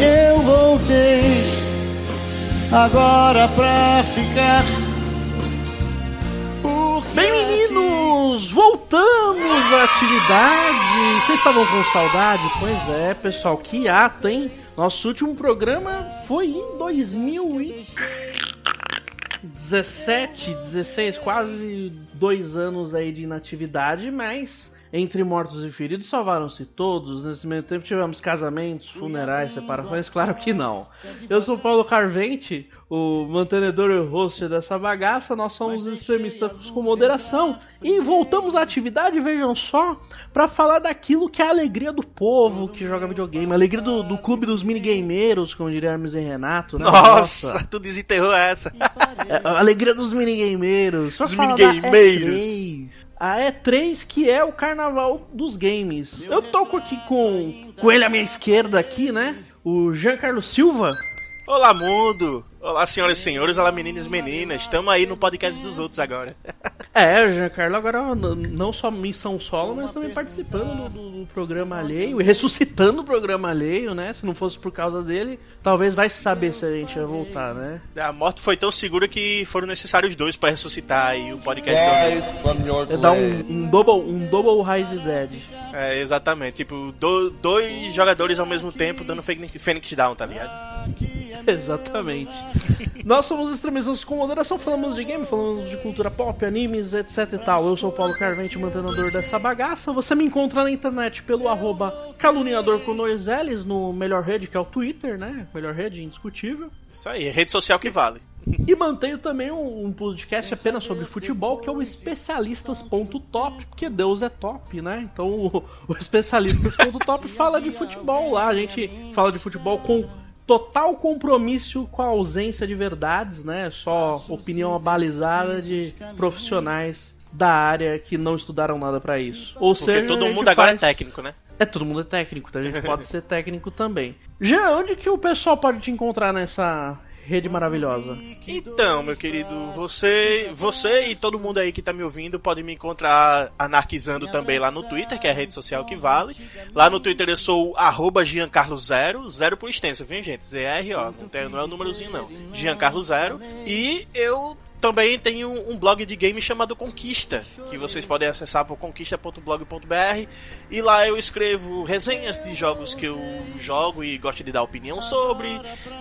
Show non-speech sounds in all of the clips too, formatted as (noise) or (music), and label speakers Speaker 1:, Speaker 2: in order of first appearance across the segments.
Speaker 1: Eu voltei agora pra ficar.
Speaker 2: Atividade. Vocês estavam com saudade? Pois é, pessoal, que ato, hein? Nosso último programa foi em 2017, 16, quase dois anos aí de inatividade, mas entre mortos e feridos salvaram-se todos. Nesse meio tempo tivemos casamentos, funerais, separações? Claro que não. Eu sou Paulo Carvente, o mantenedor e host dessa bagaça. Nós somos extremistas com moderação. E voltamos à atividade, vejam só, para falar daquilo que é a alegria do povo que joga videogame. A alegria do, do clube dos minigameiros, como diria Hermes e Renato. Né?
Speaker 3: Nossa, Nossa, tu desenterrou essa.
Speaker 2: É, a alegria dos minigameiros.
Speaker 3: Os minigameiros.
Speaker 2: A E3, que é o carnaval dos games. Eu toco aqui com, com ele à minha esquerda aqui, né? O Giancarlo Silva.
Speaker 3: Olá, mundo! Olá, senhoras e senhores, olá, meninas e meninas. Estamos aí no podcast dos outros agora.
Speaker 2: É, o Giancarlo agora não só missão solo, mas também participando do, do, programa alheio e ressuscitando o programa alheio, né? Se não fosse por causa dele, talvez vai saber se a gente ia voltar, né?
Speaker 3: A morte foi tão segura que foram necessários dois para ressuscitar aí o podcast.
Speaker 2: É dar um, um, double, um double Rise Dead.
Speaker 3: É, exatamente. Tipo, do, dois jogadores ao mesmo tempo dando Phoenix Down, tá ligado? (laughs)
Speaker 2: Exatamente. Nós somos extremistas com moderação, falamos de game, falamos de cultura pop, animes, etc e tal. Eu sou o Paulo Carvente, mantenedor dessa bagaça. Você me encontra na internet pelo arroba caluniador com dois L's no melhor rede, que é o Twitter, né? Melhor rede, indiscutível.
Speaker 3: Isso aí, rede social que vale.
Speaker 2: E mantenho também um, um podcast apenas sobre futebol, que é o especialistas.top, porque Deus é top, né? Então o, o especialistas.top fala de futebol lá. A gente fala de futebol com total compromisso com a ausência de verdades, né? Só opinião abalizada de profissionais da área que não estudaram nada para isso. Ou
Speaker 3: Porque
Speaker 2: seja,
Speaker 3: todo mundo agora
Speaker 2: faz...
Speaker 3: é técnico, né?
Speaker 2: É, todo mundo é técnico, então a gente (laughs) pode ser técnico também. Já onde que o pessoal pode te encontrar nessa rede maravilhosa.
Speaker 3: Então, meu querido, você, você e todo mundo aí que tá me ouvindo pode me encontrar anarquizando também lá no Twitter, que é a rede social que vale. Lá no Twitter eu sou arroba Giancarlo0, zero por extenso, viu, gente? ZR, ó, não, tem, não é o númerozinho não. Giancarlo0. E eu também tem um, um, blog de game chamado Conquista, que vocês podem acessar por conquista.blog.br e lá eu escrevo resenhas de jogos que eu jogo e gosto de dar opinião sobre.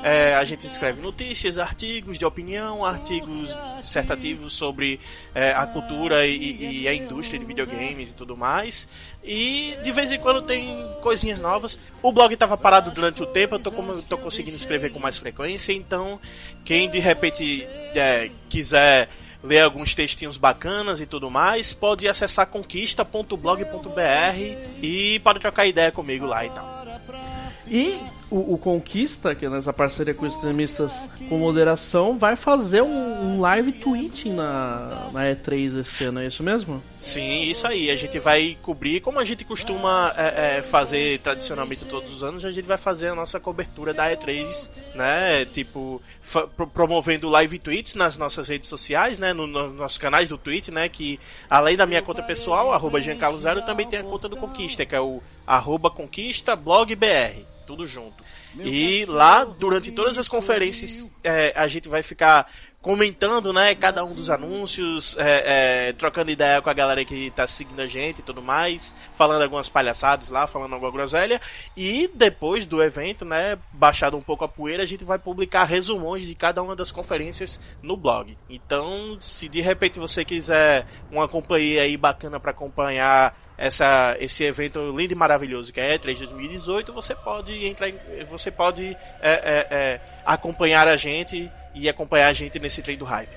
Speaker 3: É, a gente escreve notícias, artigos de opinião, artigos dissertativos sobre é, a cultura e, e, a indústria de videogames e tudo mais. E de vez em quando tem coisinhas novas. O blog estava parado durante o tempo, eu tô, tô conseguindo escrever com mais frequência, então quem de repente é, quiser ler alguns textinhos bacanas e tudo mais, pode acessar conquista.blog.br e pode trocar ideia comigo lá e tal.
Speaker 2: E o, o, Conquista, que é nessa parceria com extremistas com moderação, vai fazer um, um, live tweeting na, na E3 esse ano, é isso mesmo?
Speaker 3: Sim, isso aí. A gente vai cobrir, como a gente costuma é, é, fazer tradicionalmente todos os anos, a gente vai fazer a nossa cobertura da E3, né? Tipo, promovendo live tweets nas nossas redes sociais, né? Nos no nossos canais do Twitter, né? Que além da minha conta pessoal, arroba Giancarlo Zero, também tem a conta do Conquista, que é o arroba Conquista Blog BR tudo junto. E lá, durante todas as conferências, é, a gente vai ficar comentando, né, cada um dos anúncios, é, é, trocando ideia com a galera que tá seguindo a gente e tudo mais, falando algumas palhaçadas lá, falando alguma groselha, e depois do evento, né, baixado um pouco a poeira, a gente vai publicar resumões de cada uma das conferências no blog. Então, se de repente você quiser uma companhia aí bacana para acompanhar essa, esse evento lindo e maravilhoso que é E3 2018, você pode entrar, você pode é, é, é, acompanhar a gente e acompanhar a gente nesse trem do hype.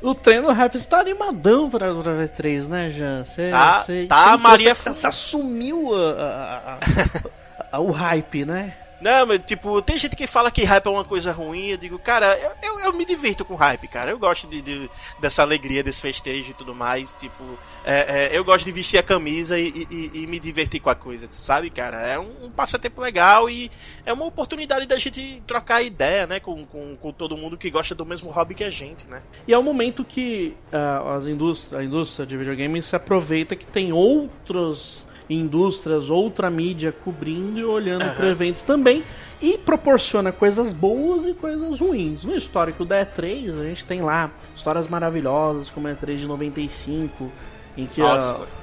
Speaker 2: O trem do hype está animadão para o E3, né, Jean? Cê,
Speaker 3: tá,
Speaker 2: cê,
Speaker 3: tá, Maria.
Speaker 2: Você assumiu a, a, a, (laughs) o hype, né?
Speaker 3: Não, mas tipo, tem gente que fala que hype é uma coisa ruim. Eu digo, cara, eu, eu, eu me divirto com hype, cara. Eu gosto de, de, dessa alegria, desse festejo e tudo mais. Tipo, é, é, eu gosto de vestir a camisa e, e, e, me divertir com a coisa, sabe, cara? É um, um, passatempo legal e é uma oportunidade da gente trocar ideia, né, com, com, com, todo mundo que gosta do mesmo hobby que a gente, né?
Speaker 2: E é o um momento que uh, as indústria, a indústria de videogames se aproveita que tem outros indústrias, outra mídia cobrindo e olhando uhum. para o evento também e proporciona coisas boas e coisas ruins. No histórico da E3, a gente tem lá histórias maravilhosas, como a E3 de 95, em que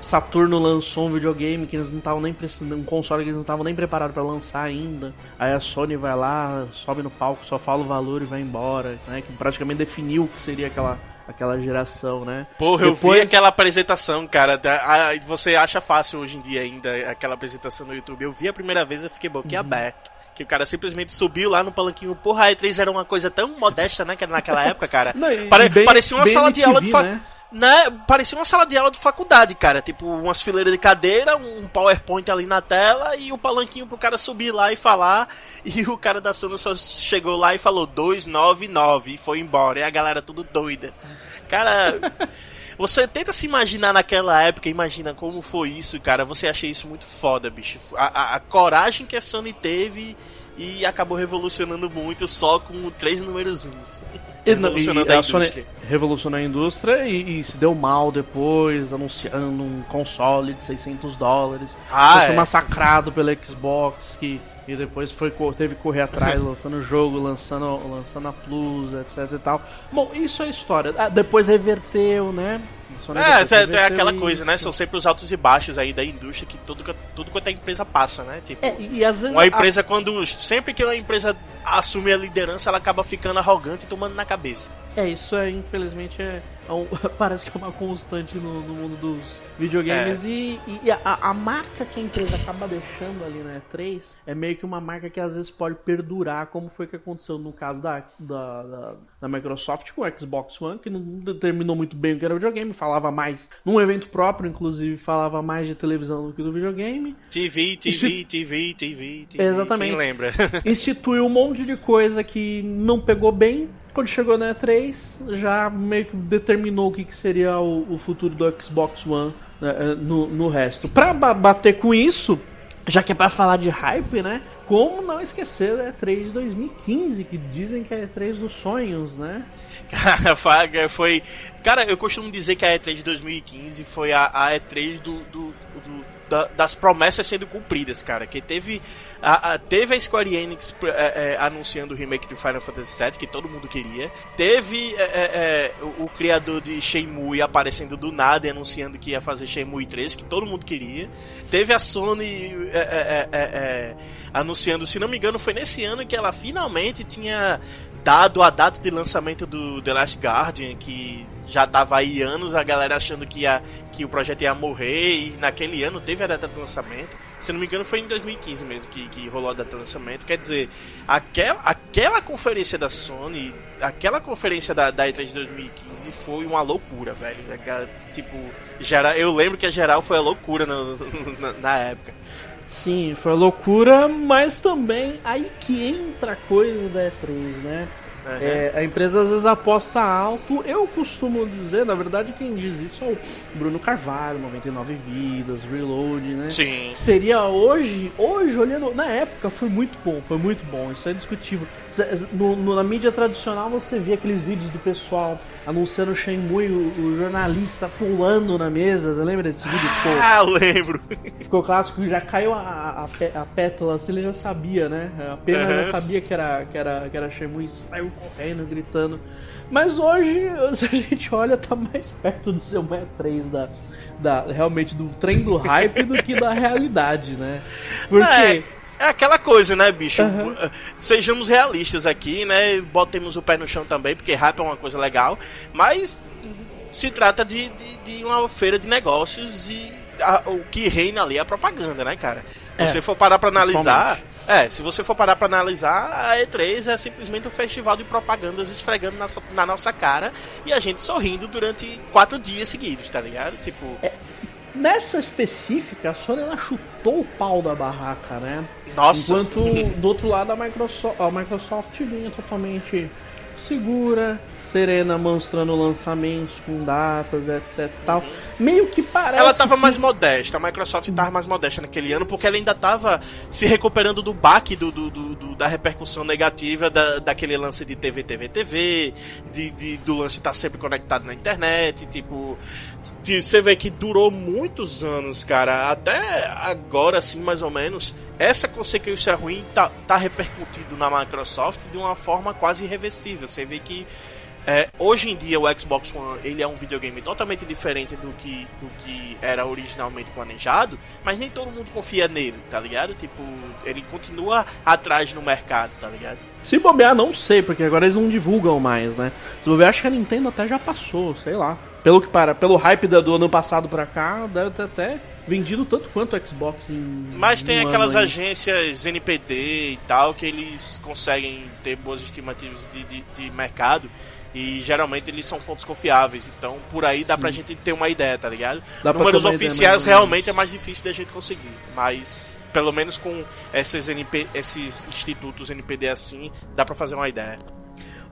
Speaker 2: Saturno lançou um videogame que eles não estavam nem precisando, um console que eles não estavam nem preparados para lançar ainda. Aí a Sony vai lá, sobe no palco, só fala o valor e vai embora, né? Que praticamente definiu o que seria aquela aquela geração, né?
Speaker 3: Porra, Depois... eu vi aquela apresentação, cara. Da, a, você acha fácil hoje em dia ainda aquela apresentação no YouTube. Eu vi a primeira vez e fiquei boquiaberto. Uhum. Que o cara simplesmente subiu lá no palanquinho. Porra, a E3 era uma coisa tão modesta, né? Que naquela época, cara. Não, Pare, bem, parecia uma sala de aula de fa... né? Né? Parecia uma sala de aula de faculdade, cara. Tipo, umas fileiras de cadeira, um PowerPoint ali na tela e o um palanquinho pro cara subir lá e falar. (laughs) E o cara da Sony só chegou lá e falou 299 e foi embora. E a galera tudo doida. Cara, (laughs) você tenta se imaginar naquela época, imagina como foi isso, cara. Você acha isso muito foda, bicho. A, a, a coragem que a Sony teve e acabou revolucionando muito só com três númerozinhos.
Speaker 2: Revolucionando (laughs) e, a, Sony revolucionou a indústria e, e, se deu mal depois, anunciando um console de 600 dólares. Ah, foi é. massacrado pela Xbox, que e depois foi teve que correr atrás, (laughs) lançando o jogo, lançando, lançando a Plus, etc e tal. Bom, isso é história. Ah, depois reverteu, né?
Speaker 3: É, é, é aquela coisa, né? São sempre os altos e baixos aí da indústria que tudo, tudo quanto a empresa passa, né? Tipo, é, e às vezes uma empresa, a... quando. Sempre que uma empresa assume a liderança, ela acaba ficando arrogante e tomando na cabeça.
Speaker 2: É, isso é, infelizmente, é um, (laughs) parece que é uma constante no, no mundo dos videogames. É. E, e a, a, marca que a empresa acaba deixando ali na E3 é meio que uma marca que às vezes pode perdurar, como foi que aconteceu no caso da, da, da, da Microsoft com o Xbox One, que não determinou muito bem o que era videogame, falava mais, num evento próprio, inclusive, falava mais de televisão do que do videogame.
Speaker 3: TV, TV, Insti... TV, TV, TV.
Speaker 2: Exatamente.
Speaker 3: Quem lembra? (laughs)
Speaker 2: Instituiu um monte de coisa que não pegou bem quando chegou na E3, já meio que determinou o que, que seria o, o, futuro do Xbox One né, é, no, no resto. Pra bater com isso, já que é pra falar de hype, né? Como não esquecer da E3 de 2015, que dizem que é a E3 dos sonhos, né?
Speaker 3: Cara, (laughs) foi. Cara, eu costumo dizer que a E3 de 2015 foi a, a E3 do, do, do da, das promessas sendo cumpridas, cara. Que teve a, a, teve a Square Enix é, é, anunciando o remake de Final Fantasy VII, que todo mundo queria. Teve é, é, é, o, o, criador de Shenmue aparecendo do nada e anunciando que ia fazer Shenmue 3, que todo mundo queria. Teve a Sony é, anunciando, se não me engano, foi nesse ano que ela finalmente tinha dado a data de lançamento do The Last Guardian, que já tava aí anos a galera achando que, ia, que o projeto ia morrer e naquele ano teve a data de lançamento. Se não me engano foi em 2015 mesmo que, que rolou a data de lançamento. Quer dizer, aquela, aquela conferência da Sony, aquela conferência da, da E3 de 2015 foi uma loucura, velho. Tipo, geral, eu lembro que a geral foi a loucura na, na época.
Speaker 2: Sim, foi loucura, mas também aí que entra a coisa da E3, né? Uhum. É, a empresa às vezes aposta alto. Eu costumo dizer, na verdade, quem diz isso é o Bruno Carvalho, 99 Vidas, Reload, né?
Speaker 3: Sim.
Speaker 2: Seria hoje, hoje, olhando. Na época foi muito bom, foi muito bom, isso é discutível. No, no, na mídia tradicional você vê aqueles vídeos do pessoal anunciando o Shenmue, o, o jornalista pulando na mesa. Você lembra desse vídeo?
Speaker 3: Pô, ah, lembro.
Speaker 2: Ficou clássico, já caiu a, a, a pétala, assim, ele já sabia, né? A pena uhum. já sabia que era, que era, que era Shenmue e saiu correndo, gritando. Mas hoje, (laughs) se a gente olha, tá mais perto do seu Meia 3 da, da, realmente do trem do hype do que da realidade, né? (laughs) Porque.
Speaker 3: É é aquela coisa, né, bicho? Uhum. Sejamos realistas aqui, né? Botemos o pé no chão também, porque rap é uma coisa legal. Mas se trata de, de, de uma feira de negócios e a, o que reina ali é a propaganda, né, cara? Se é, você for parar pra analisar. É, se você for parar pra analisar, a E3 é simplesmente um festival de propagandas esfregando na, na nossa cara e a gente sorrindo durante quatro dias seguidos, tá ligado? Tipo.
Speaker 2: É, nessa específica, a Sony ela chutou o pau da barraca, né?
Speaker 3: Nossa.
Speaker 2: Enquanto do outro lado a Microsoft, a Microsoft vinha totalmente segura, serena, mostrando lançamentos com datas, etc tal. Meio que parece.
Speaker 3: Ela tava
Speaker 2: que-
Speaker 3: mais modesta, a Microsoft tava mais modesta naquele ano, porque ela ainda tava se recuperando do baque do, do- do- do- da repercussão negativa da, daquele lance de TV, TV, TV, de, de- do lance estar sempre conectado na internet, tipo. Você vê que durou muitos anos, cara. Até agora, assim, mais ou menos, essa consequência ruim tá, tá repercutindo na Microsoft de uma forma quase irreversível. Você vê que é, hoje em dia o Xbox One ele é um videogame totalmente diferente do que, do que era originalmente planejado, mas nem todo mundo confia nele, tá ligado? Tipo, ele continua atrás no mercado, tá ligado?
Speaker 2: Se bobear, não sei, porque agora eles não divulgam mais, né? Se bobear, acho que a Nintendo até já passou, sei lá. Pelo que para, pelo hype do ano passado pra cá, deve ter até vendido tanto quanto o Xbox em.
Speaker 3: Mas
Speaker 2: em
Speaker 3: tem
Speaker 2: um
Speaker 3: aquelas agências NPD e tal que eles conseguem ter boas estimativas de, de, de mercado. E geralmente eles são fontes confiáveis, então por aí dá pra gente ter uma ideia, tá ligado?
Speaker 2: Dá
Speaker 3: Números
Speaker 2: ideia
Speaker 3: oficiais
Speaker 2: menos.
Speaker 3: realmente é mais difícil da gente conseguir, mas pelo menos com esses, NP, esses institutos NPD assim, dá pra fazer uma ideia.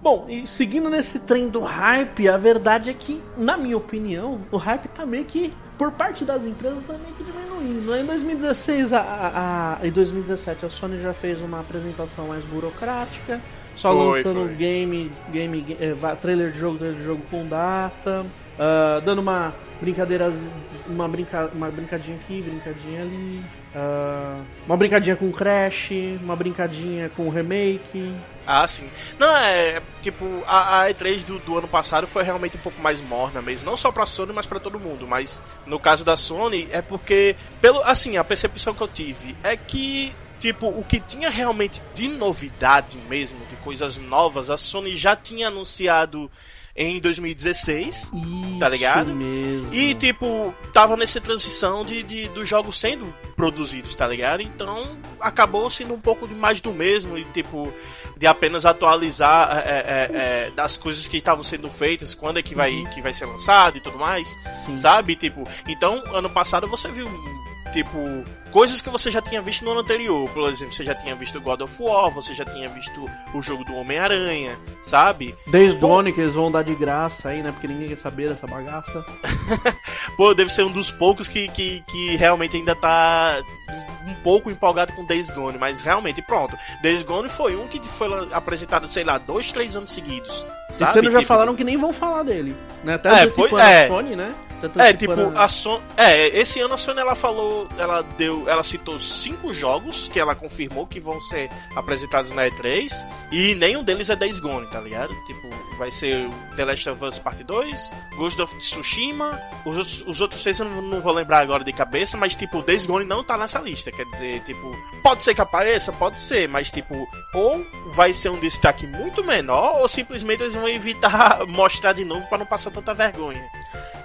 Speaker 2: Bom, e seguindo nesse trem do hype, a verdade é que, na minha opinião, o hype tá meio que, por parte das empresas, tá meio que diminuindo. Em 2016 a, a, a- e 2017 a Sony já fez uma apresentação mais burocrática, só
Speaker 3: Foi,
Speaker 2: lançando
Speaker 3: foi.
Speaker 2: game, game, va- trailer de jogo, trailer de jogo com data, ah, dando uma brincadeira, uma, brinca, uma brincadinha aqui, brincadinha ali, ah, uma brincadinha com Crash, uma brincadinha com remake.
Speaker 3: Ah, sim. Não, é. Tipo, a, a E3 do, do ano passado foi realmente um pouco mais morna mesmo. Não só pra Sony, mas pra todo mundo. Mas no caso da Sony, é porque. pelo Assim, a percepção que eu tive é que. Tipo, o que tinha realmente de novidade mesmo, de coisas novas, a Sony já tinha anunciado em 2016.
Speaker 2: Isso
Speaker 3: Tá ligado?
Speaker 2: mesmo.
Speaker 3: E, tipo, tava nessa transição de, de dos jogos sendo produzidos, tá ligado? Então, acabou sendo um pouco de mais do mesmo e, tipo, de apenas atualizar é, é, é, das coisas que estavam sendo feitas, quando é que vai, que vai ser lançado e tudo mais,
Speaker 2: Sim.
Speaker 3: sabe? Tipo, então, ano passado você viu, tipo, coisas que você já tinha visto no ano anterior. Por exemplo, você já tinha visto God of War, você já tinha visto o jogo do Homem-Aranha, sabe?
Speaker 2: Days Gone que eles vão dar de graça aí, né? Porque ninguém quer saber dessa bagaça. (laughs)
Speaker 3: Pô, deve ser um dos poucos que, que, que realmente ainda tá um pouco empolgado com Days Gone, mas realmente, pronto. Days Gone foi um que foi apresentado, sei lá, dois, três anos seguidos. Sabe?
Speaker 2: Esse ano já falaram que nem vão falar dele. Né? Até
Speaker 3: É, pois- é.
Speaker 2: Sony, né? Até
Speaker 3: É, tipo, a Sony. É, esse ano a Sony ela falou. Ela deu. Ela citou cinco jogos que ela confirmou que vão ser apresentados na E3. E nenhum deles é Days Gone, tá ligado? Tipo, vai ser The Last of Us Part 2, Ghost of Tsushima. Os outros, os outros três eu não, não vou lembrar agora de cabeça, mas tipo, Days Gone não tá nessa lista. Quer dizer, tipo, pode ser que apareça, pode ser, mas tipo, ou vai ser um destaque muito menor, ou simplesmente eles vão evitar (laughs) mostrar de novo pra não passar tanta vergonha.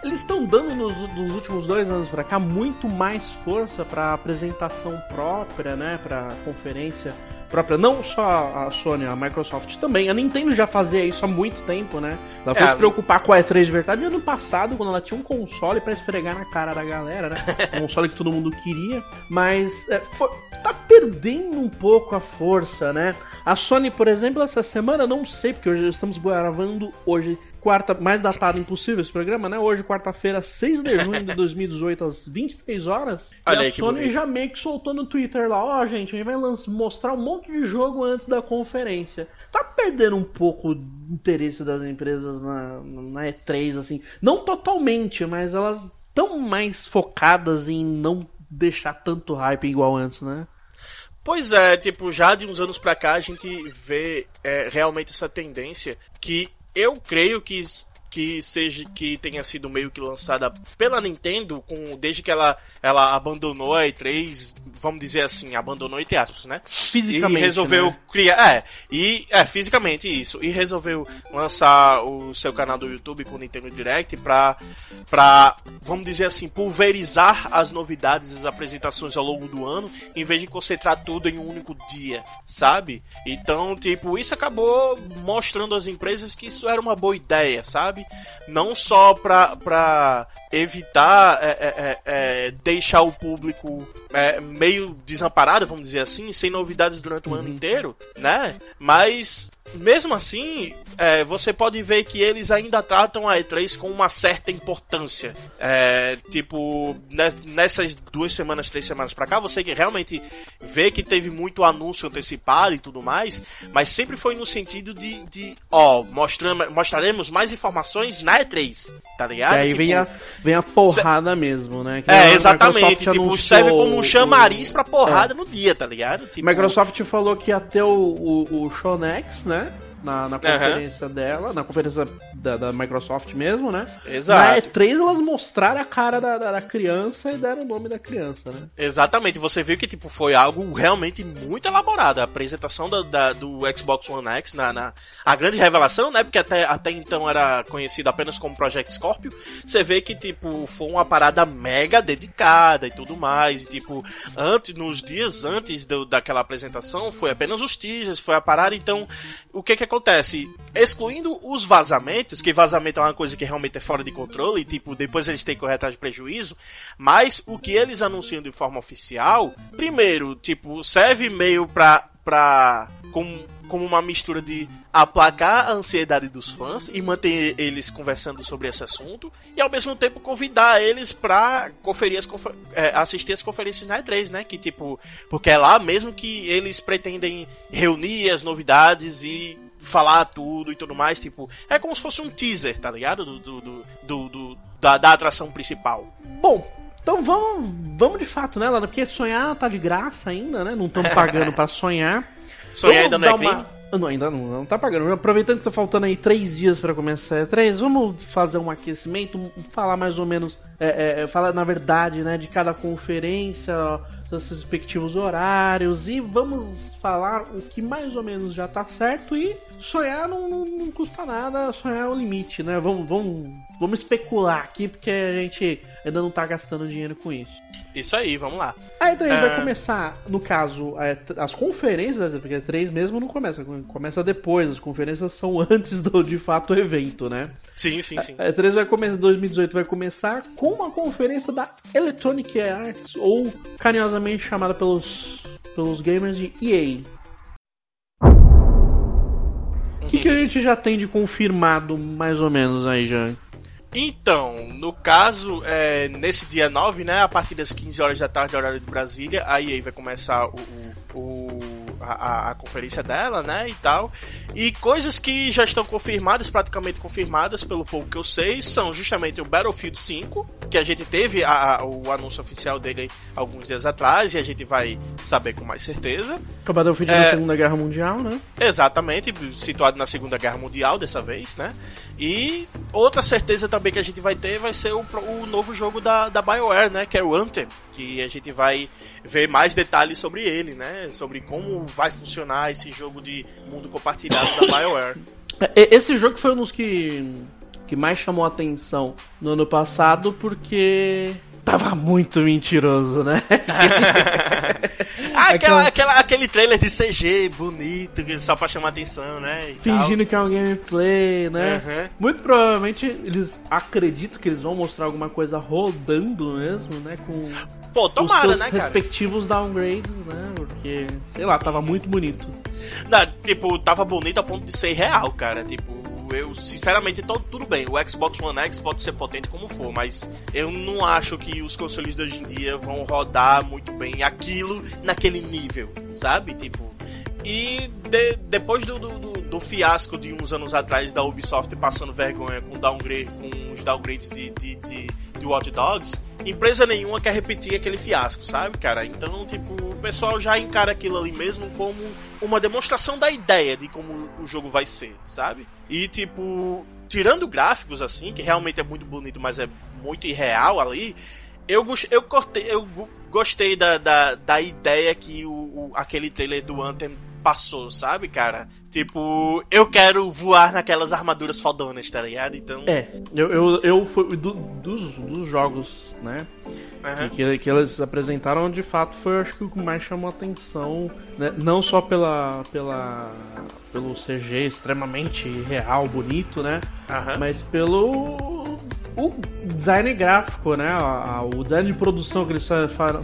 Speaker 2: Eles estão dando nos, nos últimos dois anos pra cá muito mais força pra apresentação própria, né? Pra conferência própria. Não só a Sony, a Microsoft também. A Nintendo já fazia isso há muito tempo, né? Ela foi
Speaker 3: É,
Speaker 2: se preocupar com a E3 de verdade ano passado, quando ela tinha um console pra esfregar na cara da galera, né? (laughs) Um console que todo mundo queria. Mas é, foi- tá perdendo um pouco a força, né? A Sony, por exemplo, essa semana, não sei, porque hoje estamos gravando hoje quarta, mais datado impossível esse programa, né? Hoje, quarta-feira, 6 de junho de 2018, às 23 horas.
Speaker 3: Olha
Speaker 2: e a Sony
Speaker 3: bonito.
Speaker 2: já meio que soltou no Twitter lá, ó, gente, a gente vai mostrar um monte de jogo antes da conferência. Tá perdendo um pouco o interesse das empresas na, na E3, assim. Não totalmente, mas elas estão mais focadas em não deixar tanto hype igual antes, né?
Speaker 3: Pois é, tipo, já de uns anos pra cá a gente vê é, realmente essa tendência que eu creio que que seja que tenha sido meio que lançada pela Nintendo com desde que ela ela abandonou a E3 vamos dizer assim, abandonou entre aspas, né?
Speaker 2: Fisicamente.
Speaker 3: E resolveu
Speaker 2: né?
Speaker 3: criar. É, e. É, fisicamente isso. E resolveu lançar o seu canal do YouTube com o Nintendo Direct pra. pra vamos dizer assim, pulverizar as novidades as apresentações ao longo do ano, em vez de concentrar tudo em um único dia, sabe? Então, tipo, isso acabou mostrando às empresas que isso era uma boa ideia, sabe? Não só pra, pra evitar é, é, é, é deixar o público é, meio desamparado, vamos dizer assim, sem novidades durante o ano inteiro, né? Mas mesmo assim, é, você pode ver que eles ainda tratam a E3 com uma certa importância. É, tipo, nessas duas semanas, três semanas pra cá, você realmente vê que teve muito anúncio antecipado e tudo mais, mas sempre foi no sentido de, de ó, mostramos, mostraremos mais informações na E3, tá ligado?
Speaker 2: E aí
Speaker 3: tipo,
Speaker 2: vem, a, vem a porrada mesmo, né?
Speaker 3: Que é, exatamente. Tipo, serve como um chamariz pra porrada
Speaker 2: é.
Speaker 3: no dia, tá ligado? Tipo,
Speaker 2: Microsoft falou que ter o, o, o Shonex, né? 날 Na, na conferência uhum. dela, na conferência da, da, Microsoft mesmo, né?
Speaker 3: Exato.
Speaker 2: Na E3 elas mostraram a cara da, da, da, criança e deram o nome da criança, né?
Speaker 3: Exatamente, você viu que tipo, foi algo realmente muito elaborado. A apresentação da, da do Xbox One X, na, na, a grande revelação, né? Porque até, até então era conhecido apenas como Project Scorpio. Você vê que, tipo, foi uma parada mega dedicada e tudo mais. Tipo, antes, nos dias antes do, daquela apresentação, foi apenas os teasers, foi a parada. Então, o que que acontece? Excluindo os vazamentos, que vazamento é uma coisa que realmente é fora de controle, e tipo, depois eles têm que correr atrás de prejuízo, mas o que eles anunciam de forma oficial, primeiro, tipo, serve meio pra. pra como, como uma mistura de aplacar a ansiedade dos fãs e manter eles conversando sobre esse assunto, e ao mesmo tempo convidar eles pra conferir as confer é, assistir as conferências na E3, né? Que tipo, porque é lá mesmo que eles pretendem reunir as novidades e falar tudo e tudo mais, tipo, é como se fosse um teaser, tá ligado? Do, do, do, do da, da atração principal.
Speaker 2: Bom, então vamos, vamos de fato, né, Lana? Porque sonhar tá de graça ainda, né? Não estamos pagando para sonhar. (laughs)
Speaker 3: Sonhar ainda não é crime?
Speaker 2: Não, ainda não, não tá pagando. Aproveitando que tá faltando aí três dias para começar a E3, vamos fazer um aquecimento, falar mais ou menos, é, é, falar na verdade, né, de cada conferência, seus respectivos horários e vamos falar o que mais ou menos já tá certo e sonhar não, não, não custa nada, sonhar é o limite, né? Vamos, vamos, vamos especular aqui porque a gente ainda não tá gastando dinheiro com isso.
Speaker 3: Isso aí, vamos lá.
Speaker 2: A E3 é... vai começar, no caso, as conferências, porque a E3 mesmo não começa, começa depois, as conferências são (laughs) antes do de fato evento, né?
Speaker 3: Sim, sim, sim.
Speaker 2: A E3 vai começar, 2018 vai começar com uma conferência da Electronic Arts, ou carinhosamente chamada pelos, pelos gamers de EA. Que, que a gente já tem de confirmado, mais ou menos, aí já?
Speaker 3: Então, no caso, é, nesse dia 9, né, a partir das 15 horas da tarde, horário de Brasília, a EA vai começar o, o, o a, a, conferência dela, né, e tal. E coisas que já estão confirmadas, praticamente confirmadas, pelo pouco que eu sei, são justamente o Battlefield 5, que a gente teve a, a, o anúncio oficial dele alguns dias atrás, e a gente vai saber com mais certeza.
Speaker 2: O Battlefield é, na Segunda Guerra Mundial, né?
Speaker 3: Exatamente, situado na Segunda Guerra Mundial dessa vez, né? E outra certeza também que a gente vai ter vai ser o, o novo jogo da, da BioWare, né? Que é o Anthem, que a gente vai ver mais detalhes sobre ele, né? Sobre como vai funcionar esse jogo de mundo compartilhado da BioWare.
Speaker 2: É, esse jogo foi um dos que, que mais chamou a atenção no ano passado porque tava muito mentiroso, né? (laughs)
Speaker 3: ah, aquela, aquela, aquele trailer de CG bonito, só pra chamar atenção, né?
Speaker 2: E Fingindo tal. que é um gameplay, né? Uhum. Muito provavelmente eles acreditam que eles vão mostrar alguma coisa rodando mesmo, né? Com
Speaker 3: Pô, tomara,
Speaker 2: os
Speaker 3: né,
Speaker 2: cara? respectivos downgrades, né? Porque, sei lá, tava muito bonito.
Speaker 3: Não, tipo, tava bonito a ponto de ser real, cara. Tipo, eu sinceramente tô tudo bem. O Xbox One X pode ser potente como for, mas eu não acho que os consoles de hoje em dia vão rodar muito bem aquilo naquele nível, sabe? Tipo. E de, depois do, do, do, fiasco de uns anos atrás da Ubisoft passando vergonha com, downgrade, com os downgrades de, de, de, de Watch Dogs, empresa nenhuma quer repetir aquele fiasco, sabe, cara? Então, tipo, o pessoal já encara aquilo ali mesmo como uma demonstração da ideia de como o jogo vai ser, sabe? E, tipo, tirando gráficos assim, que realmente é muito bonito, mas é muito irreal ali, eu, eu, cortei, eu gostei da, da, da ideia que o, o, aquele trailer do Anthem passou, sabe, cara? Tipo, eu quero voar naquelas armaduras fodonas, tá ligado? Então.
Speaker 2: É, eu, eu, eu fui do, dos, dos jogos, né? Uhum. Que, que eles apresentaram, de fato, foi acho que o que mais chamou atenção, né? não só pela, pela, pelo CG extremamente real, bonito, né? Uhum. Mas pelo o design gráfico, né? O design de produção que eles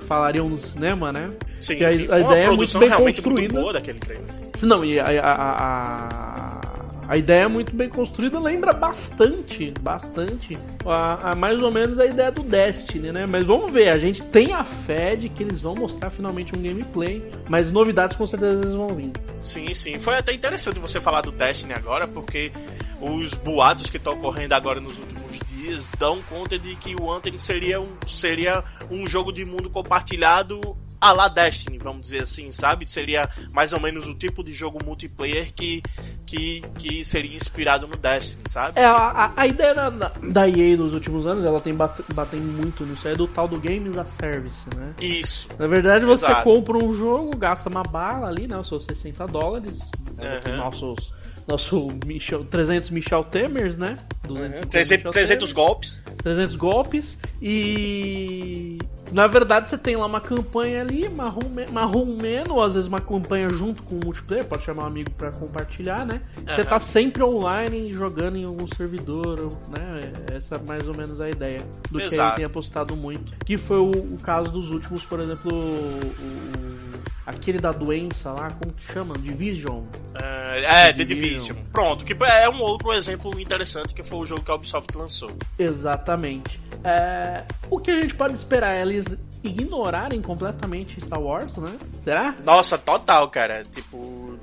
Speaker 2: falariam no cinema, né?
Speaker 3: Sim, que a, sim. a ideia é muito bem construída. Muito boa daquele trailer.
Speaker 2: Não, e a, a, a, a, ideia é muito bem construída, lembra bastante, bastante, a, a, mais ou menos a ideia do Destiny, né? Mas vamos ver, a gente tem a fé de que eles vão mostrar finalmente um gameplay, mas novidades com certeza eles vão vir.
Speaker 3: Sim, sim. Foi até interessante você falar do Destiny agora, porque os boatos que estão ocorrendo agora nos últimos dias dão conta de que o Anthem seria um, seria um jogo de mundo compartilhado a la Destiny, vamos dizer assim, sabe? Seria mais ou menos o tipo de jogo multiplayer que, que, que seria inspirado no Destiny, sabe?
Speaker 2: É, a, a ideia da, da EA nos últimos anos, ela tem batendo muito nisso, é do tal do Games a Service, né?
Speaker 3: Isso.
Speaker 2: Na verdade, você Exato. compra um jogo, gasta uma bala ali, né? Os seus 60 dólares, uhum. nossos nosso Michel, 300 Michel Temers, né?
Speaker 3: 200, uhum. 300, 300 golpes.
Speaker 2: 300 golpes e na verdade, você tem lá uma campanha ali, marrom, marrom menos, ou às vezes uma campanha junto com o multiplayer, pode chamar um amigo para compartilhar, né? Uhum. Você tá sempre online jogando em algum servidor, né? Essa é mais ou menos a ideia do Exato. que ele tem apostado muito. Que foi o, o caso dos últimos, por exemplo, o, o, aquele da doença lá, como que chama? Division.
Speaker 3: Uh, é, The Division. Division. Pronto, que é um outro exemplo interessante que foi o jogo que a Ubisoft lançou.
Speaker 2: Exatamente. É, o que a gente pode esperar? Eles ignorarem completamente Star Wars, né? Será?
Speaker 3: Nossa, total, cara. Tipo,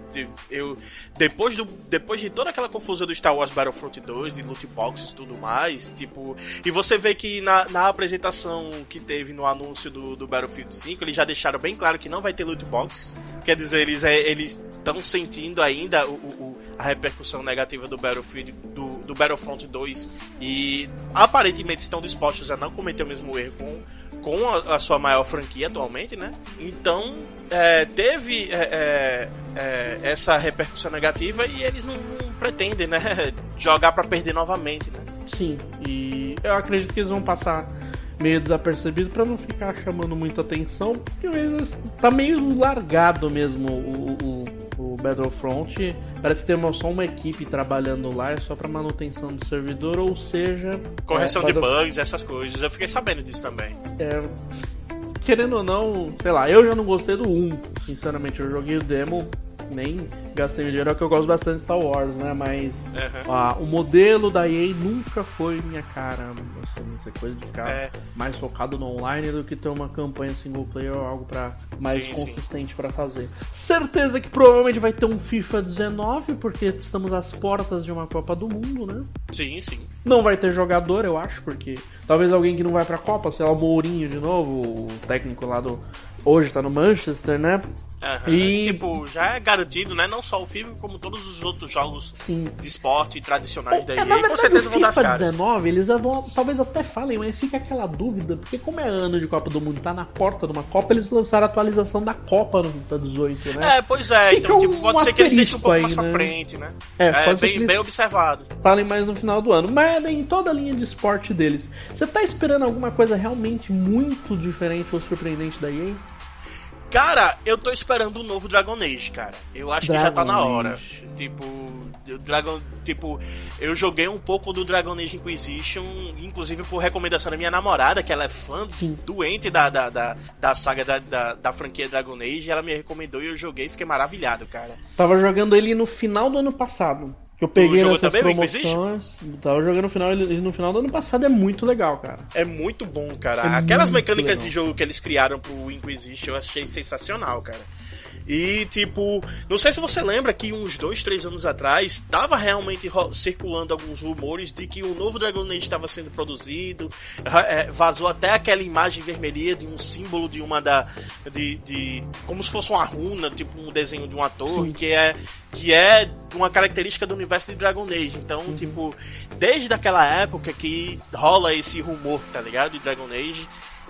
Speaker 3: eu depois do depois de toda aquela confusão do Star Wars Battlefront 2, de loot boxes e tudo mais, tipo, e você vê que na, na apresentação que teve no anúncio do, do Battlefield 5, eles já deixaram bem claro que não vai ter loot boxes. Quer dizer, eles é, eles estão sentindo ainda o, o, a repercussão negativa do Battlefield do, do Battlefront 2 e aparentemente estão dispostos a não cometer o mesmo erro com com a, a, sua maior franquia atualmente, né? Então é, teve é, é, é essa repercussão negativa e eles não, não pretendem, né? (laughs) Jogar para perder novamente, né?
Speaker 2: Sim, e eu acredito que eles vão passar meio desapercebido para não ficar chamando muita atenção, porque tá meio largado mesmo o, o o Battlefront parece que tem uma, só uma equipe trabalhando lá, é só para manutenção do servidor, ou seja.
Speaker 3: Correção é, de bugs, essas coisas. Eu fiquei sabendo disso também.
Speaker 2: É, querendo ou não, sei lá, eu já não gostei do 1, sinceramente. Eu joguei o demo, nem gastei dinheiro, é que eu gosto bastante de Star Wars, né? Mas uhum. o modelo da EA nunca foi minha cara. Assim, essa coisa de ficar é. mais focado no online do que ter uma campanha single player ou algo para mais sim, consistente para fazer. Certeza que provavelmente vai ter um FIFA 19, porque estamos às portas de uma Copa do Mundo, né?
Speaker 3: Sim, sim.
Speaker 2: Não vai ter jogador, eu acho, porque talvez alguém que não vai pra Copa, sei lá, o Mourinho de novo, o técnico lá do. Hoje tá no Manchester, né?
Speaker 3: Uhum. E... Tipo, já é garantido, né? Não só o FIFA, como todos os outros jogos Sim. de esporte tradicionais é, da EA. com certeza vão dar as caras.
Speaker 2: 19, eles vão, talvez até falem, mas fica aquela dúvida, porque como é ano de Copa do Mundo, tá na porta de uma Copa, eles lançaram a atualização da Copa no FIFA 18, né?
Speaker 3: É, pois é. Fica então, tipo, pode um ser que eles deixem um pouco aí, mais né? pra frente, né? É, é bem, bem observado.
Speaker 2: Falem mais no final do ano. Mas em toda a linha de esporte deles, você tá esperando alguma coisa realmente muito diferente ou surpreendente da EA?
Speaker 3: Cara, eu tô esperando o um novo Dragon Age, cara. Eu acho Dragon que já tá na hora. Age. Tipo, o Dragon, tipo, eu joguei um pouco do Dragon Age Inquisition, inclusive por recomendação da minha namorada, que ela é fã Sim. doente da, da, da, da saga da, da, da, franquia Dragon Age, ela me recomendou e eu joguei e fiquei maravilhado, cara.
Speaker 2: Tava jogando ele no final do ano passado. Que eu peguei nessas também, promoções. Tava jogando no final, ele no final do ano passado é muito legal, cara.
Speaker 3: É muito bom, cara. É Aquelas mecânicas legal. de jogo que eles criaram pro Inquisition eu achei sensacional, cara. E, tipo, não sei se você lembra que uns dois, três anos atrás estava realmente circulando alguns rumores de que um novo Dragon Age estava sendo produzido. É, vazou até aquela imagem vermelha de um símbolo de uma da. De, de, como se fosse uma runa, tipo um desenho de uma torre, que é, que é uma característica do universo de Dragon Age. Então, uhum. tipo, desde aquela época que rola esse rumor, tá ligado? De Dragon Age.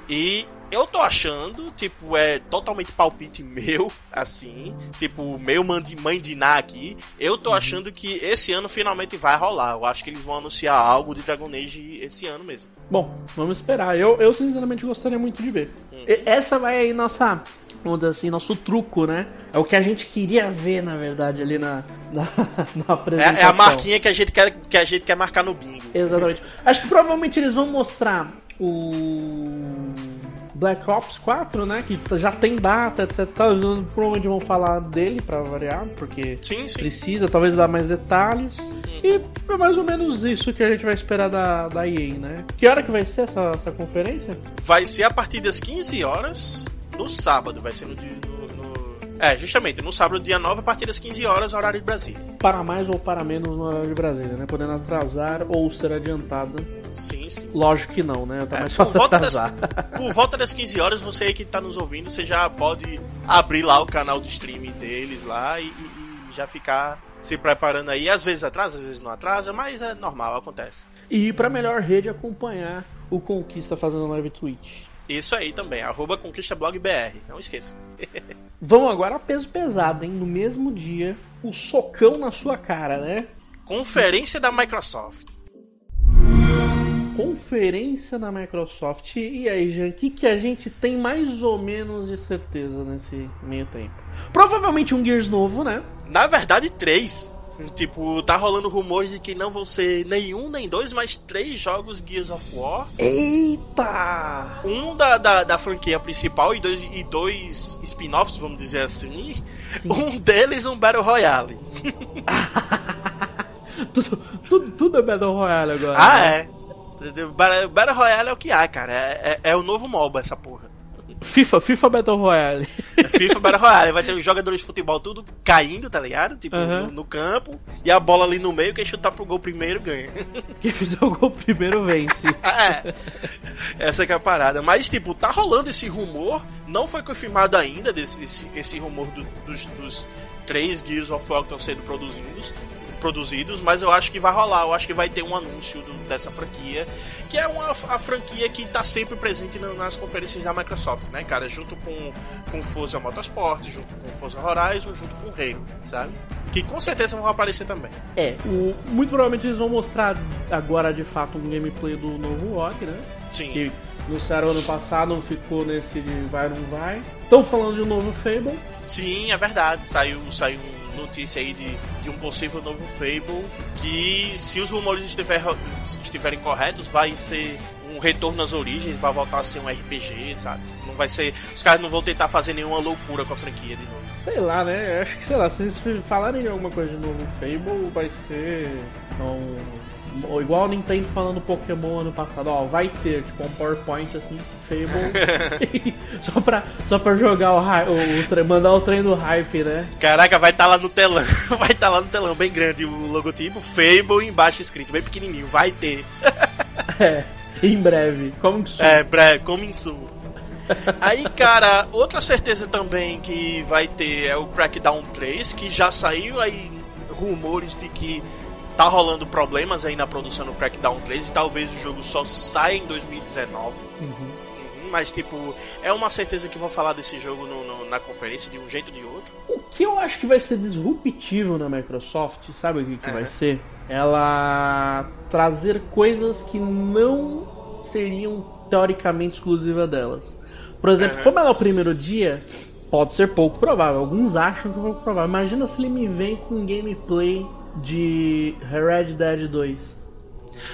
Speaker 3: E eu tô achando, tipo, é totalmente palpite (laughs) meu, assim, tipo, meu mãe de Ná aqui. Eu tô uhum. achando que esse ano finalmente vai rolar. Eu acho que eles vão anunciar algo de Dragon Age esse ano mesmo.
Speaker 2: Bom, vamos esperar. Eu, eu sinceramente gostaria muito de ver. Hum. Essa vai aí nossa, vamos dizer assim, nosso truco, né? É o que a gente queria ver, na verdade, ali na, (laughs) na, na apresentação.
Speaker 3: É, é, a marquinha que a, gente quer, que a gente quer marcar no bingo.
Speaker 2: Exatamente. Acho que provavelmente eles vão mostrar o Black Ops 4, né? Que já tem data, etc. Provavelmente vão falar dele para variar, porque
Speaker 3: sim, sim.
Speaker 2: precisa talvez dar mais detalhes. E é mais ou menos isso que a gente vai esperar da, da EA, né? Que hora que vai ser essa, essa conferência?
Speaker 3: Vai ser a partir das 15 horas no sábado, vai ser no, no, no... É, justamente, no sábado, dia 9, a partir das 15 horas, horário de Brasília.
Speaker 2: Para mais ou para menos no horário de Brasília, né? Podendo atrasar ou ser adiantada
Speaker 3: Sim, sim.
Speaker 2: Lógico que não, né? Tá é, mais fácil por volta,
Speaker 3: das, por volta das 15 horas, você aí que tá nos ouvindo, você já pode abrir lá o canal de streaming deles lá e, e, e já ficar se preparando aí. Às vezes atrasa, às vezes não atrasa, mas é normal, acontece.
Speaker 2: E para melhor rede acompanhar o Conquista fazendo live Twitch.
Speaker 3: Isso aí também, arroba ConquistaBlogBR, não esqueça. (laughs)
Speaker 2: Vamos agora a peso pesado, hein? No mesmo dia, o socão na sua cara, né?
Speaker 3: Conferência da Microsoft
Speaker 2: conferência da Microsoft. E aí, Jean, o que, que a gente tem mais ou menos de certeza nesse meio tempo? Provavelmente um Gears novo, né?
Speaker 3: Na verdade, três. Tipo, tá rolando rumores de que não vão ser nenhum nem dois, mas três jogos Gears of War.
Speaker 2: Eita!
Speaker 3: Um da, da, da franquia principal e dois, e dois spin-offs, vamos dizer assim. Sim. Um deles um Battle Royale. (laughs)
Speaker 2: tudo, tudo, tudo é Battle Royale agora.
Speaker 3: Ah, né? é. Battle Royale é o que há, cara. É, é, é o novo MOBA, essa porra.
Speaker 2: FIFA, FIFA Battle Royale.
Speaker 3: É FIFA Battle Royale. Vai ter os jogadores de futebol tudo caindo, tá ligado? Tipo, uhum. no, no, campo. E a bola ali no meio, quem chutar pro gol primeiro ganha. (laughs)
Speaker 2: Quem fizer o gol primeiro vence. (laughs)
Speaker 3: é. Essa que é a parada. Mas, tipo, tá rolando esse rumor. Não foi confirmado ainda desse, esse, esse rumor do, dos, dos três Gears of War que estão sendo produzidos produzidos, mas eu acho que vai rolar, eu acho que vai ter um anúncio do, dessa franquia, que é uma a franquia que está sempre presente nas conferências da Microsoft, né, cara? Junto com, com Forza Motorsport, junto com Forza Horizon, junto com Halo, sabe? Que com certeza vão aparecer também.
Speaker 2: É, o, muito provavelmente eles vão mostrar agora de fato um gameplay do novo Rock, né?
Speaker 3: Sim.
Speaker 2: Que anunciaram ano passado, ficou nesse de vai não vai. Estão falando de um novo Fable.
Speaker 3: Sim, é verdade. Saiu, saiu notícia aí de, de um possível novo Fable que, se os rumores estiver, estiverem corretos, vai ser um retorno às origens, vai voltar a ser um RPG, sabe? Não vai ser. Os caras não vão tentar fazer nenhuma loucura com a franquia de novo.
Speaker 2: Sei lá, né? Acho que, sei lá, se eles falarem alguma coisa de novo Fable, vai ser. Um ou igual a Nintendo falando Pokémon ano passado, ó, vai ter, tipo, um PowerPoint assim, Fable. (laughs) só, pra, só pra jogar o, o, o, mandar o trem do hype, né?
Speaker 3: Caraca, vai estar tá lá no telão. (laughs) vai estar tá lá no telão bem grande o logotipo, Fable embaixo escrito, bem pequenininho, vai ter. (laughs)
Speaker 2: é, em breve. Como
Speaker 3: soon. É, breve, coming soon. Aí, cara, outra certeza também que vai ter é o Crackdown 3, que já saiu aí rumores de que tá rolando problemas aí na produção do Crackdown 3 e talvez o jogo só saia em 2019. Uhum. Uhum, mas, tipo, é uma certeza que vão falar desse jogo no, no, na conferência de um jeito ou de outro.
Speaker 2: O que eu acho que vai ser disruptivo na Microsoft, sabe o que, que uhum. vai ser? Ela trazer coisas que não seriam teoricamente exclusivas delas. Por exemplo, como ela é o primeiro dia, pode ser pouco provável. Alguns acham que é pouco provável. Imagina se ele me vem com gameplay de Red Dead 2.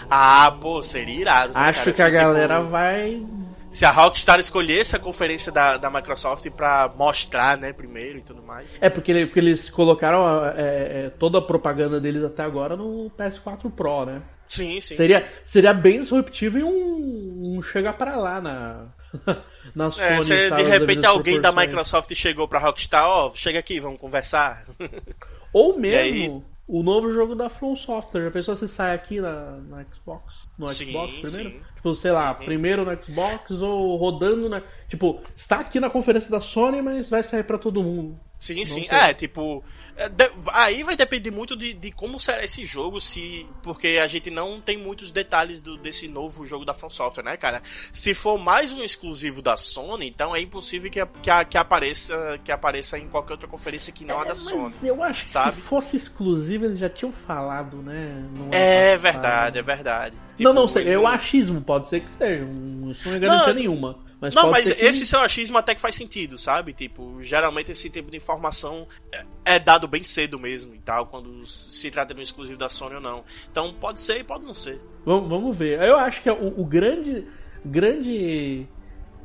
Speaker 3: Ah, pô, seria irado.
Speaker 2: Né, Acho cara? que a galera vai.
Speaker 3: Se a Rockstar escolhesse a conferência da, da Microsoft pra mostrar, né, primeiro e tudo mais.
Speaker 2: É, porque, porque eles colocaram é, é, toda a propaganda deles até agora no PS4 Pro, né?
Speaker 3: Sim, sim.
Speaker 2: Seria,
Speaker 3: sim.
Speaker 2: seria bem disruptivo e um, um chegar para lá na, (laughs) na Sony. É,
Speaker 3: se de repente alguém da Microsoft chegou pra Rockstar, ó, oh, chega aqui, vamos conversar. (laughs)
Speaker 2: Ou mesmo o novo jogo da From Software. A pessoa se sai aqui na, na Xbox? No sim, Xbox primeiro? Sim. Tipo, sei lá, uhum. primeiro no Xbox ou rodando na. Tipo, está aqui na conferência da Sony, mas vai sair para todo mundo.
Speaker 3: Sim,
Speaker 2: Não
Speaker 3: sim.
Speaker 2: sei.
Speaker 3: É, tipo. é, aí vai depender muito de, de como será esse jogo, se. Porque a gente não tem muitos detalhes do, desse novo jogo da From Software, né, cara? Se for mais um exclusivo da Sony, então é impossível que, que, a- que apareça que apareça em qualquer outra conferência que não a
Speaker 2: É,
Speaker 3: da
Speaker 2: mas
Speaker 3: Sony.
Speaker 2: Eu acho que
Speaker 3: sabe?
Speaker 2: se fosse exclusivo, eles já tinham falado, né?
Speaker 3: É
Speaker 2: passado.
Speaker 3: verdade, é verdade.
Speaker 2: não,
Speaker 3: Tipo,
Speaker 2: não sei,
Speaker 3: eles
Speaker 2: é o
Speaker 3: não-
Speaker 2: achismo, pode ser que seja. Isso não é garantia nenhuma. Mas
Speaker 3: Não, mas
Speaker 2: que-
Speaker 3: esse seu achismo até que faz sentido, sabe? Tipo, geralmente esse tipo de informação é- é dado bem cedo mesmo e tal, quando se trata de um exclusivo da Sony ou não. Então pode ser e pode não ser.
Speaker 2: Vamos, vamos ver. Eu acho que o, o grande, grande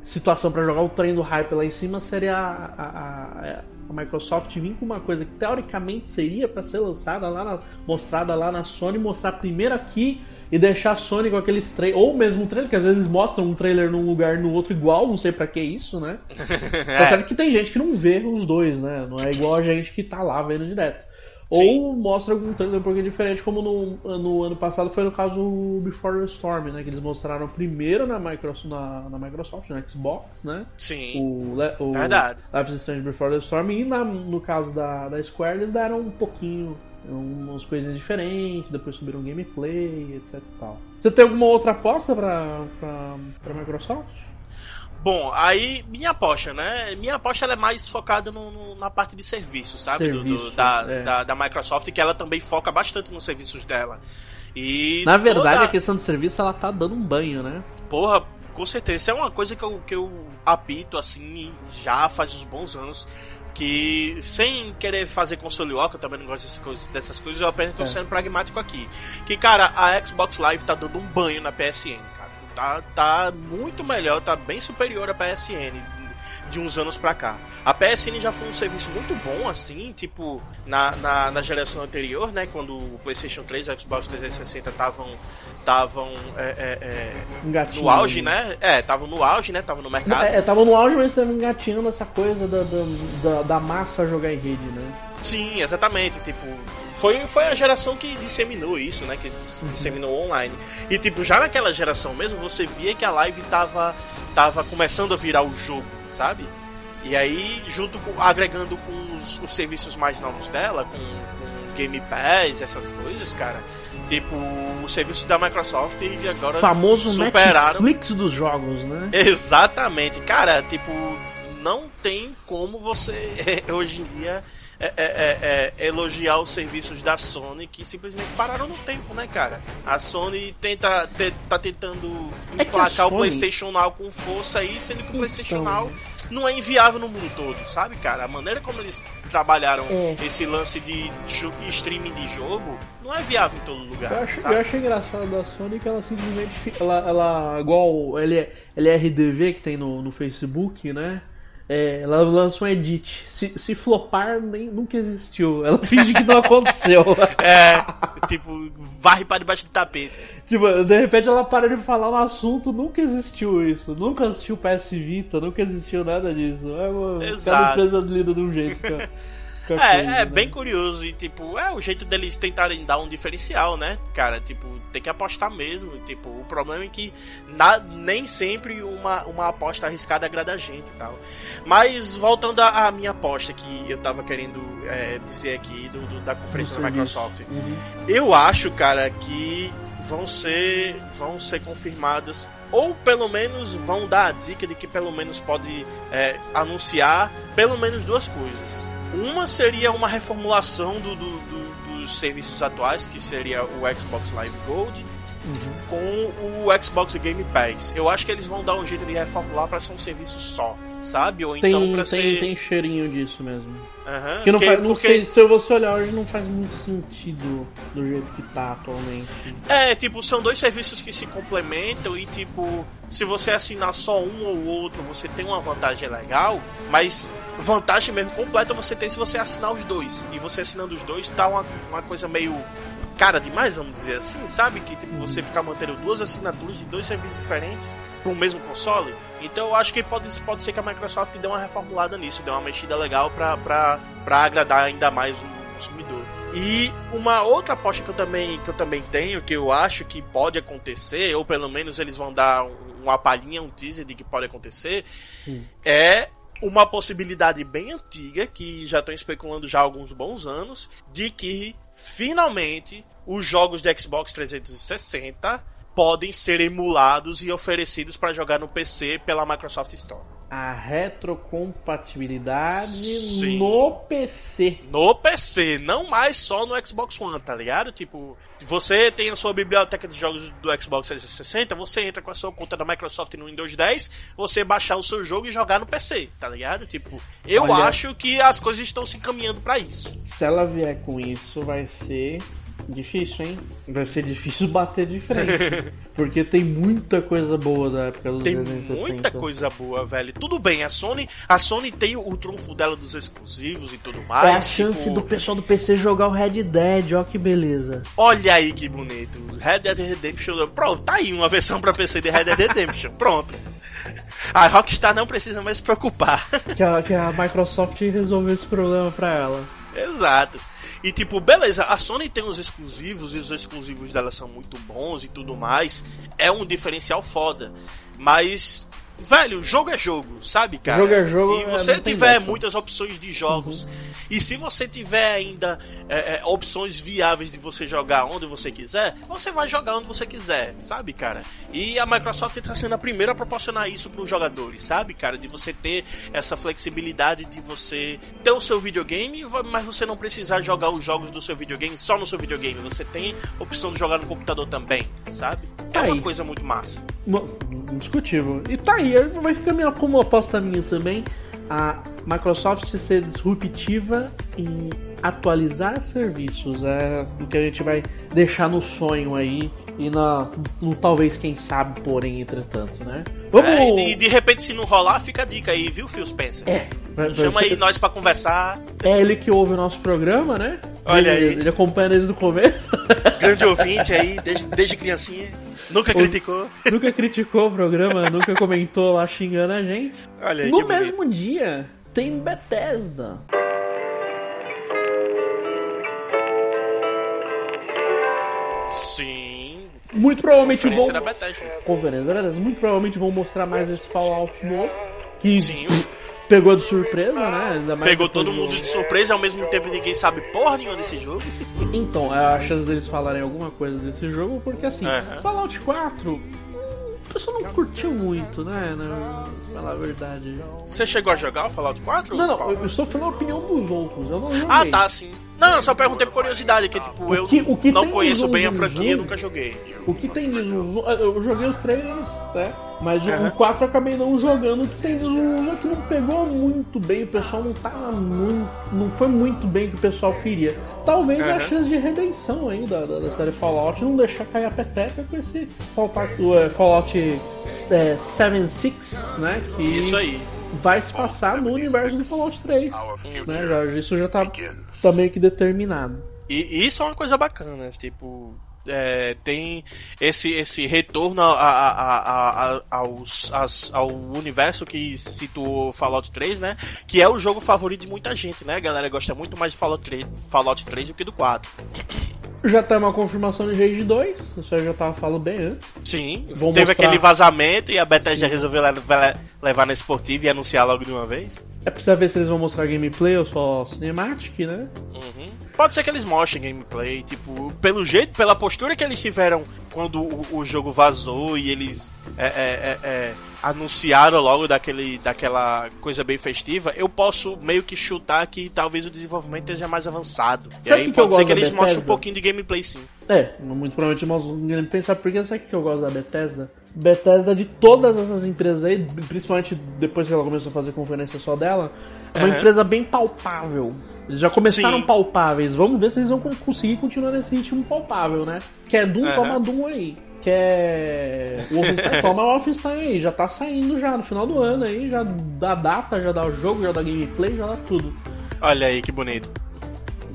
Speaker 2: situação pra jogar o trem do hype lá em cima seria a, a- a- a Microsoft vir com uma coisa que teoricamente seria pra ser lançada lá, na- mostrada lá na Sony, mostrar primeiro aqui e deixar a Sony com aqueles trailers, ou mesmo um trailer, que às vezes mostram um trailer num lugar e no outro igual, não sei pra que isso, né? (laughs) Tá certo que tem gente que não vê os dois, né? Não é igual a gente que tá lá vendo direto.
Speaker 3: Sim.
Speaker 2: Ou mostra algum trailer um pouquinho diferente, como no, no ano passado foi no caso Before the Storm, né? Que eles mostraram primeiro na Microsoft, na, na Microsoft, no Xbox, né?
Speaker 3: Sim.
Speaker 2: O, o
Speaker 3: Verdade.
Speaker 2: Life is Strange Before the Storm. E na- no caso da, da Square, eles deram um pouquinho, umas coisinhas diferentes, depois subiram gameplay, etc e tal. Você tem alguma outra aposta pra, pra, pra Microsoft?
Speaker 3: Bom, aí minha aposta, né? Minha aposta ela é mais focada no, no- na parte de serviço, sabe? Do- do-
Speaker 2: Serviço,
Speaker 3: da,
Speaker 2: é.
Speaker 3: da, da Microsoft, que ela também foca bastante nos serviços dela. E
Speaker 2: Na verdade,
Speaker 3: toda-
Speaker 2: a questão de serviço, ela tá dando um banho, né?
Speaker 3: Porra, com certeza. Isso é uma coisa que eu, que eu apito, assim, já faz uns bons anos. Que, sem querer fazer console walk, eu também não gosto dessas coisas, dessas coisas eu apenas tô
Speaker 2: É.
Speaker 3: sendo pragmático aqui. Que, cara, a Xbox Live tá dando um banho na PSN, cara. Tá, tá muito melhor, tá bem superior à PSN de uns anos pra cá. A PSN já foi um serviço muito bom, assim, tipo, na, na, na geração anterior, né? Quando o PlayStation 3 e o Xbox 360 estavam estavam é, é, é, no auge, né? É, estavam no auge, né? Estavam no mercado.
Speaker 2: É, tava no auge, mas tava engatinhando essa coisa da, da, da, massa jogar em rede, né?
Speaker 3: Sim, exatamente. Tipo, foi, foi a geração que disseminou isso, né? Que
Speaker 2: Uhum.
Speaker 3: disseminou online. E, tipo, já naquela geração mesmo, você via que a live tava, tava começando a virar o jogo, sabe? E aí, junto com. agregando com os, os serviços mais novos dela, com, com Game Pass, essas coisas, cara. Tipo, o serviço da Microsoft e agora
Speaker 2: O famoso
Speaker 3: superaram.
Speaker 2: Netflix dos jogos, né? (laughs)
Speaker 3: Exatamente, cara, tipo, não tem como você (laughs) hoje em dia é, é, é, é, elogiar os serviços da Sony que simplesmente pararam no tempo, né, cara? A Sony tenta, te- tá tentando
Speaker 2: É
Speaker 3: emplacar o
Speaker 2: Sony-
Speaker 3: PlayStation Now com força aí, sendo que o PlayStation
Speaker 2: Então.
Speaker 3: Now não é inviável no mundo todo, sabe, cara? A maneira como eles trabalharam
Speaker 2: É.
Speaker 3: esse lance de streaming de jogo não é viável em todo lugar,
Speaker 2: Eu acho,
Speaker 3: sabe?
Speaker 2: eu acho engraçado da Sony que ela simplesmente fica. Ela, ela igual LRDV que tem no, no Facebook, né? É, ela lança um edit. Se, se flopar, nem, nunca existiu. Ela finge que não aconteceu. (laughs)
Speaker 3: É, tipo, varre para debaixo do tapete.
Speaker 2: tipo, de repente ela para de falar no assunto, nunca existiu isso. Nunca existiu PS Vita, nunca existiu nada disso. É uma, cada
Speaker 3: Exato.
Speaker 2: empresa lida de um jeito. com (laughs)
Speaker 3: É,
Speaker 2: coisa,
Speaker 3: é
Speaker 2: né?
Speaker 3: bem curioso e tipo, é o jeito deles tentarem dar um diferencial, né? Cara, tipo, tem que apostar mesmo. Tipo, o problema é que na- nem sempre uma, uma aposta arriscada agrada a gente e tal. Mas voltando à minha aposta que eu tava querendo é, dizer aqui do, do- da conferência da. Microsoft.
Speaker 2: Uhum.
Speaker 3: Eu acho, cara, que vão ser vão ser confirmadas ou pelo menos vão dar a dica de que pelo menos pode é, anunciar pelo menos duas coisas. Uma seria uma reformulação do, do- do- dos serviços atuais, que seria o Xbox Live Gold,
Speaker 2: Uhum.
Speaker 3: com o Xbox Game Pass. Eu acho que eles vão dar um jeito de reformular para ser um serviço só, sabe? Ou
Speaker 2: Tem,
Speaker 3: então para
Speaker 2: tem,
Speaker 3: ser.
Speaker 2: tem cheirinho disso mesmo.
Speaker 3: Aham,
Speaker 2: Que não,
Speaker 3: porque-
Speaker 2: faz, não
Speaker 3: porque-
Speaker 2: sei, se você olhar hoje não faz muito sentido do jeito que tá atualmente.
Speaker 3: É, tipo, são dois serviços que se complementam e, tipo, se você assinar só um ou outro, você tem uma vantagem legal, mas vantagem mesmo completa você tem se você assinar os dois. E você assinando os dois tá uma, uma coisa meio cara demais, vamos dizer assim, sabe? Que, tipo, você ficar mantendo duas assinaturas de dois serviços diferentes para o mesmo console. Então eu acho que pode, pode ser que a Microsoft dê uma reformulada nisso, dê uma mexida legal pra agradar ainda mais o consumidor. E uma outra aposta que eu também que eu também tenho, que eu acho que pode acontecer, ou pelo menos eles vão dar um- uma palhinha, um teaser de que pode acontecer,
Speaker 2: Sim.
Speaker 3: é uma possibilidade bem antiga, que já estão especulando já há alguns bons anos, de que finalmente os jogos de Xbox 360 podem ser emulados e oferecidos para jogar no PC pela Microsoft Store.
Speaker 2: A retrocompatibilidade
Speaker 3: Sim.
Speaker 2: no PC.
Speaker 3: No PC, não mais só no Xbox One, tá ligado? Tipo, você tem a sua biblioteca de jogos do Xbox 360, você entra com a sua conta da Microsoft no Windows 10, você baixar o seu jogo e jogar no PC, tá ligado? Tipo, eu
Speaker 2: Olha-
Speaker 3: acho que as coisas estão se encaminhando pra isso.
Speaker 2: Se ela vier com isso, vai ser difícil, hein? Vai ser difícil bater de frente. (laughs) porque tem muita coisa boa da época dos
Speaker 3: Tem
Speaker 2: 360.
Speaker 3: muita coisa boa, velho. Tudo bem, a Sony, a Sony tem o, o trunfo dela dos exclusivos e tudo mais.
Speaker 2: É a chance
Speaker 3: tipo,
Speaker 2: do pessoal do PC jogar o Red Dead, ó que beleza.
Speaker 3: Olha aí que bonito. Red Dead Redemption. Pronto, tá aí uma versão pra PC de Red Dead Redemption. (laughs) Pronto. A Rockstar não precisa mais se preocupar.
Speaker 2: Que a, que a Microsoft resolveu esse problema pra ela.
Speaker 3: Exato. E tipo, beleza, a Sony tem os exclusivos e os exclusivos dela são muito bons e tudo mais. É um diferencial foda. Mas, velho, jogo é jogo, sabe, cara?
Speaker 2: Jogo é jogo,
Speaker 3: Se
Speaker 2: é,
Speaker 3: você
Speaker 2: tem
Speaker 3: tiver
Speaker 2: dessa.
Speaker 3: muitas opções de jogos e se você tiver ainda é, é, opções viáveis de você jogar onde você quiser, você vai jogar onde você quiser, sabe, cara? E a Microsoft está sendo a primeira a proporcionar isso para os jogadores, sabe, cara? De você ter essa flexibilidade de você ter o seu videogame, mas você não precisar jogar os jogos do seu videogame só no seu videogame. Você tem opção de jogar no computador também, sabe? É
Speaker 2: Tá
Speaker 3: uma
Speaker 2: aí.
Speaker 3: coisa muito massa.
Speaker 2: Mo- Indiscutível. E tá aí, vai ficar minha, como aposta minha também, a Microsoft ser disruptiva em atualizar serviços. É o que a gente vai deixar no sonho aí. E na, no talvez, quem sabe, porém, entretanto, né? Vamos!
Speaker 3: É, e de, de repente, se não rolar, fica a dica aí, viu, Phil Spencer?
Speaker 2: É,
Speaker 3: Chama aí nós pra conversar.
Speaker 2: É ele que ouve o nosso programa, né?
Speaker 3: Olha
Speaker 2: ele,
Speaker 3: aí.
Speaker 2: ele acompanha desde o começo. (laughs)
Speaker 3: Grande ouvinte aí, desde, desde criancinha. Nunca criticou.
Speaker 2: nunca criticou o programa, nunca comentou lá xingando a gente.
Speaker 3: Olha aí,
Speaker 2: No mesmo dia, tem Bethesda. Muito provavelmente vão.
Speaker 3: Conferência da Bethesda.
Speaker 2: Conferência da Bethesda. Muito provavelmente vão mostrar mais esse Fallout novo. Que
Speaker 3: Sim. (laughs)
Speaker 2: pegou de surpresa, né? Ainda mais
Speaker 3: Pegou todo
Speaker 2: do-
Speaker 3: mundo de surpresa e ao mesmo tempo ninguém sabe porra nenhuma desse jogo.
Speaker 2: Então, é a chance deles falarem alguma coisa desse jogo, porque assim. Fallout 4. O pessoal não curtiu muito, né? né? Falar a verdade.
Speaker 3: Você chegou a jogar o Fallout 4?
Speaker 2: Não, não, eu estou falando a opinião dos outros. Eu não joguei.
Speaker 3: Ah, tá, sim. Não, eu só perguntei por curiosidade, que tipo, eu
Speaker 2: que-
Speaker 3: não conheço bem a franquia nunca joguei.
Speaker 2: O que tem de Zuzu. Eu joguei os três, né? Mas o-
Speaker 3: Aham.
Speaker 2: o 4 eu acabei não jogando. O que tem de Zuzu é que não pegou muito bem. O pessoal não tava muito. Não foi muito bem o que o pessoal queria. Talvez a
Speaker 3: Aham.
Speaker 2: chance de redenção aí da, da, da série Fallout não deixar cair a peteca com esse Fallout, é, Fallout é, 76, né? Que
Speaker 3: Isso aí.
Speaker 2: Vai se passar no universo do Fallout 3. Né? Já, isso já tá, tá meio que determinado.
Speaker 3: E isso é uma coisa bacana, tipo. É, tem esse, esse retorno a, a, a, aos, as- ao universo que situou Fallout 3, né? Que é o jogo favorito de muita gente, né? A galera gosta muito mais de Fallout 3, Fallout 3 do que do 4.
Speaker 2: Já tem uma confirmação de Rage 2, isso eu já tava falando bem antes.
Speaker 3: Sim,
Speaker 2: Vão
Speaker 3: teve
Speaker 2: mostrar-
Speaker 3: aquele vazamento e a Bethesda resolveu le- le- levar na esportiva e anunciar logo de uma vez.
Speaker 2: É pra ver se eles vão mostrar gameplay ou só cinematic, né?
Speaker 3: Uhum. Pode ser que eles mostrem gameplay, tipo, pelo jeito, pela postura que eles tiveram quando o, o jogo vazou e eles é, é, é, é, anunciaram logo daquele, daquela coisa bem festiva, eu posso meio que chutar que talvez o desenvolvimento esteja mais avançado. e
Speaker 2: Sabe
Speaker 3: aí
Speaker 2: o que
Speaker 3: pode ser
Speaker 2: gosto
Speaker 3: que eles mostrem um pouquinho de gameplay sim.
Speaker 2: É, muito provavelmente mostra um gameplay. Sabe por que? Sabe que eu gosto da Bethesda? Bethesda de todas essas empresas aí, principalmente depois que ela começou a fazer conferência só dela, é uma
Speaker 3: Aham.
Speaker 2: empresa bem palpável. Eles já começaram
Speaker 3: Sim.
Speaker 2: palpáveis. Vamos ver se eles vão con- conseguir continuar nesse ritmo palpável, né? Quer Doom,
Speaker 3: Aham.
Speaker 2: toma Doom aí. Quer Wolfenstein, (laughs) toma Wolfenstein aí. Já tá saindo já no final do ano aí. Já dá data, já dá o jogo, já dá gameplay, já dá tudo.
Speaker 3: Olha aí que bonito.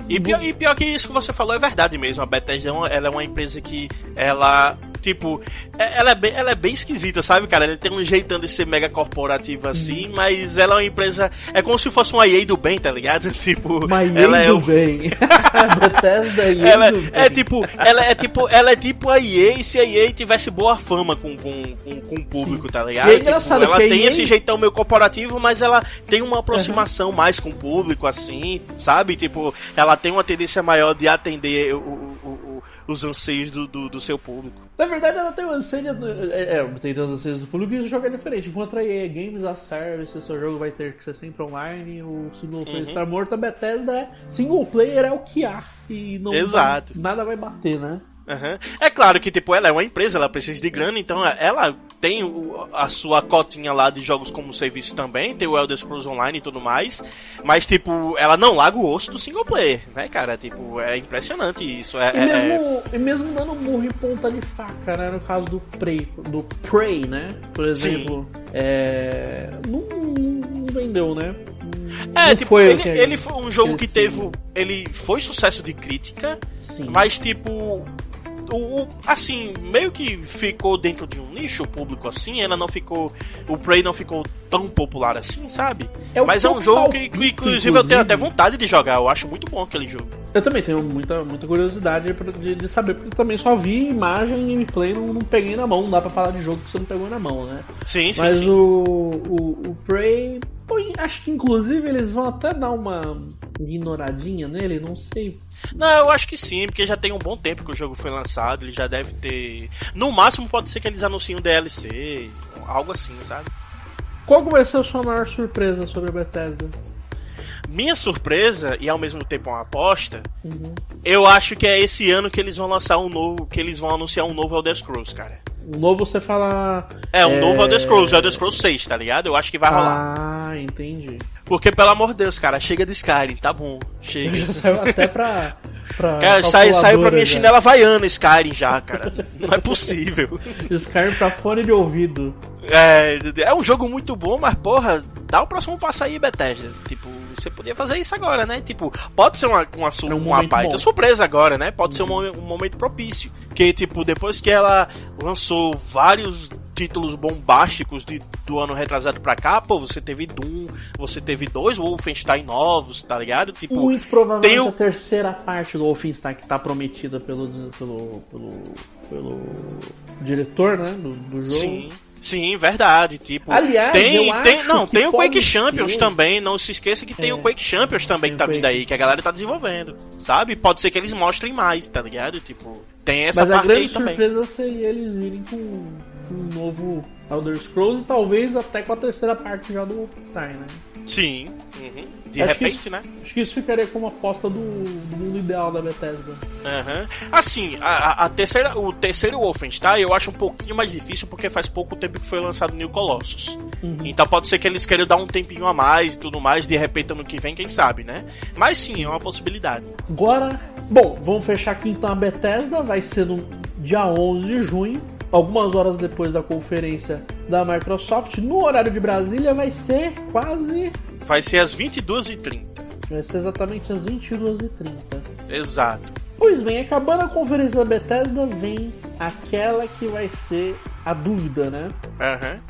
Speaker 3: E pior, e pior que isso que você falou é verdade mesmo. A Bethesda é uma, ela é uma empresa que ela Tipo, é- ela é, bem, ela é bem esquisita, sabe, cara? Ela tem um jeitão de ser mega corporativa assim, mas ela é uma empresa. É como se fosse uma EA do bem, tá ligado? (laughs) Tipo,
Speaker 2: Mas
Speaker 3: ela é
Speaker 2: do
Speaker 3: o-
Speaker 2: bem. (laughs) Bethesda
Speaker 3: ela
Speaker 2: do bem.
Speaker 3: é tipo, ela é tipo, ela é tipo a EA se a EA tivesse boa fama com, com, com, com o público, tá ligado?
Speaker 2: E é
Speaker 3: Tipo,
Speaker 2: engraçado
Speaker 3: ela tem
Speaker 2: EA
Speaker 3: esse jeitão meio corporativo, mas ela tem uma aproximação mais com o público, assim, sabe? Tipo, ela tem uma tendência maior de atender o- o- os anseios do, do, do seu público.
Speaker 2: Na verdade, ela tem um anseio. É, é, tem os anseios do público e o jogo é diferente. Enquanto a EA Games a Service, o seu jogo vai ter que ser sempre online, o single player
Speaker 3: Uhum.
Speaker 2: está morto, a Bethesda é single player é o que há. E não
Speaker 3: Exato.
Speaker 2: nada vai bater, né?
Speaker 3: Aham. É claro que, tipo, ela é uma empresa, ela precisa de grana, então ela tem o- a sua cotinha lá de jogos como serviço também, tem o Elder Scrolls Online e tudo mais, mas, tipo, ela não larga o osso do single player, né, cara? Tipo, é impressionante isso. É,
Speaker 2: E
Speaker 3: é- é-
Speaker 2: mesmo, e mesmo dando murro em ponta de faca, né? No caso do Prey, do Prey né? Por exemplo, é, não, não vendeu, né?
Speaker 3: É,
Speaker 2: Não
Speaker 3: tipo,
Speaker 2: foi
Speaker 3: ele, ele foi um jogo que teve. Ele foi sucesso de crítica,
Speaker 2: Sim.
Speaker 3: mas, tipo. O, o- assim, meio que ficou dentro de um nicho público assim, ela não ficou. O Prey não ficou tão popular assim, sabe?
Speaker 2: É
Speaker 3: Mas é um jogo que, inclusive, eu tenho até vontade de jogar. Eu acho muito bom aquele jogo.
Speaker 2: Eu também tenho muita, muita curiosidade de, de saber, porque eu também só vi imagem e gameplay, não, não peguei na mão. Não dá pra falar de jogo que você não pegou na mão, né?
Speaker 3: Sim, sim,
Speaker 2: Mas
Speaker 3: sim.
Speaker 2: o, o, o Prey, pô, acho que inclusive eles vão até dar uma ignoradinha nele, não sei.
Speaker 3: Não, eu acho que sim, porque já tem um bom tempo que o jogo foi lançado, ele já deve ter. No máximo pode ser que eles anunciem um DLC, algo assim, sabe?
Speaker 2: Qual vai ser a sua maior surpresa sobre a Bethesda?
Speaker 3: Minha surpresa, e ao mesmo tempo uma aposta,
Speaker 2: Uhum.
Speaker 3: eu acho que é esse ano que eles vão lançar um novo. que eles vão anunciar um novo Elder Scrolls, cara.
Speaker 2: O novo você fala.
Speaker 3: É, um novo Elder Scrolls, Elder Scrolls 6, tá ligado? Eu acho que vai rolar.
Speaker 2: Ah, entendi.
Speaker 3: Porque, pelo amor de Deus, cara, chega de Skyrim, tá bom. Chega. (laughs)
Speaker 2: Já saiu até pra. (laughs) pra
Speaker 3: Cara, sai, saiu pra minha chinela havaiana Skyrim já, cara. Não é possível. (laughs)
Speaker 2: Skyrim pra fone de ouvido.
Speaker 3: É, é um jogo muito bom, mas porra, dá o próximo passo aí, Bethesda. Tipo, você podia fazer isso agora, né? Tipo, pode ser uma, uma,
Speaker 2: É um
Speaker 3: uma baita surpresa agora, né? Pode ser um, momen- um momento propício. Que, tipo, depois que ela lançou vários títulos bombásticos de, do ano retrasado pra cá, pô, você teve Doom, você teve dois Wolfenstein novos, tá ligado? Tipo,
Speaker 2: Muito provavelmente
Speaker 3: tem o-
Speaker 2: a terceira parte do Wolfenstein que tá prometida pelo, pelo, pelo, pelo diretor, né? Do, do jogo.
Speaker 3: Sim. Sim, verdade. Tipo,
Speaker 2: Aliás,
Speaker 3: tem, tem, não, tem o Quake Champions
Speaker 2: ser.
Speaker 3: também. Não se esqueça que tem
Speaker 2: É.
Speaker 3: o Quake Champions também que tá vindo aí, que a galera tá desenvolvendo. Sabe? Pode ser que eles mostrem mais, tá ligado? Tipo, tem essa
Speaker 2: Mas a
Speaker 3: parte aí
Speaker 2: grande
Speaker 3: também.
Speaker 2: surpresa seria eles virem com um novo Elder Scrolls e talvez até com a terceira parte já do Wolfenstein, né?
Speaker 3: Sim. uhum. De
Speaker 2: Acho
Speaker 3: repente,
Speaker 2: isso-
Speaker 3: né?
Speaker 2: Acho que isso ficaria como aposta do, do mundo ideal da Bethesda.
Speaker 3: Aham. Assim, a, a- terceira, o terceiro Wolfenstein eu acho um pouquinho mais difícil porque faz pouco tempo que foi lançado New Colossus.
Speaker 2: Uhum.
Speaker 3: Então pode ser que eles queiram dar um tempinho a mais e tudo mais, de repente ano que vem, quem sabe, né? Mas sim, é uma possibilidade.
Speaker 2: Agora, bom, vamos fechar aqui então a Bethesda, vai ser no dia 11 de junho, algumas horas depois da conferência da Microsoft, no horário de Brasília vai ser quase,
Speaker 3: Vai ser às 22h30.
Speaker 2: vai ser exatamente às 22h30.
Speaker 3: Exato.
Speaker 2: Pois bem, acabando a conferência da Bethesda, vem aquela que vai ser a dúvida, né?
Speaker 3: Aham.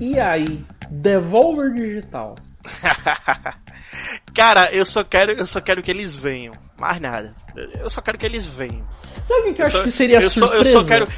Speaker 2: E aí, Devolver Digital. (laughs)
Speaker 3: Cara, eu só quero, eu só quero que eles venham. Mais nada. Eu só quero que eles venham.
Speaker 2: Sabe o que eu,
Speaker 3: Eu
Speaker 2: acho
Speaker 3: só-
Speaker 2: que seria
Speaker 3: eu só, eu
Speaker 2: surpresa?
Speaker 3: só quero.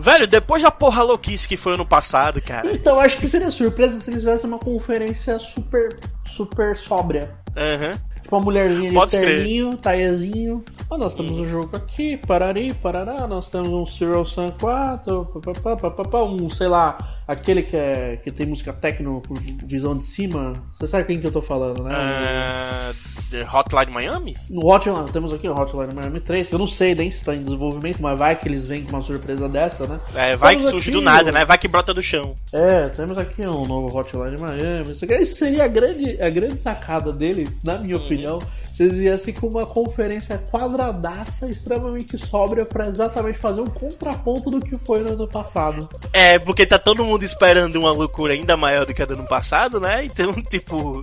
Speaker 3: Velho, depois da porra louquice que foi ano passado, cara.
Speaker 2: Então, eu acho que seria surpresa se eles fizessem uma conferência super, super sóbria.
Speaker 3: Aham.
Speaker 2: Tipo uma mulherzinha de
Speaker 3: Pode crer.
Speaker 2: terninho, taiezinho. Ah, nós temos um jogo aqui, parari, parará, nós temos um Serial Sun 4, papapá, papapá, um, sei lá, aquele que, é, que tem música techno com visão de cima. Você sabe quem que eu tô falando, né?
Speaker 3: Ah, The Hotline Miami?
Speaker 2: No Hotline, temos aqui o Hotline Miami 3, que eu não sei nem se tá em desenvolvimento, mas vai que eles vêm com uma surpresa dessa, né?
Speaker 3: É, vai que
Speaker 2: Temos
Speaker 3: surge
Speaker 2: aqui
Speaker 3: do nada,
Speaker 2: o-
Speaker 3: né? Vai que brota do chão.
Speaker 2: É, temos aqui um novo Hotline Miami. Isso Isso seria a grande, a grande sacada deles, na minha
Speaker 3: Uhum.
Speaker 2: opinião. Eles viessem com uma conferência quadradaça, extremamente sóbria, pra exatamente fazer um contraponto do que foi no ano passado.
Speaker 3: É, porque tá todo mundo esperando uma loucura ainda maior do que a do ano passado, né? Então, (laughs) tipo.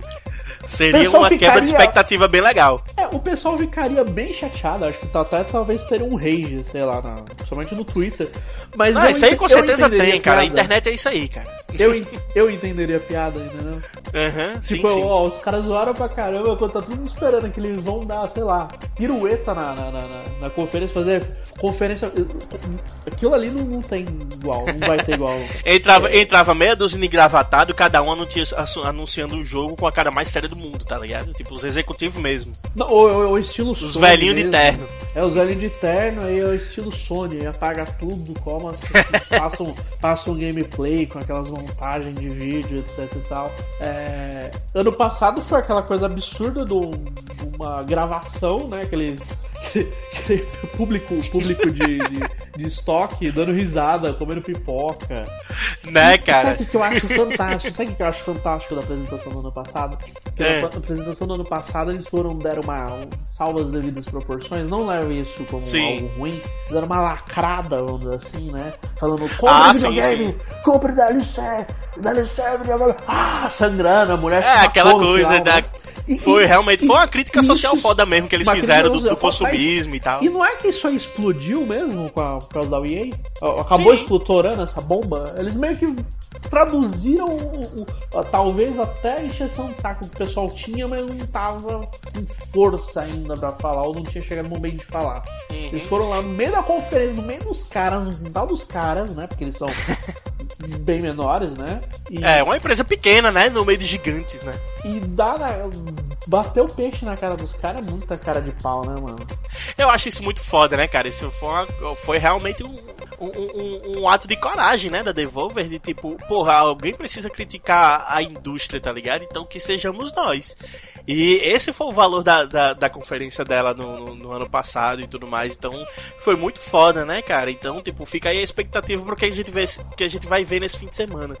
Speaker 3: Seria uma quebra de
Speaker 2: ficaria-
Speaker 3: expectativa bem legal.
Speaker 2: É, o pessoal ficaria bem chateado, acho que até talvez teria um rage, sei lá, na, principalmente no Twitter. Mas
Speaker 3: Não,
Speaker 2: eu
Speaker 3: isso aí
Speaker 2: ente-
Speaker 3: com certeza tem, cara. A internet é isso aí, cara.
Speaker 2: Eu, en- eu entenderia a piada, entendeu?
Speaker 3: Aham, sim,
Speaker 2: Tipo,
Speaker 3: sim.
Speaker 2: ó, os caras zoaram pra caramba quando tá todo mundo esperando que eles vão dar, sei lá, pirueta na, na, na, na- conferência, fazer conferência. Aquilo ali não, não tem igual, não vai ter igual. (laughs)
Speaker 3: Entrava, entrava meia dúzia de engravatado, cada um anunciando o jogo com a cara mais séria do mundo, tá ligado? Tipo, os executivos mesmo.
Speaker 2: Não, o, o- estilo
Speaker 3: Os
Speaker 2: Sony
Speaker 3: velhinhos de terno.
Speaker 2: É, os velhinhos de terno, aí é o estilo Sony, aí apaga tudo, como assim, (laughs) passa, um, passa um gameplay com aquelas montagens de vídeo, etc e tal. É, ano passado foi aquela coisa absurda do, de uma gravação, né? Aqueles. aquele (laughs) público, público de, de, de estoque dando risada, comendo pipoca.
Speaker 3: Né, cara?
Speaker 2: Sabe o que eu acho fantástico? Sabe o que eu acho fantástico da apresentação do ano passado? Que
Speaker 3: É.
Speaker 2: na apresentação do ano passado eles foram, deram uma um, salva as devidas proporções, não leve isso como
Speaker 3: Sim.
Speaker 2: algo ruim, deram uma lacrada, vamos dizer assim, né? Falando, compre
Speaker 3: Ah, sim,
Speaker 2: videogame, compre DLC, DLC, videogame, ah, sangrando, a mulher
Speaker 3: É, aquela coisa
Speaker 2: final,
Speaker 3: da.
Speaker 2: né? E-
Speaker 3: Foi
Speaker 2: e-
Speaker 3: realmente.
Speaker 2: e-
Speaker 3: Foi uma crítica social foda mesmo que eles fizeram do, do consumismo e tal.
Speaker 2: E não é que isso aí explodiu mesmo com a, causa da EA? Acabou
Speaker 3: Sim.
Speaker 2: explorando essa bomba? Eles meio que traduziram o, o- talvez até a encheção de saco que o pessoal tinha, mas não tava com força ainda pra falar, ou não tinha chegado no momento de falar.
Speaker 3: Uhum.
Speaker 2: Eles foram lá no meio da conferência, no meio dos caras, no quintal dos caras, né? Porque eles são (laughs) bem menores, né? E,
Speaker 3: É, uma empresa pequena, né? No meio de gigantes, né?
Speaker 2: e dá na, bater o peixe na cara dos caras é muita cara de pau, né, mano?
Speaker 3: Eu acho isso muito foda, né, cara? Isso foi, uma- foi realmente um, um, um- um ato de coragem, né, da Devolver, de tipo, porra, alguém precisa criticar a indústria, tá ligado? Então que sejamos nós. E esse foi o valor da, da, da conferência dela no, no, no ano passado e tudo mais. Então foi muito foda, né, cara? Então, tipo, fica aí a expectativa pro que a gente, vê, que a gente vai ver nesse fim de semana.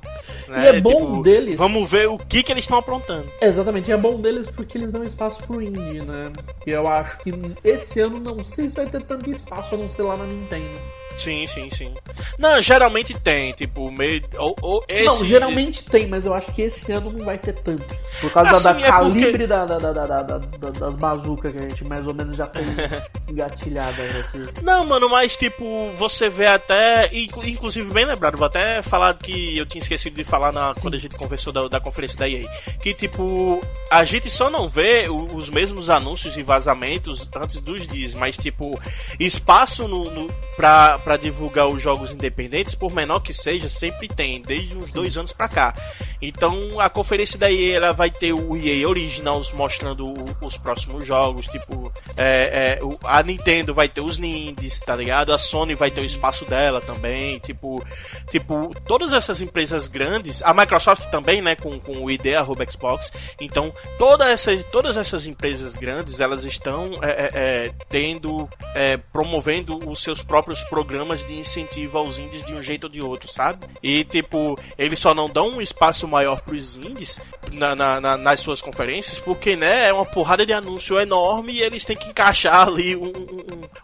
Speaker 3: né?
Speaker 2: é bom
Speaker 3: Tipo,
Speaker 2: deles.
Speaker 3: Vamos ver o que, que eles estão aprontando.
Speaker 2: Exatamente, é bom deles porque eles dão espaço pro indie, né? E eu acho que esse ano não sei se vai ter tanto espaço a não ser lá na Nintendo.
Speaker 3: Sim, sim, sim. Não, geralmente tem, tipo, meio. Ou, ou esse...
Speaker 2: Não, geralmente tem, mas eu acho que esse ano não vai ter tanto. Por causa
Speaker 3: Assim,
Speaker 2: da
Speaker 3: é porque-
Speaker 2: calibre da, da, da, da, da- da- das bazucas que a gente mais ou menos já tem (laughs) engatilhada. Assim.
Speaker 3: Não, mano, mas tipo, você vê até. inclu- Inclusive, bem lembrado, vou até falar que eu tinha esquecido de falar na, quando a gente conversou da, da conferência da EA. Que tipo, a gente só não vê os mesmos anúncios e vazamentos antes dos dias, mas tipo, espaço no, no, pra, pra divulgar os jogos independentes, por menor que seja, sempre tem, desde uns dois anos pra cá. Então a conferência da ela vai ter o EA Originals mostrando os próximos jogos, tipo, é, é, a Nintendo vai ter os Nindies, tá ligado? A Sony vai ter o espaço dela também, tipo, tipo, todas essas empresas grandes, a Microsoft também, né, com, com o ID arroba Xbox, então todas essas, todas essas empresas grandes, elas estão é, é, é, tendo, é, promovendo os seus próprios programas de incentivo aos indies de um jeito ou de outro, sabe? E tipo, eles só não dão um espaço maior pros indies na, na- na- nas suas conferências, porque né, é uma porrada de anúncio enorme e eles têm que encaixar ali um,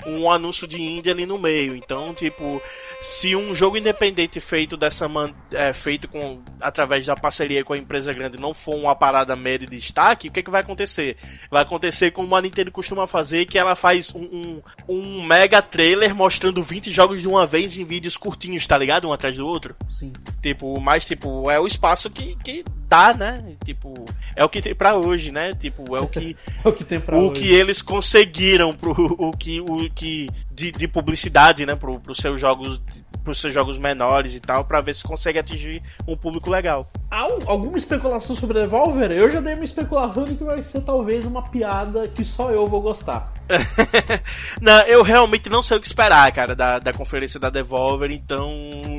Speaker 3: um, um- anúncio de indie ali no meio. Então, tipo, se um jogo independente feito dessa man, é, feito com através da parceria com a empresa grande não for uma parada média de destaque, o que, que vai acontecer? Vai acontecer como a Nintendo costuma fazer, que ela faz um, um, um mega trailer mostrando 20 jogos de uma vez em vídeos curtinhos, tá ligado? Um atrás do outro.
Speaker 2: Sim.
Speaker 3: Tipo, mas tipo, é o espaço que, que dá, né? Tipo, é o que tem pra hoje, né? Tipo, é o que (laughs)
Speaker 2: É o que tem pra
Speaker 3: o
Speaker 2: hoje.
Speaker 3: que eles conseguiram pro o que o que de, de publicidade, né, pro, pros seus jogos pros seus jogos menores e tal, pra ver se consegue atingir um público legal.
Speaker 2: Há um- alguma especulação sobre Devolver? Eu já dei uma especulação de que vai ser talvez uma piada que só eu vou gostar. (laughs)
Speaker 3: não, eu realmente não sei o que esperar, cara, da, da conferência da Devolver, então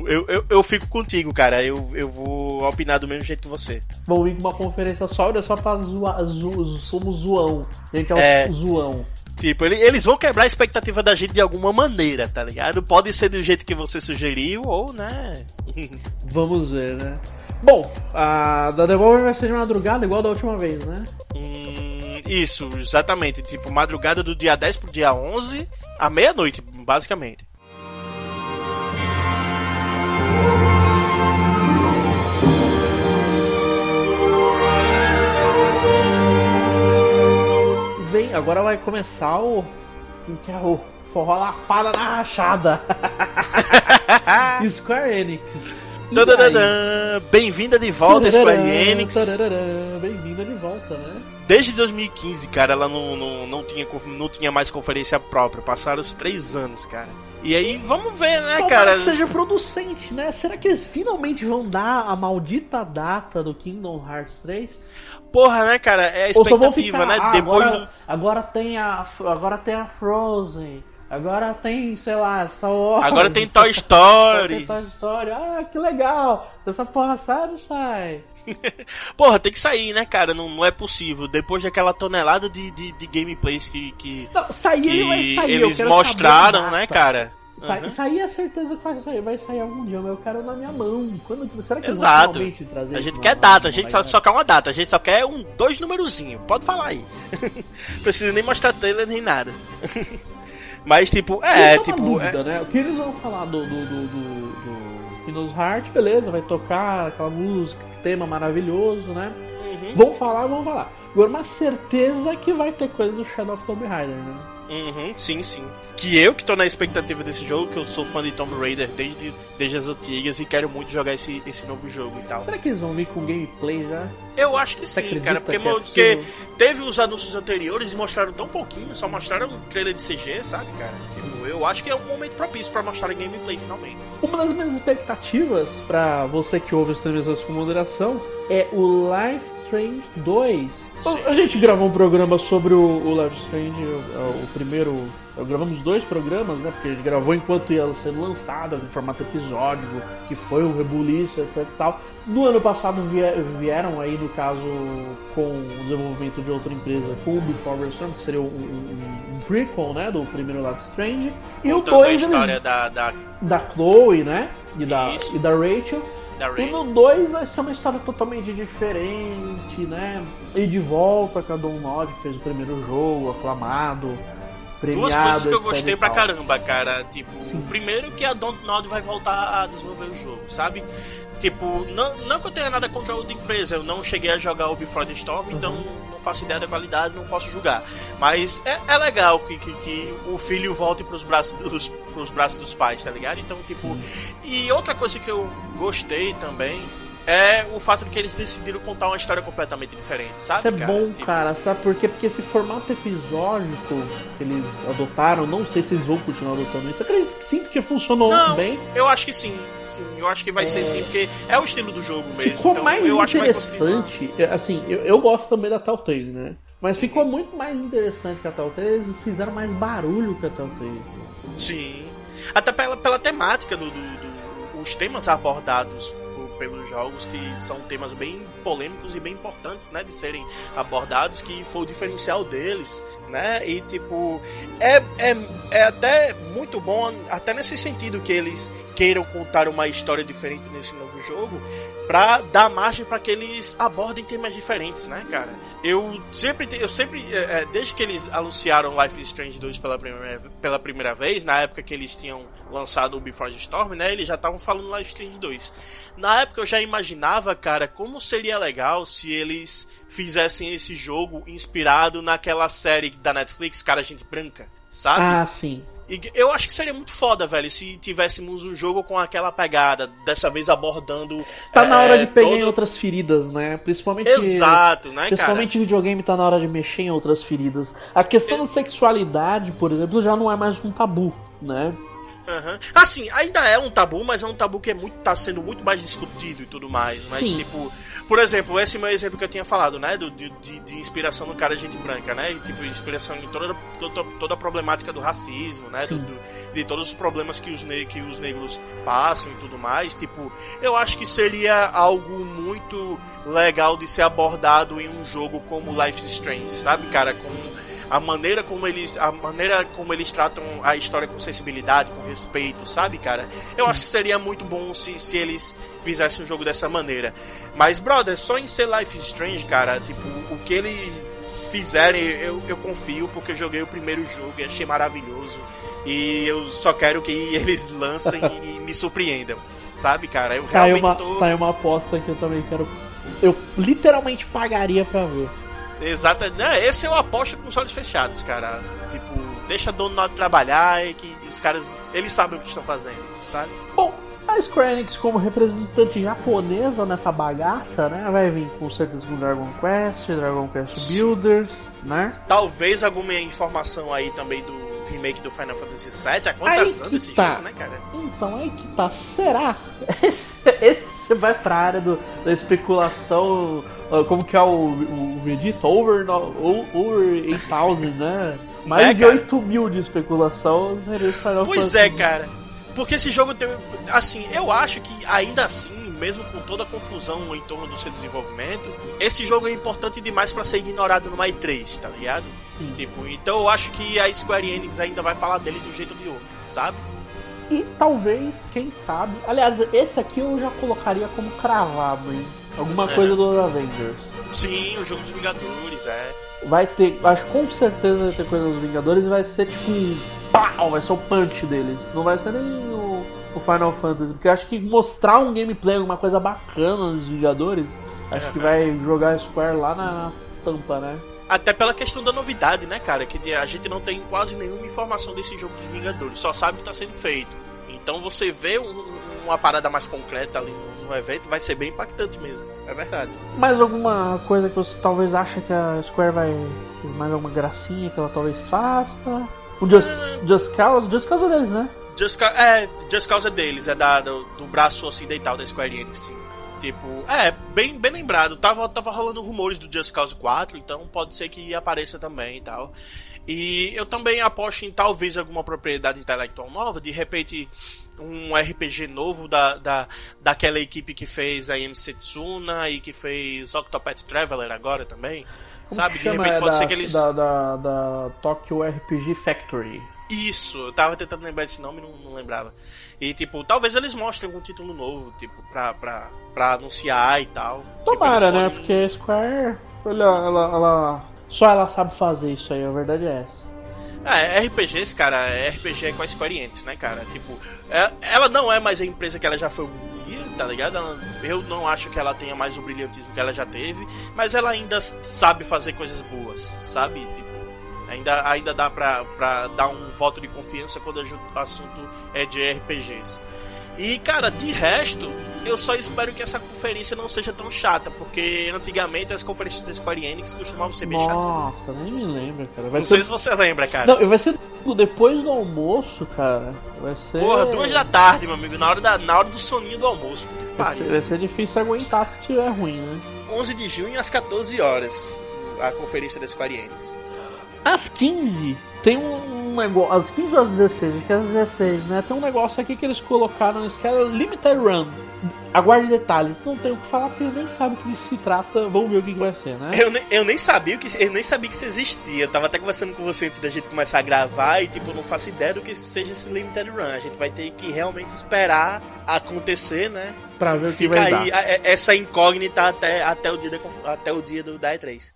Speaker 3: eu, eu, eu fico contigo, cara. Eu, eu vou opinar do mesmo jeito que você.
Speaker 2: Vão vir com uma conferência só, olha só pra zoar. Zo, somos zoão. A gente é o
Speaker 3: É.
Speaker 2: zoão.
Speaker 3: Tipo, ele- eles vão quebrar a expectativa da gente de alguma maneira, tá ligado? Pode ser do jeito que você sugeriu, ou, né? (laughs)
Speaker 2: Vamos ver, né? Bom, a da Devolver vai ser de madrugada, igual da última vez, né?
Speaker 3: Hum, isso, exatamente. Tipo, madrugada do dia 10 pro dia 11, à meia-noite, basicamente.
Speaker 2: Agora vai começar o. que é o forró lapada na rachada. (laughs) Square Enix.
Speaker 3: Bem-vinda de volta, Square Enix.
Speaker 2: Bem-vinda de volta, né?
Speaker 3: Desde 2015, cara, ela não, não, não, tinha, não tinha mais conferência própria. Passaram os três anos, cara. E aí, vamos ver, né, Tomara cara?
Speaker 2: que seja producente, né? Será que eles finalmente vão dar a maldita data do Kingdom Hearts 3?
Speaker 3: Porra, né, cara? É a expectativa, ficar,
Speaker 2: né?
Speaker 3: Ah,
Speaker 2: Depois agora, agora, tem a agora tem a Frozen. Agora tem, sei lá, Star Wars.
Speaker 3: Agora tem Toy (laughs) Story. tem
Speaker 2: Toy Story. Ah, que legal. Essa porra sai ou sai? (laughs)
Speaker 3: Porra, tem que sair, né, cara? Não, não é possível. Depois daquela tonelada de, de, de gameplays que, que,
Speaker 2: não, sair,
Speaker 3: que
Speaker 2: ele sair,
Speaker 3: eles mostraram, né, cara?
Speaker 2: Sa uhum. Sair é certeza que vai sair, vai sair algum dia, mas eu quero na minha mão. Quando, será que
Speaker 3: Exato. eles vão trazer A gente quer data, a gente só, só, quer uma data, a gente só quer um, dois númerozinhos. Pode falar aí. (laughs) Precisa nem mostrar trailer nem nada. Mas tipo, é, tipo.
Speaker 2: Dúvida, é... né? O que eles vão falar do, do, do, do, do Heart, beleza, vai tocar aquela música, tema maravilhoso, né? Uhum. Vão falar, vão falar. Agora, uma certeza que vai ter coisa do Shadow of Tomb Raider, né?
Speaker 3: Uhum, sim, sim. Que eu que tô na expectativa desse jogo, que eu sou fã de Tomb Raider desde, desde as antigas e quero muito jogar esse, esse novo jogo e tal.
Speaker 2: Será que eles vão vir com gameplay já?
Speaker 3: Eu acho que Você sim, cara, porque, é porque teve os anúncios anteriores e mostraram tão pouquinho, só mostraram um trailer de CG, sabe, cara? Tipo, eu acho que é um momento propício para mostrar gameplay finalmente.
Speaker 2: Uma das minhas expectativas para você que ouve as transmissões com moderação é o Life Strange 2. Sim. A gente gravou um programa sobre o, o Life Strange, o, o primeiro gravamos dois programas, né? Porque a gente gravou enquanto ia sendo lançado, em formato episódico, que foi o rebuliço, etc e tal. No ano passado vieram aí, no caso, com o desenvolvimento de outra empresa, com o Before Storm, que seria um, um, um, prequel, né? Do primeiro Life Strange.
Speaker 3: E o dois, a história eles, da, da...
Speaker 2: da Chloe, né? E da, e da Rachel. E no 2 vai ser uma história totalmente diferente, né? E de volta a Don Nod, que fez o primeiro jogo, aclamado. Premiado,
Speaker 3: Duas coisas que eu gostei pra caramba, cara. Tipo, Sim. primeiro que a Dontnod vai voltar a desenvolver o jogo, sabe? Tipo, não, não que eu tenha nada contra outra empresa, eu não cheguei a jogar o Before the Storm, então uhum. então não faço ideia da qualidade, não posso julgar. Mas é, é legal que, que, que, o filho volte pros braços, dos, pros braços dos pais, tá ligado? Então, tipo. Sim. E outra coisa que eu gostei também é o fato de que eles decidiram contar uma história completamente diferente, sabe?
Speaker 2: Isso é cara? bom, tipo... cara, sabe por quê? Porque esse formato episódico que eles adotaram, não sei se eles vão continuar adotando isso. acredito que sim, porque funcionou
Speaker 3: não,
Speaker 2: bem.
Speaker 3: Eu acho que sim, sim, eu acho que vai é... ser sim, porque é o estilo do jogo mesmo.
Speaker 2: Ficou
Speaker 3: então,
Speaker 2: mais
Speaker 3: eu
Speaker 2: interessante, assim, eu, eu gosto também da Telltale, né? Mas ficou muito mais interessante que a Telltale, eles fizeram mais barulho que a Telltale.
Speaker 3: Sim. Até pela, pela temática do, do, do os temas abordados pelos jogos que são temas bem polêmicos e bem importantes, né, de serem abordados, que foi o diferencial deles, né? E tipo, é, é, é até muito bom, até nesse sentido que eles queiram contar uma história diferente nesse novo jogo, para dar margem para que eles abordem temas diferentes, né, cara? Eu sempre, eu sempre, é, é, desde que eles anunciaram Life is Strange 2 pela primeira, pela primeira vez, na época que eles tinham lançado o Before the Storm, né, eles já estavam falando Life is Strange 2. Na época eu já imaginava, cara, como seria legal se eles fizessem esse jogo inspirado naquela série da Netflix, Cara Gente Branca, sabe?
Speaker 2: Ah, sim.
Speaker 3: E eu acho que seria muito foda, velho, se tivéssemos um jogo com aquela pegada, dessa vez abordando.
Speaker 2: Tá é, na hora de pegar todo... em outras feridas, né? Principalmente.
Speaker 3: Exato, né,
Speaker 2: Principalmente
Speaker 3: cara?
Speaker 2: videogame tá na hora de mexer em outras feridas. A questão da sexualidade, por exemplo, já não é mais um tabu, né?
Speaker 3: Uhum. Assim, ainda é um tabu, mas é um tabu que é muito, tá sendo muito mais discutido e tudo mais. Mas, Sim. tipo, por exemplo, esse meu exemplo que eu tinha falado, né? Do, de, de inspiração no cara gente branca, né? Tipo, inspiração em toda, toda, toda a problemática do racismo, né? Do, do, de todos os problemas que os, ne que os negros passam e tudo mais. Tipo, eu acho que seria algo muito legal de ser abordado em um jogo como Life is Strange, sabe, cara? Com a maneira como eles a maneira como eles tratam a história com sensibilidade, com respeito, sabe, cara? Eu acho que seria muito bom se, se eles fizessem um jogo dessa maneira. Mas, brother, só em ser Life is Strange, cara, tipo, o que eles fizerem, eu, eu confio, porque eu joguei o primeiro jogo e achei maravilhoso. E eu só quero que (laughs) eles lancem e me surpreendam. Sabe, cara? Eu realmente
Speaker 2: tá uma,
Speaker 3: tô.
Speaker 2: Tá uma aposta que eu também quero. Eu literalmente pagaria pra ver.
Speaker 3: Exato. Né, esse eu aposto com os olhos fechados, cara. Tipo, deixa a Dono trabalhar e que os caras, eles sabem o que estão fazendo, sabe?
Speaker 2: Bom, a Square Enix como representante japonesa nessa bagaça, né? Vai vir com certeza com Dragon Quest, Dragon Quest Builders, né?
Speaker 3: Talvez alguma informação aí também do remake do Final Fantasy VII. Há quantas anos esse
Speaker 2: tá.
Speaker 3: jogo, né, cara?
Speaker 2: Então aí que tá. Será? (laughs) Esse vai pra área do, da especulação. Como que é o, o Vegeta? Over, no- over 8000, né? Mais
Speaker 3: É,
Speaker 2: de
Speaker 3: cara.
Speaker 2: 8 mil de especulação seria esse Final
Speaker 3: Pois
Speaker 2: Fantasy.
Speaker 3: é, cara. Porque esse jogo tem. Assim, eu acho que ainda assim, mesmo com toda a confusão em torno do seu desenvolvimento, esse jogo é importante demais pra ser ignorado no i3, tá ligado?
Speaker 2: Sim.
Speaker 3: Tipo, então eu acho que a Square Enix ainda vai falar dele de um jeito ou de outro, sabe?
Speaker 2: E talvez, quem sabe. Aliás, esse aqui eu já colocaria como cravado, hein? Alguma
Speaker 3: É.
Speaker 2: coisa dos Avengers.
Speaker 3: Sim, o jogo dos Vingadores, é.
Speaker 2: Vai ter, acho que com certeza vai ter coisa dos Vingadores, vai ser tipo um pau, vai ser o punch deles. Não vai ser nem o, o Final Fantasy, porque eu acho que mostrar um gameplay, alguma coisa bacana dos Vingadores, acho que
Speaker 3: Aham.
Speaker 2: vai jogar Square lá na, na tampa, né?
Speaker 3: Até pela questão da novidade, né, cara? Que a gente não tem quase nenhuma informação desse jogo dos Vingadores, só sabe que tá sendo feito. Então você vê um- uma parada mais concreta ali no, no evento, vai ser bem impactante mesmo. É verdade.
Speaker 2: Mais alguma coisa que você talvez acha que a Square vai. Mais alguma gracinha que ela talvez faça? O Just, Just Cause? Just Cause é deles, né?
Speaker 3: Just, é, Just Cause é deles, é da, do, do braço ocidental da Square Enix, sim. Tipo, é, bem, bem lembrado. Tava, tava rolando rumores do Just Cause 4, então pode ser que apareça também e tal. E eu também aposto em talvez alguma propriedade intelectual nova, de repente um RPG novo da, da, daquela equipe que fez a MC Tsuna e que fez Octopath Traveler agora também.
Speaker 2: Como
Speaker 3: Sabe? De repente
Speaker 2: É
Speaker 3: pode
Speaker 2: da,
Speaker 3: ser que eles.
Speaker 2: Da, da, da Tokyo RPG Factory.
Speaker 3: Isso, eu tava tentando lembrar desse nome e não, não lembrava. E, tipo, talvez eles mostrem algum título novo, tipo, pra, pra, pra anunciar e tal.
Speaker 2: Tomara,
Speaker 3: tipo, eles
Speaker 2: né?
Speaker 3: podem-
Speaker 2: Porque a Square, ela, ela, ela- Só ela sabe fazer isso aí, a verdade é essa.
Speaker 3: É, RPGs, cara, é RPG com a Square Enix, né, cara? Tipo, é- ela não é mais a empresa que ela já foi um dia, tá ligado? Eu não acho que ela tenha mais o brilhantismo que ela já teve, mas ela ainda sabe fazer coisas boas, sabe? Tipo, ainda, ainda dá pra, pra dar um voto de confiança quando o assunto é de RPGs. E, cara, de resto, eu só espero que essa conferência não seja tão chata, porque antigamente as conferências da Square Enix costumavam ser bem chatas.
Speaker 2: Nossa, nem me lembra, cara. Vai
Speaker 3: Não
Speaker 2: ser...
Speaker 3: sei se você lembra, cara.
Speaker 2: Não, vai ser depois do almoço, cara. Vai ser.
Speaker 3: Porra, duas da tarde, meu amigo, na hora, da, na hora do soninho do almoço.
Speaker 2: Vai ser, vai ser difícil aguentar se tiver ruim, né?
Speaker 3: 11 de junho às 14 horas, a conferência da Square Enix.
Speaker 2: Às 15 tem um negócio. Às 15 ou às 16? Acho que é às 16, né? Tem um negócio aqui que eles colocaram que é Limited Run. Aguarde detalhes. Não tenho o que falar porque eu nem sabe o que se trata. Vamos ver o que, que vai ser, né?
Speaker 3: Eu, nem, eu nem sabia que eu nem sabia que isso existia. Eu tava até conversando com você antes da gente começar a gravar e tipo, eu não faço ideia do que seja esse Limited Run. A gente vai ter que realmente esperar acontecer, né?
Speaker 2: Pra ver o que
Speaker 3: Fica
Speaker 2: vai
Speaker 3: aí
Speaker 2: dar.
Speaker 3: a- a- essa incógnita até, até o dia, da, até o dia do da E3.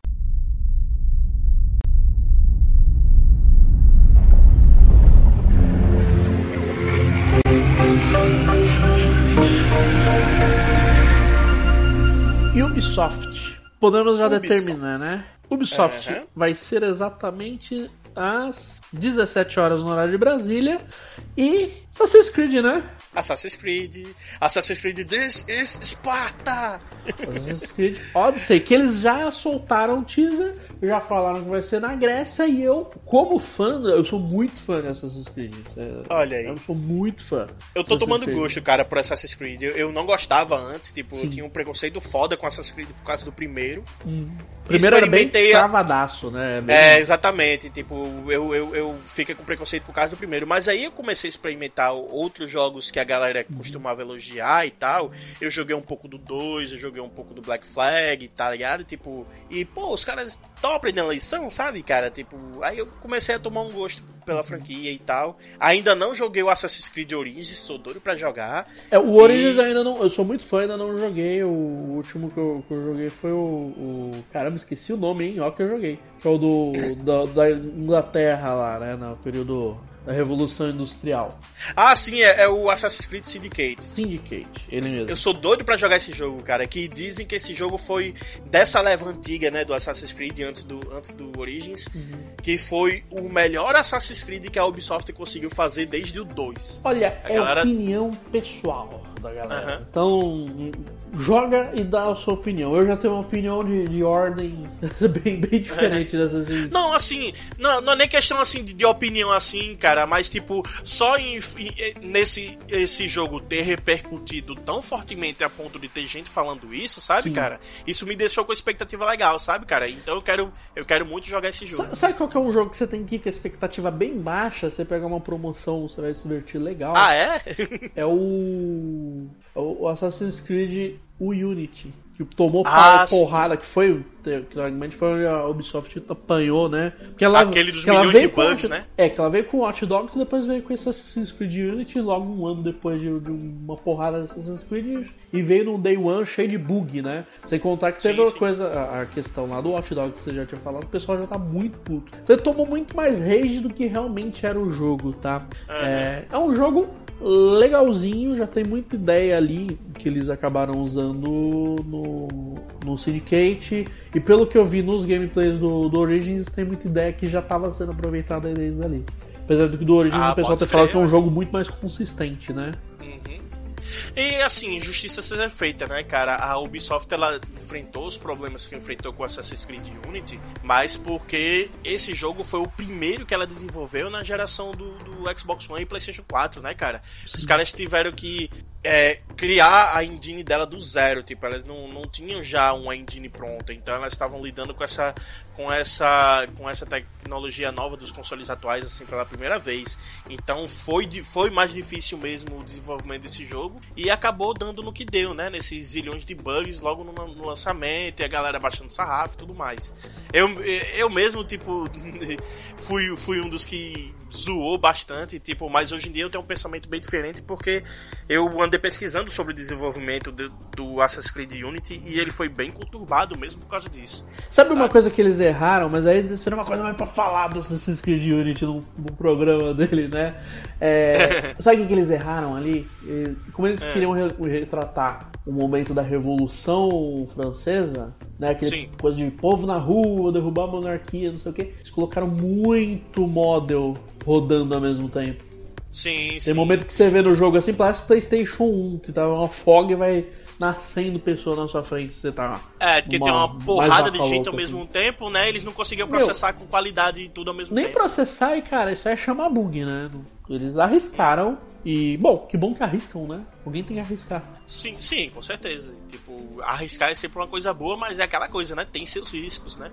Speaker 2: Ubisoft. Podemos já
Speaker 3: Ubisoft.
Speaker 2: determinar, né? Ubisoft
Speaker 3: Aham.
Speaker 2: vai ser exatamente às 17 horas no horário de Brasília. E Assassin's Creed, né?
Speaker 3: Assassin's Creed, Assassin's Creed This is Sparta!
Speaker 2: Assassin's Creed Odyssey, que eles já soltaram o teaser, já falaram que vai ser na Grécia e eu, como fã, eu sou muito fã de Assassin's Creed. É,
Speaker 3: Olha aí.
Speaker 2: Eu sou muito fã.
Speaker 3: Eu tô
Speaker 2: Assassin's
Speaker 3: tomando
Speaker 2: Creed.
Speaker 3: gosto, cara, por Assassin's Creed. Eu, eu não gostava antes, tipo, eu
Speaker 2: Sim.
Speaker 3: tinha um preconceito foda com Assassin's Creed por causa do primeiro.
Speaker 2: Hum. Primeiro era bem travadaço, né? Bem-
Speaker 3: É, exatamente. Tipo, eu, eu, eu fiquei com preconceito por causa do primeiro. Mas aí eu comecei a experimentar outros jogos que a galera costumava elogiar e tal. Eu joguei um pouco do 2, eu joguei um pouco do Black Flag, tá ligado? Tipo, e pô, os caras estão aprendendo a lição, sabe, cara? Tipo, aí eu comecei a tomar um gosto pela franquia e tal. Ainda não joguei o Assassin's Creed Origins, sou doido pra jogar.
Speaker 2: É, o Origins
Speaker 3: E-
Speaker 2: ainda não. Eu sou muito fã, ainda não joguei. O último que eu, que eu joguei foi o, o- Caramba, esqueci o nome, hein? Ó, que eu joguei. Que é o do. (laughs) da, da Inglaterra lá, né? No período. Da Revolução Industrial.
Speaker 3: Ah, sim, é, é, o Assassin's Creed Syndicate.
Speaker 2: Syndicate, ele mesmo.
Speaker 3: Eu sou doido para jogar esse jogo, cara. Que dizem que esse jogo foi dessa leva antiga, né, do Assassin's Creed antes do, antes do Origins, uhum. que foi o melhor Assassin's Creed que a Ubisoft conseguiu fazer desde o 2.
Speaker 2: Olha, a é galera... opinião pessoal da galera. Uhum. Então, joga e dá a sua opinião. Eu já tenho uma opinião de, de ordem (laughs) bem, bem diferente é. dessas.
Speaker 3: Não, assim, não, não é nem questão assim de, de opinião assim, cara, mas tipo, só em, em, nesse esse jogo ter repercutido tão fortemente a ponto de ter gente falando isso, sabe, Sim. cara? Isso me deixou com expectativa legal, sabe, cara? Então eu quero, eu quero muito jogar esse jogo.
Speaker 2: Sabe qual que é um jogo que você tem que ir com a expectativa bem baixa, você pegar uma promoção, você vai se divertir legal?
Speaker 3: Ah, é?
Speaker 2: é o o Assassin's Creed o Unity, que tomou ah, porrada, que foi, claramente foi a Ubisoft apanhou, né?
Speaker 3: Que ela, Aquele dos milhões de bugs,
Speaker 2: Watch,
Speaker 3: né?
Speaker 2: É, que ela veio com o Watch Dogs e depois veio com esse Assassin's Creed Unity, logo um ano depois de, de uma porrada de Assassin's Creed, e veio num Day One cheio de bug, né? Sem contar que teve sim, uma sim. coisa, a, a, questão lá do Watch Dogs que você já tinha falado, o pessoal já tá muito puto. Você tomou muito mais rage do que realmente era o jogo, tá? Uhum. É, é um jogo legalzinho, já tem muita ideia ali que eles acabaram usando no, no Syndicate. E pelo que eu vi nos gameplays do, do Origins, tem muita ideia que já estava sendo aproveitada desde ali. Apesar do que do Origins ah, o pessoal ter falado que é um jogo muito mais consistente, né?
Speaker 3: E assim, justiça seja feita, né, cara? A Ubisoft ela enfrentou os problemas que enfrentou com Assassin's Creed Unity, mas porque esse jogo foi o primeiro que ela desenvolveu na geração do, do Xbox One e PlayStation 4, né, cara? Os caras tiveram que é, criar a engine dela do zero, tipo, elas não, não tinham já uma engine pronta, então elas estavam lidando com essa com essa com essa tecnologia nova dos consoles atuais assim pela primeira vez. Então foi foi mais difícil mesmo o desenvolvimento desse jogo e acabou dando no que deu, né, nesses zilhões de bugs logo no, no lançamento e a galera baixando sarrafo e tudo mais. Eu, eu mesmo tipo (laughs) fui fui um dos que zoou bastante, tipo, mas hoje em dia eu tenho um pensamento bem diferente porque eu andei pesquisando sobre o desenvolvimento do, do Assassin's Creed Unity e ele foi bem conturbado mesmo por causa disso.
Speaker 2: Sabe, sabe? uma coisa que eles erraram, mas aí isso uma coisa mais pra falar do Assassin's Creed Unity no, no programa dele, né? É, (laughs) sabe o que eles erraram ali? Como eles é. queriam retratar o momento da Revolução Francesa, né? Aquele coisa de povo na rua, derrubar a monarquia, não sei o que. Eles colocaram muito model rodando ao mesmo tempo.
Speaker 3: Sim,
Speaker 2: Tem
Speaker 3: sim.
Speaker 2: momento que você vê no jogo assim, parece PlayStation 1, que tá uma fog e vai nascendo pessoa na sua frente, você tá.
Speaker 3: É, porque tem uma porrada de gente ao mesmo assim. tempo, né? Eles não conseguiam processar Meu, com qualidade e tudo ao mesmo
Speaker 2: nem
Speaker 3: tempo.
Speaker 2: Nem processar, e cara, isso é chamar bug, né? Eles arriscaram e, bom, que bom que arriscam, né? Alguém tem que arriscar.
Speaker 3: Sim, sim, com certeza. Tipo, arriscar é sempre uma coisa boa, mas é aquela coisa, né? Tem seus riscos, né?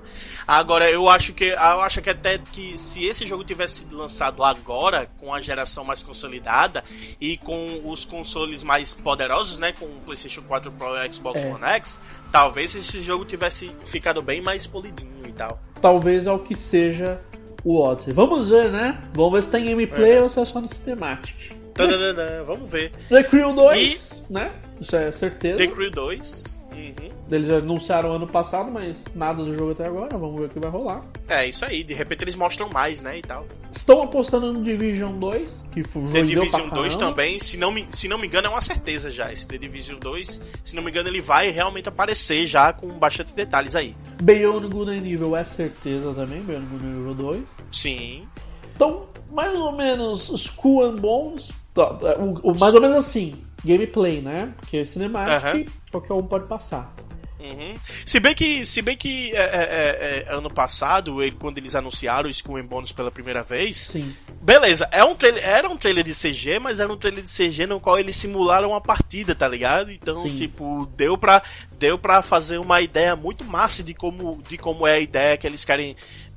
Speaker 3: Agora, eu acho que eu acho que até que se esse jogo tivesse sido lançado agora, com a geração mais consolidada e com os consoles mais poderosos, né? Com o PlayStation 4 Pro e Xbox é. One X, talvez esse jogo tivesse ficado bem mais polidinho e tal.
Speaker 2: Talvez ao que seja o Odyssey. Vamos ver, né? Vamos ver se tem gameplay é. ou se é só no Cinematic.
Speaker 3: Tadadadã, vamos ver.
Speaker 2: The Crew 2, e... né? Isso é certeza.
Speaker 3: The Crew 2. Uhum.
Speaker 2: Eles anunciaram ano passado, mas nada do jogo até agora. Vamos ver o que vai rolar.
Speaker 3: É, isso aí. De repente eles mostram mais, né? E tal.
Speaker 2: Estão apostando no Division 2, que foi
Speaker 3: The Division 2 também, se não, me, se não me engano, é uma certeza já. Esse The Division 2, se não me engano, ele vai realmente aparecer já com bastante detalhes aí.
Speaker 2: Beyond Good and Evil é certeza também, Beyond Good and Evil 2.
Speaker 3: Sim.
Speaker 2: Então, mais ou menos Skull and Bones. O, o, mais ou menos assim, gameplay, né? Porque é cinemático, qualquer um pode passar.
Speaker 3: Uhum. Se bem que, se bem que é, é, é, é ano passado, ele, quando eles anunciaram o Skull and Bones pela primeira vez,
Speaker 2: Sim.
Speaker 3: beleza, é um trailer, era um trailer de CG, mas era um trailer de CG no qual eles simularam uma partida, tá ligado? Então, Sim. tipo, deu pra, deu pra fazer uma ideia muito massa de como, de como é a ideia que eles querem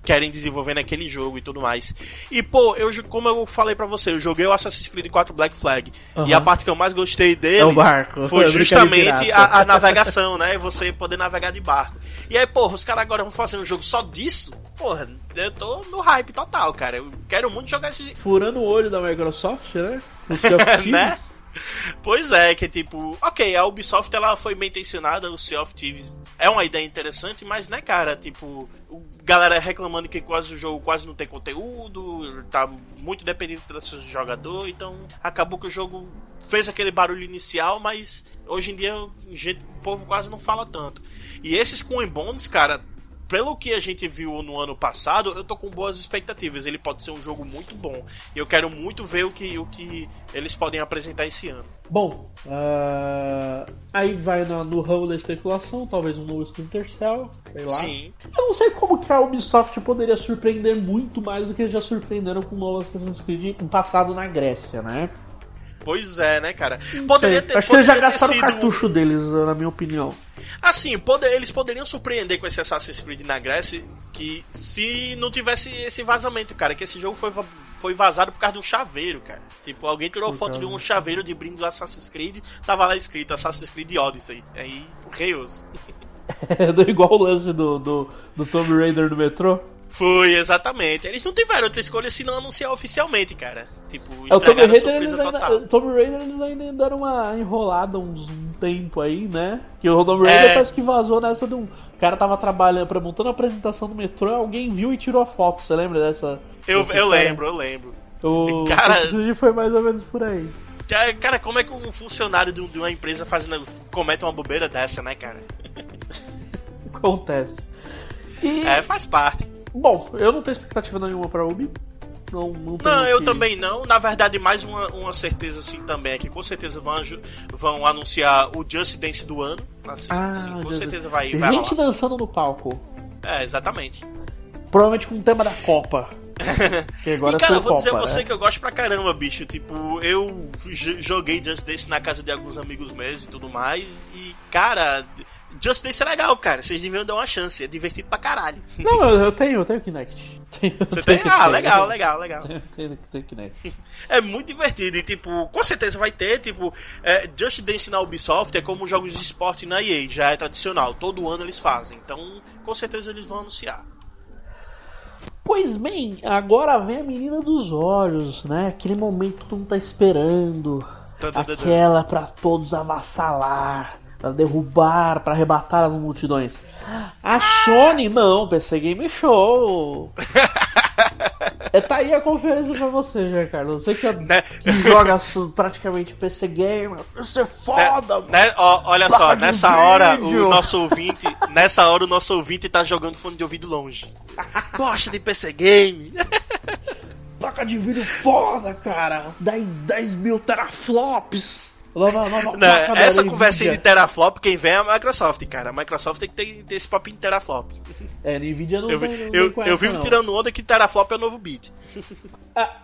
Speaker 3: querem desenvolver naquele jogo e tudo mais. E, pô, eu, como eu falei para você, eu joguei o Assassin's Creed 4 Black Flag. Uhum. E a parte que eu mais gostei dele
Speaker 2: é
Speaker 3: foi justamente a, a, navegação, né? Você poder navegar de barco. E aí, porra, os caras agora vão fazer um jogo só disso? Porra, eu tô no hype total, cara. Eu quero muito jogar esse
Speaker 2: Furando o olho da Microsoft, né? (laughs)
Speaker 3: né? Pois é, que tipo, ok, a Ubisoft ela foi bem intencionada, o Sea of Thieves é uma ideia interessante, mas né, cara, tipo, galera reclamando que quase o jogo quase não tem conteúdo, tá muito dependente do jogador, então acabou que o jogo fez aquele barulho inicial, mas hoje em dia gente, o povo quase não fala tanto. E esses Coin Bones, cara, pelo que a gente viu no ano passado, eu tô com boas expectativas. Ele pode ser um jogo muito bom. E eu quero muito ver o que, o que eles podem apresentar esse ano.
Speaker 2: Bom, uh, aí vai no, no ramo da especulação, talvez um novo Splinter Cell, sei lá.
Speaker 3: Sim.
Speaker 2: Eu não sei como que a Ubisoft poderia surpreender muito mais do que eles já surpreenderam com o novo Assassin's Creed passado na Grécia, né?
Speaker 3: Pois é, né, cara? Poderia
Speaker 2: ter, Acho que eles já gastaram sido... o cartucho deles, na minha opinião.
Speaker 3: Assim, poder, eles poderiam surpreender com esse Assassin's Creed na Grécia que se não tivesse esse vazamento, cara, que esse jogo foi, foi vazado por causa de um chaveiro, cara. Tipo, alguém tirou foto de um chaveiro de brinde do Assassin's Creed, tava lá escrito Assassin's Creed Odyssey. Aí, reus. (laughs)
Speaker 2: É igual o lance do, do, do Tomb Raider no metrô.
Speaker 3: Foi, exatamente. Eles não tiveram outra escolha se não anunciar oficialmente, cara. Tipo,
Speaker 2: é, o Tomb Raider, eles ainda, Tomb Raider eles ainda deram uma enrolada uns, um tempo aí, né? Que o Tomb Raider é... parece que vazou nessa de um. O cara tava trabalhando, pra montando a apresentação do metrô, alguém viu e tirou a foto. Você lembra dessa?
Speaker 3: Eu,
Speaker 2: dessa
Speaker 3: eu lembro, eu lembro.
Speaker 2: O (laughs) cara... foi mais ou menos por aí.
Speaker 3: Cara, como é que um funcionário de uma empresa fazendo, comete uma bobeira dessa, né, cara? (laughs)
Speaker 2: Acontece.
Speaker 3: E... É, faz parte.
Speaker 2: Bom, eu não tenho expectativa nenhuma pra Ubi. Não, não,
Speaker 3: não eu que... também não. Na verdade, mais uma, uma certeza assim também é que com certeza vão, vão anunciar o Just Dance do ano. Assim, ah, assim, com Deus certeza vai, vai
Speaker 2: Gente rolar. dançando no palco.
Speaker 3: É, exatamente.
Speaker 2: Provavelmente com o tema da Copa. (laughs)
Speaker 3: que agora e cara, eu vou Copa, dizer a você né? que eu gosto pra caramba, bicho. Tipo, eu joguei Just Dance na casa de alguns amigos meus e tudo mais. E, cara, Just Dance é legal, cara. Vocês deviam dar uma chance. É divertido pra caralho.
Speaker 2: Não, eu, eu tenho, eu tenho Kinect.
Speaker 3: Tenho, Você tem? Ah, legal, legal, legal. Tenho, tenho Kinect. (laughs) É muito divertido e, tipo, com certeza vai ter, tipo, é, Just Dance na Ubisoft é como jogos de esporte na EA, já é tradicional. Todo ano eles fazem. Então, com certeza eles vão anunciar.
Speaker 2: Pois bem, agora vem a menina dos olhos, né? Aquele momento que todo mundo tá esperando. Aquela para todos avassalar para derrubar, para arrebatar as multidões. A Sony não, PC Game Show. (laughs) é, tá aí a conferência pra você, já, Carlos. Você que, é, né? que joga praticamente PC Gamer, isso é foda,
Speaker 3: né? né? Ó, olha só, nessa hora o nosso ouvinte, nessa hora o nosso ouvinte tá jogando fone de ouvido longe. Gosta de PC Game.
Speaker 2: Placa de vídeo foda, cara. 10, 10 mil teraflops.
Speaker 3: Não, essa conversa de teraflop, quem vem é a Microsoft, cara. A Microsoft tem que ter, ter esse papinho de teraflop.
Speaker 2: É, Nvidia não
Speaker 3: Eu,
Speaker 2: vem,
Speaker 3: não eu, eu vivo não. tirando onda que teraflop é o novo bit.
Speaker 2: A,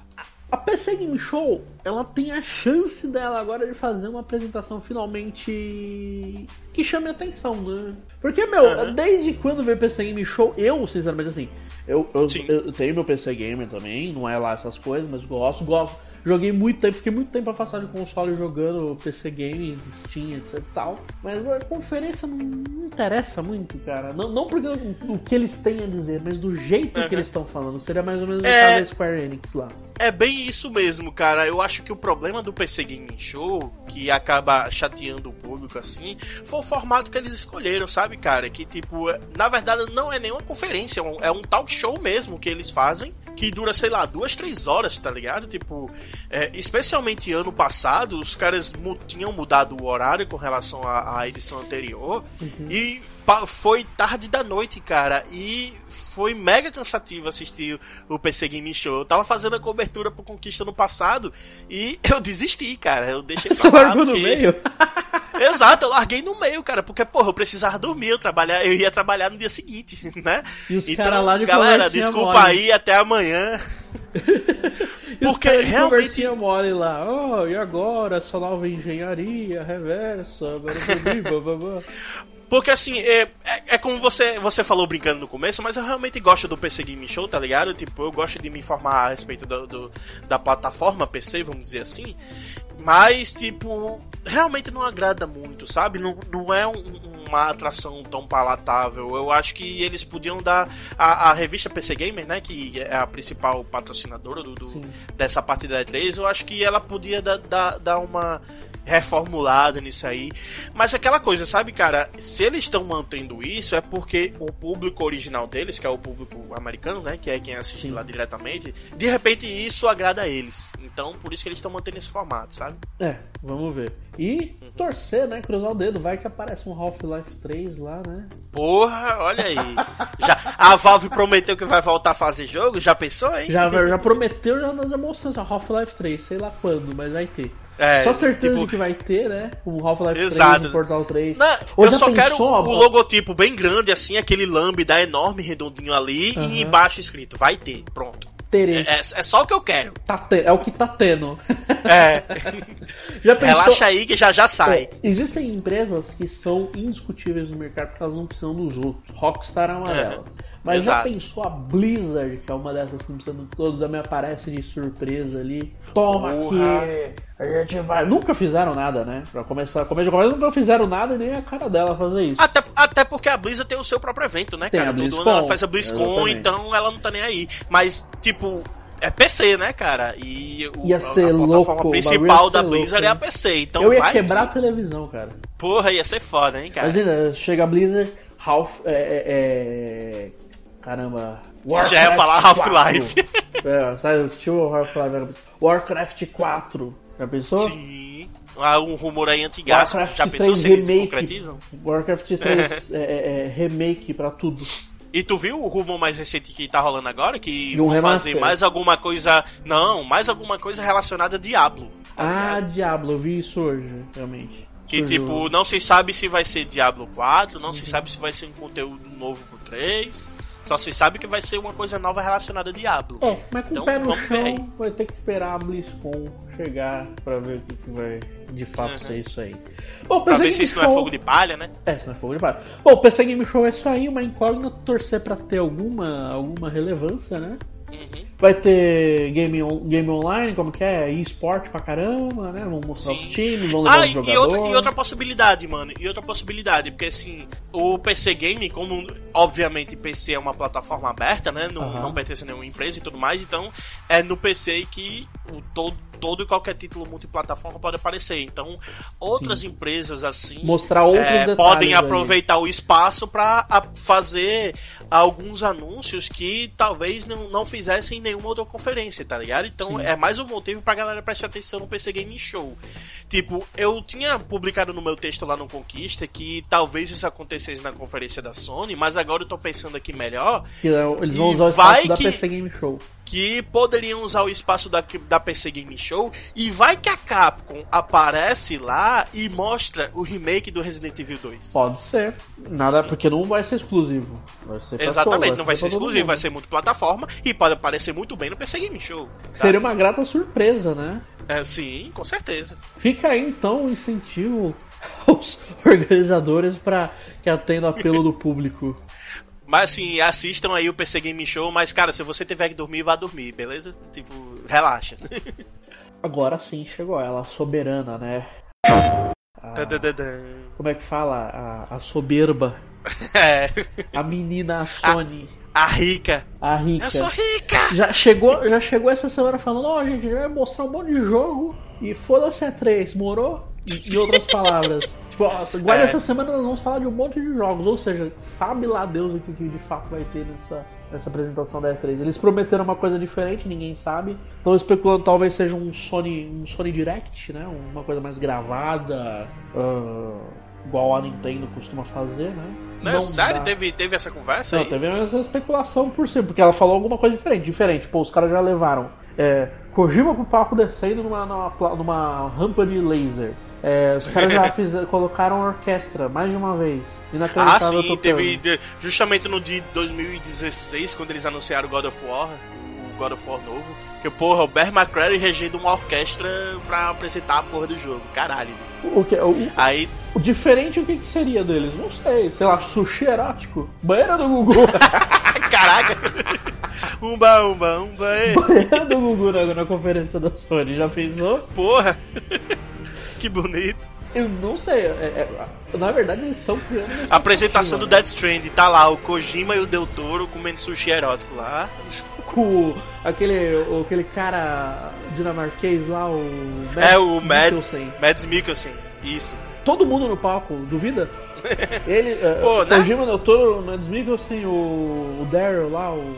Speaker 2: a PC Game Show, ela tem a chance dela agora de fazer uma apresentação finalmente que chame atenção, né? Porque, meu, uhum. desde quando veio PC Game Show, eu, sinceramente, assim, eu, eu, eu, tenho meu PC Gamer também, não é lá essas coisas, mas gosto, gosto Joguei muito tempo, fiquei muito tempo afastado de console jogando PC Game, Steam, etc e tal. Mas a conferência não, não interessa muito, cara. Não, não porque o, o, que eles têm a dizer, mas do jeito uhum. que eles estão falando. Seria mais ou menos o é... da Square Enix lá.
Speaker 3: É bem isso mesmo, cara. Eu acho que o problema do PC Gaming Show, que acaba chateando o público assim, foi o formato que eles escolheram, sabe, cara? Que tipo, na verdade não é nenhuma conferência, é um é talk show mesmo que eles fazem que dura, sei lá, duas, três horas, tá ligado? Tipo, é, especialmente ano passado, os caras mu tinham mudado o horário com relação à, à edição anterior uhum. e foi tarde da noite, cara, e foi mega cansativo assistir o PC Game Show. Eu tava fazendo a cobertura pro Conquista no passado e (laughs) eu desisti, cara. Eu deixei
Speaker 2: pra (laughs) lá. Porque... no meio? (laughs)
Speaker 3: Exato, eu larguei no meio, cara, porque, porra, eu precisava dormir, eu, trabalhar, eu ia trabalhar no dia seguinte, né?
Speaker 2: E os então, lá de
Speaker 3: galera, desculpa mole. aí, até amanhã.
Speaker 2: porque realmente. mole lá, oh, e agora? Essa nova engenharia reversa, blá, blá, blá,
Speaker 3: porque assim, é, é, é, como você, você falou brincando no começo, mas eu realmente gosto do PC Game Show, tá ligado? Tipo, eu gosto de me informar a respeito do, do da plataforma PC, vamos dizer assim. Mas, tipo, realmente não agrada muito, sabe? Não, não é um, um uma atração tão palatável. Eu acho que eles podiam dar. A, a revista PC Gamer, né? Que é a principal patrocinadora do, do dessa parte da E3, eu acho que ela podia dar, dar, dar uma reformulada nisso aí. Mas aquela coisa, sabe, cara? Se eles estão mantendo isso, é porque o público original deles, que é o público americano, né? Que é quem assiste Sim. lá diretamente, de repente isso agrada a eles. Então, por isso que eles estão mantendo esse formato, sabe?
Speaker 2: É, vamos ver. E uhum. torcer, né? Cruzar o dedo. Vai que aparece um Half-Life 3 lá, né?
Speaker 3: Porra, olha aí. já, a Valve prometeu que vai voltar a fazer jogo? Já pensou, hein?
Speaker 2: Já, já prometeu, já, já mostrou Half-Life 3. Sei lá quando, mas vai ter. É, só certeza tipo... que vai ter, né? Um Half-Life 3 no Portal 3.
Speaker 3: Não, eu só quero o, o logotipo bem grande, assim, aquele lambda enorme, redondinho ali, uhum. e embaixo escrito, vai ter, pronto. Terei. É, é, é, só o que eu quero.
Speaker 2: Tá te... É o que tá tendo.
Speaker 3: É. (laughs) já pensou... Relaxa aí que já já sai.
Speaker 2: Existem empresas que são indiscutíveis no mercado porque elas não precisam dos outros. Rockstar é uma delas. Mas Exato. já pensou a Blizzard, que é uma dessas que não precisa de todos, me aparece de surpresa ali. Toma Porra. aqui! A gente vai. Nunca fizeram nada, né? Pra começar, começo de começo, nunca fizeram nada e nem a cara dela fazer isso.
Speaker 3: Até, até porque a Blizzard tem o seu próprio evento, né,
Speaker 2: tem
Speaker 3: cara?
Speaker 2: Todo
Speaker 3: ano ela faz a BlizzCon, Exatamente. então ela não tá nem aí. Mas, tipo, é PC, né, cara? E
Speaker 2: o, ia ser a, a plataforma
Speaker 3: principal da Blizzard louco, é a PC. Então
Speaker 2: eu ia quebrar que... a televisão, cara.
Speaker 3: Porra, ia ser foda, hein, cara?
Speaker 2: Imagina, chega a Blizzard, Half. É, é, é Caramba.
Speaker 3: Warcraft Você já ia falar Half-Life. (laughs)
Speaker 2: é, sabe, assistiu Half-Life? Warcraft 4. Já pensou?
Speaker 3: Sim. Há um rumor aí antigaço. Já pensou se eles remake, concretizam?
Speaker 2: Warcraft (laughs) 3 é, é, é, remake pra tudo.
Speaker 3: E tu viu o rumor mais recente que tá rolando agora? Que um vão fazer mais alguma coisa. Não, mais alguma coisa relacionada a Diablo.
Speaker 2: Tá ah, ligado? Diablo, eu vi isso hoje, realmente.
Speaker 3: Que tipo, não se sabe se vai ser Diablo 4, não uhum. se sabe se vai ser um conteúdo novo pro 3. Só se sabe que vai ser uma coisa nova relacionada a Diablo.
Speaker 2: É, mas com então, o pé no chão vai ter que esperar a BlizzCon chegar pra ver o que, vai de fato uhum. ser isso aí.
Speaker 3: Bom, pra ver se isso Show... não é fogo de palha, né?
Speaker 2: É, isso não é fogo de palha. Bom, o PC Game Show é isso aí, uma incógnita torcer pra ter alguma, alguma relevância, né? Uhum. Vai ter game, on, game online, como que é? eSport pra caramba, né? Vão mostrar Sim. os times, vão levar ah, os jogadores.
Speaker 3: E outra, e outra possibilidade, mano. E outra possibilidade, porque assim, o PC Game, como obviamente PC é uma plataforma aberta, né? Não, uhum. não pertence a nenhuma empresa e tudo mais, então é no PC que o todo todo e qualquer título multiplataforma pode aparecer. Então, outras Sim. empresas assim
Speaker 2: mostrar outros é,
Speaker 3: podem aproveitar aí. o espaço para fazer alguns anúncios que talvez não, não fizessem nenhuma outra conferência, tá ligado? Então, Sim. é mais um motivo pra galera prestar atenção no PC Game Show. Tipo, eu tinha publicado no meu texto lá no Conquista que talvez isso acontecesse na conferência da Sony, mas agora eu tô pensando aqui melhor.
Speaker 2: Que é eles vão usar o espaço da que... PC Game Show
Speaker 3: que poderiam usar o espaço da, da PC Game Show e vai que a Capcom aparece lá e mostra o remake do Resident Evil 2.
Speaker 2: Pode ser. Nada, porque não vai ser exclusivo. Vai ser
Speaker 3: Exatamente, não vai ser, ser exclusivo, vai ser multiplataforma e pode aparecer muito bem no PC Game Show.
Speaker 2: Sabe? Seria uma grata surpresa, né?
Speaker 3: É, sim, com certeza.
Speaker 2: Fica aí então o incentivo (laughs) aos organizadores para que atendam o apelo do público. (laughs)
Speaker 3: Mas assim, assistam aí o PC Game Show, mas cara, se você tiver que dormir, vá dormir, beleza? Tipo, relaxa. (laughs)
Speaker 2: Agora sim chegou ela, a soberana, né? A... Como é que fala? A, a soberba. (laughs)
Speaker 3: É.
Speaker 2: A menina a Sony.
Speaker 3: A, a, rica.
Speaker 2: A rica.
Speaker 3: Eu sou rica!
Speaker 2: Já chegou, já chegou essa semana falando, ó, oh, gente, já vai mostrar um monte de jogo e foda-se a 3, morou? Em outras palavras. (laughs) Tipo, guarda é. essa semana nós vamos falar de um monte de jogos, ou seja, sabe lá Deus o que, que de fato vai ter nessa, nessa apresentação da E3. Eles prometeram uma coisa diferente, ninguém sabe. Estão especulando talvez seja um Sony, um Sony Direct, né? Uma coisa mais gravada, uh, igual a Nintendo costuma fazer, né?
Speaker 3: Não, Não sério? Teve, teve essa conversa
Speaker 2: Não, aí? teve essa especulação por cima, porque ela falou alguma coisa diferente. Diferente, pô, os caras já levaram é, Kojima pro palco descendo numa, numa, numa rampa de laser. É, os caras já (laughs) fiz, colocaram orquestra mais de uma vez.
Speaker 3: Ah, sim, tocando. teve. Justamente no dia 2016, quando eles anunciaram God of War, o God of War novo. Que, porra, o Bear McCreary regendo uma orquestra pra apresentar a porra do jogo. Caralho.
Speaker 2: O que? O,
Speaker 3: Aí.
Speaker 2: O diferente, o que, que seria deles? Não sei. Sei lá, sushi erótico. Banheira do Gugu. (laughs)
Speaker 3: Caraca! (laughs) Umba, umba, umba.
Speaker 2: Banheira do Gugu na, na conferência da Sony. Já pensou?
Speaker 3: Porra! Que bonito.
Speaker 2: Eu não sei. É, é, na verdade, eles estão criando.
Speaker 3: A apresentação do
Speaker 2: expectativa,
Speaker 3: Death Strand tá lá, o Kojima e o Del Toro comendo sushi erótico lá.
Speaker 2: né? (laughs) Com aquele, o- aquele cara dinamarquês lá, o.
Speaker 3: é o Mads. Mads Mikkelsen. Isso.
Speaker 2: Todo mundo no palco, duvida? (laughs) Ele, é,
Speaker 3: Pô,
Speaker 2: o
Speaker 3: né?
Speaker 2: Kojima, Del Toro, o Mads Mikkelsen, o, o Daryl lá, o.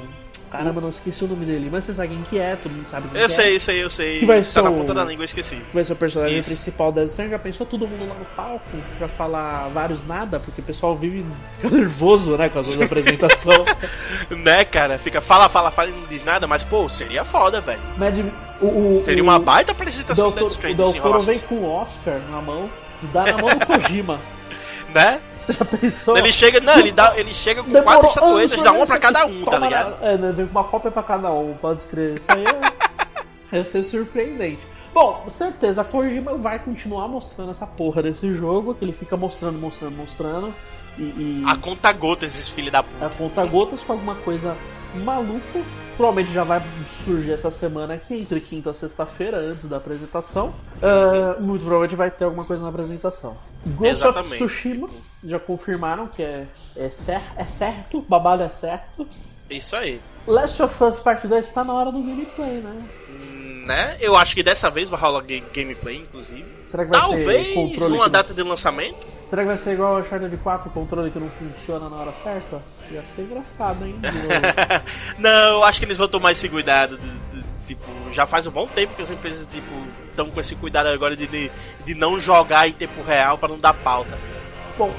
Speaker 2: Caramba, não esqueci o nome dele, mas você sabe quem que é, todo mundo sabe quem
Speaker 3: Eu
Speaker 2: que é.
Speaker 3: sei, eu sei, eu sei.
Speaker 2: Que vai
Speaker 3: tá
Speaker 2: ser
Speaker 3: na
Speaker 2: o-
Speaker 3: ponta da língua, eu esqueci.
Speaker 2: que vai ser o personagem
Speaker 3: Isso.
Speaker 2: principal da Stranger, já pensou todo mundo lá no palco pra falar vários nada, porque o pessoal vive fica nervoso, né, com as suas (laughs) apresentações. (laughs)
Speaker 3: Né, cara? Fica, fala, fala, fala e não diz nada, mas, pô, seria foda, velho.
Speaker 2: Mad, o, o,
Speaker 3: Seria uma baita apresentação Death
Speaker 2: Toro, o Toro
Speaker 3: enrolasse
Speaker 2: vem
Speaker 3: assim,
Speaker 2: com o Oscar na mão e dá na mão do (laughs) Kojima.
Speaker 3: Né? (laughs)
Speaker 2: Já pensou?
Speaker 3: Ele chega, não, ele, dá, ele chega com
Speaker 2: Demorou
Speaker 3: quatro estatuetas, dá uma pra cada um, tá ligado?
Speaker 2: É, né, vem com uma cópia pra cada um, pode crer. Isso aí é, ia (laughs) ser surpreendente. Bom, certeza, a Kojima vai continuar mostrando essa porra desse jogo, que ele fica mostrando, mostrando, mostrando. E, e
Speaker 3: A conta gotas, esses filhos da puta.
Speaker 2: a conta gotas com alguma coisa maluca. Provavelmente já vai surgir essa semana aqui, entre quinta e sexta-feira, antes da apresentação. Ah, muito provavelmente vai ter alguma coisa na apresentação. Ghost
Speaker 3: Exatamente,
Speaker 2: of Tsushima,
Speaker 3: tipo-
Speaker 2: já confirmaram que é, é, cer é certo, babado é certo.
Speaker 3: Isso aí.
Speaker 2: Last of Us Part 2 está na hora do gameplay, né?
Speaker 3: Hum, Né? Eu acho que dessa vez vai rolar ga- gameplay, inclusive.
Speaker 2: Será que vai ter
Speaker 3: Talvez
Speaker 2: controle
Speaker 3: uma data de lançamento.
Speaker 2: Será que vai ser igual a Uncharted 4, o controle que não funciona na hora certa? Ia ser engraçado, hein? (laughs)
Speaker 3: não, eu acho que eles vão tomar esse cuidado. de- de- tipo, já faz um bom tempo que as empresas tipo estão com esse cuidado agora de, de, de não jogar em tempo real pra não dar pauta.
Speaker 2: Bom,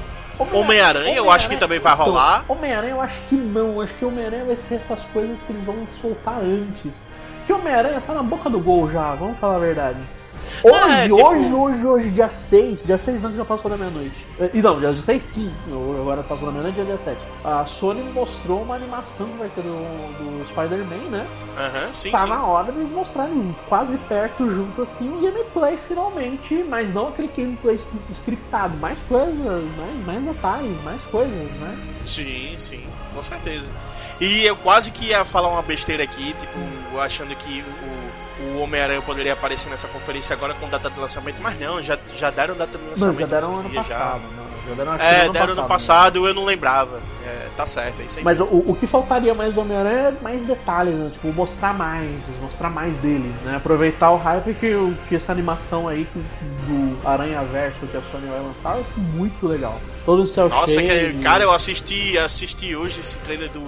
Speaker 3: Homem-Aranha, eu acho que também vai rolar.
Speaker 2: Homem-Aranha eu acho que não. Acho que Homem-Aranha vai ser essas coisas que eles vão soltar antes. Porque Homem-Aranha tá na boca do gol já, vamos falar a verdade. Hoje,
Speaker 3: É, tipo-
Speaker 2: hoje, hoje, hoje, dia 6, dia 6 não que já passou da meia-noite. Eh, E não, dia 6 sim, agora passou da meia-noite, dia 17. A Sony mostrou uma animação que vai ter do, do Spider-Man, né?
Speaker 3: Aham, sim,
Speaker 2: tá
Speaker 3: sim.
Speaker 2: na hora deles mostrarem quase perto junto assim o gameplay finalmente, mas não aquele gameplay scriptado, mais coisas, mais, mais detalhes, mais coisas, né?
Speaker 3: Sim, sim, com certeza. E eu quase que ia falar uma besteira aqui, tipo, achando que o, o Homem-Aranha poderia aparecer nessa conferência agora com data de lançamento, mas não, já, já deram data de
Speaker 2: Não,
Speaker 3: lançamento.
Speaker 2: já deram ano
Speaker 3: dias
Speaker 2: passado,
Speaker 3: já.
Speaker 2: né? Já deram
Speaker 3: É,
Speaker 2: ano
Speaker 3: deram ano
Speaker 2: né?
Speaker 3: passado, eu não lembrava. É, tá certo, é isso aí.
Speaker 2: Mas o, o que faltaria mais do Homem-Aranha é mais detalhes, né? Tipo, mostrar mais, mostrar mais dele, né? Aproveitar o hype que, que essa animação aí do Aranha Verso que a Sony vai lançar ser muito legal. Todo o céu
Speaker 3: Nossa,
Speaker 2: cheio.
Speaker 3: que, cara, eu assisti, assisti hoje esse trailer do,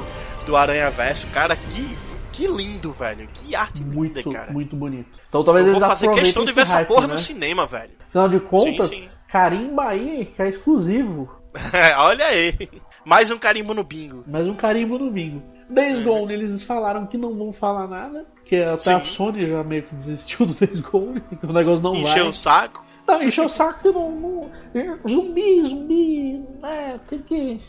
Speaker 3: do Aranha Verso, cara, que, que lindo, velho. Que arte
Speaker 2: muito,
Speaker 3: linda, cara.
Speaker 2: muito bonito. Então talvez
Speaker 3: eu vou
Speaker 2: eles
Speaker 3: fazer
Speaker 2: aproveitem
Speaker 3: questão de ver essa
Speaker 2: hype,
Speaker 3: porra
Speaker 2: né?
Speaker 3: no cinema, velho.
Speaker 2: Afinal de contas,
Speaker 3: Sim, (laughs) sim.
Speaker 2: carimba aí que é exclusivo. (laughs)
Speaker 3: Olha aí. Mais um carimbo no bingo.
Speaker 2: Mas um carimbo no bingo. Days Gone, eles falaram que não vão falar nada. Que até a
Speaker 3: Sim.
Speaker 2: Sony já meio que desistiu do Days Gone. (laughs) Que o negócio não
Speaker 3: Encheu
Speaker 2: vai.
Speaker 3: o saco.
Speaker 2: Não, encheu o saco não, não- Zumbi, zumbi. né? tem que.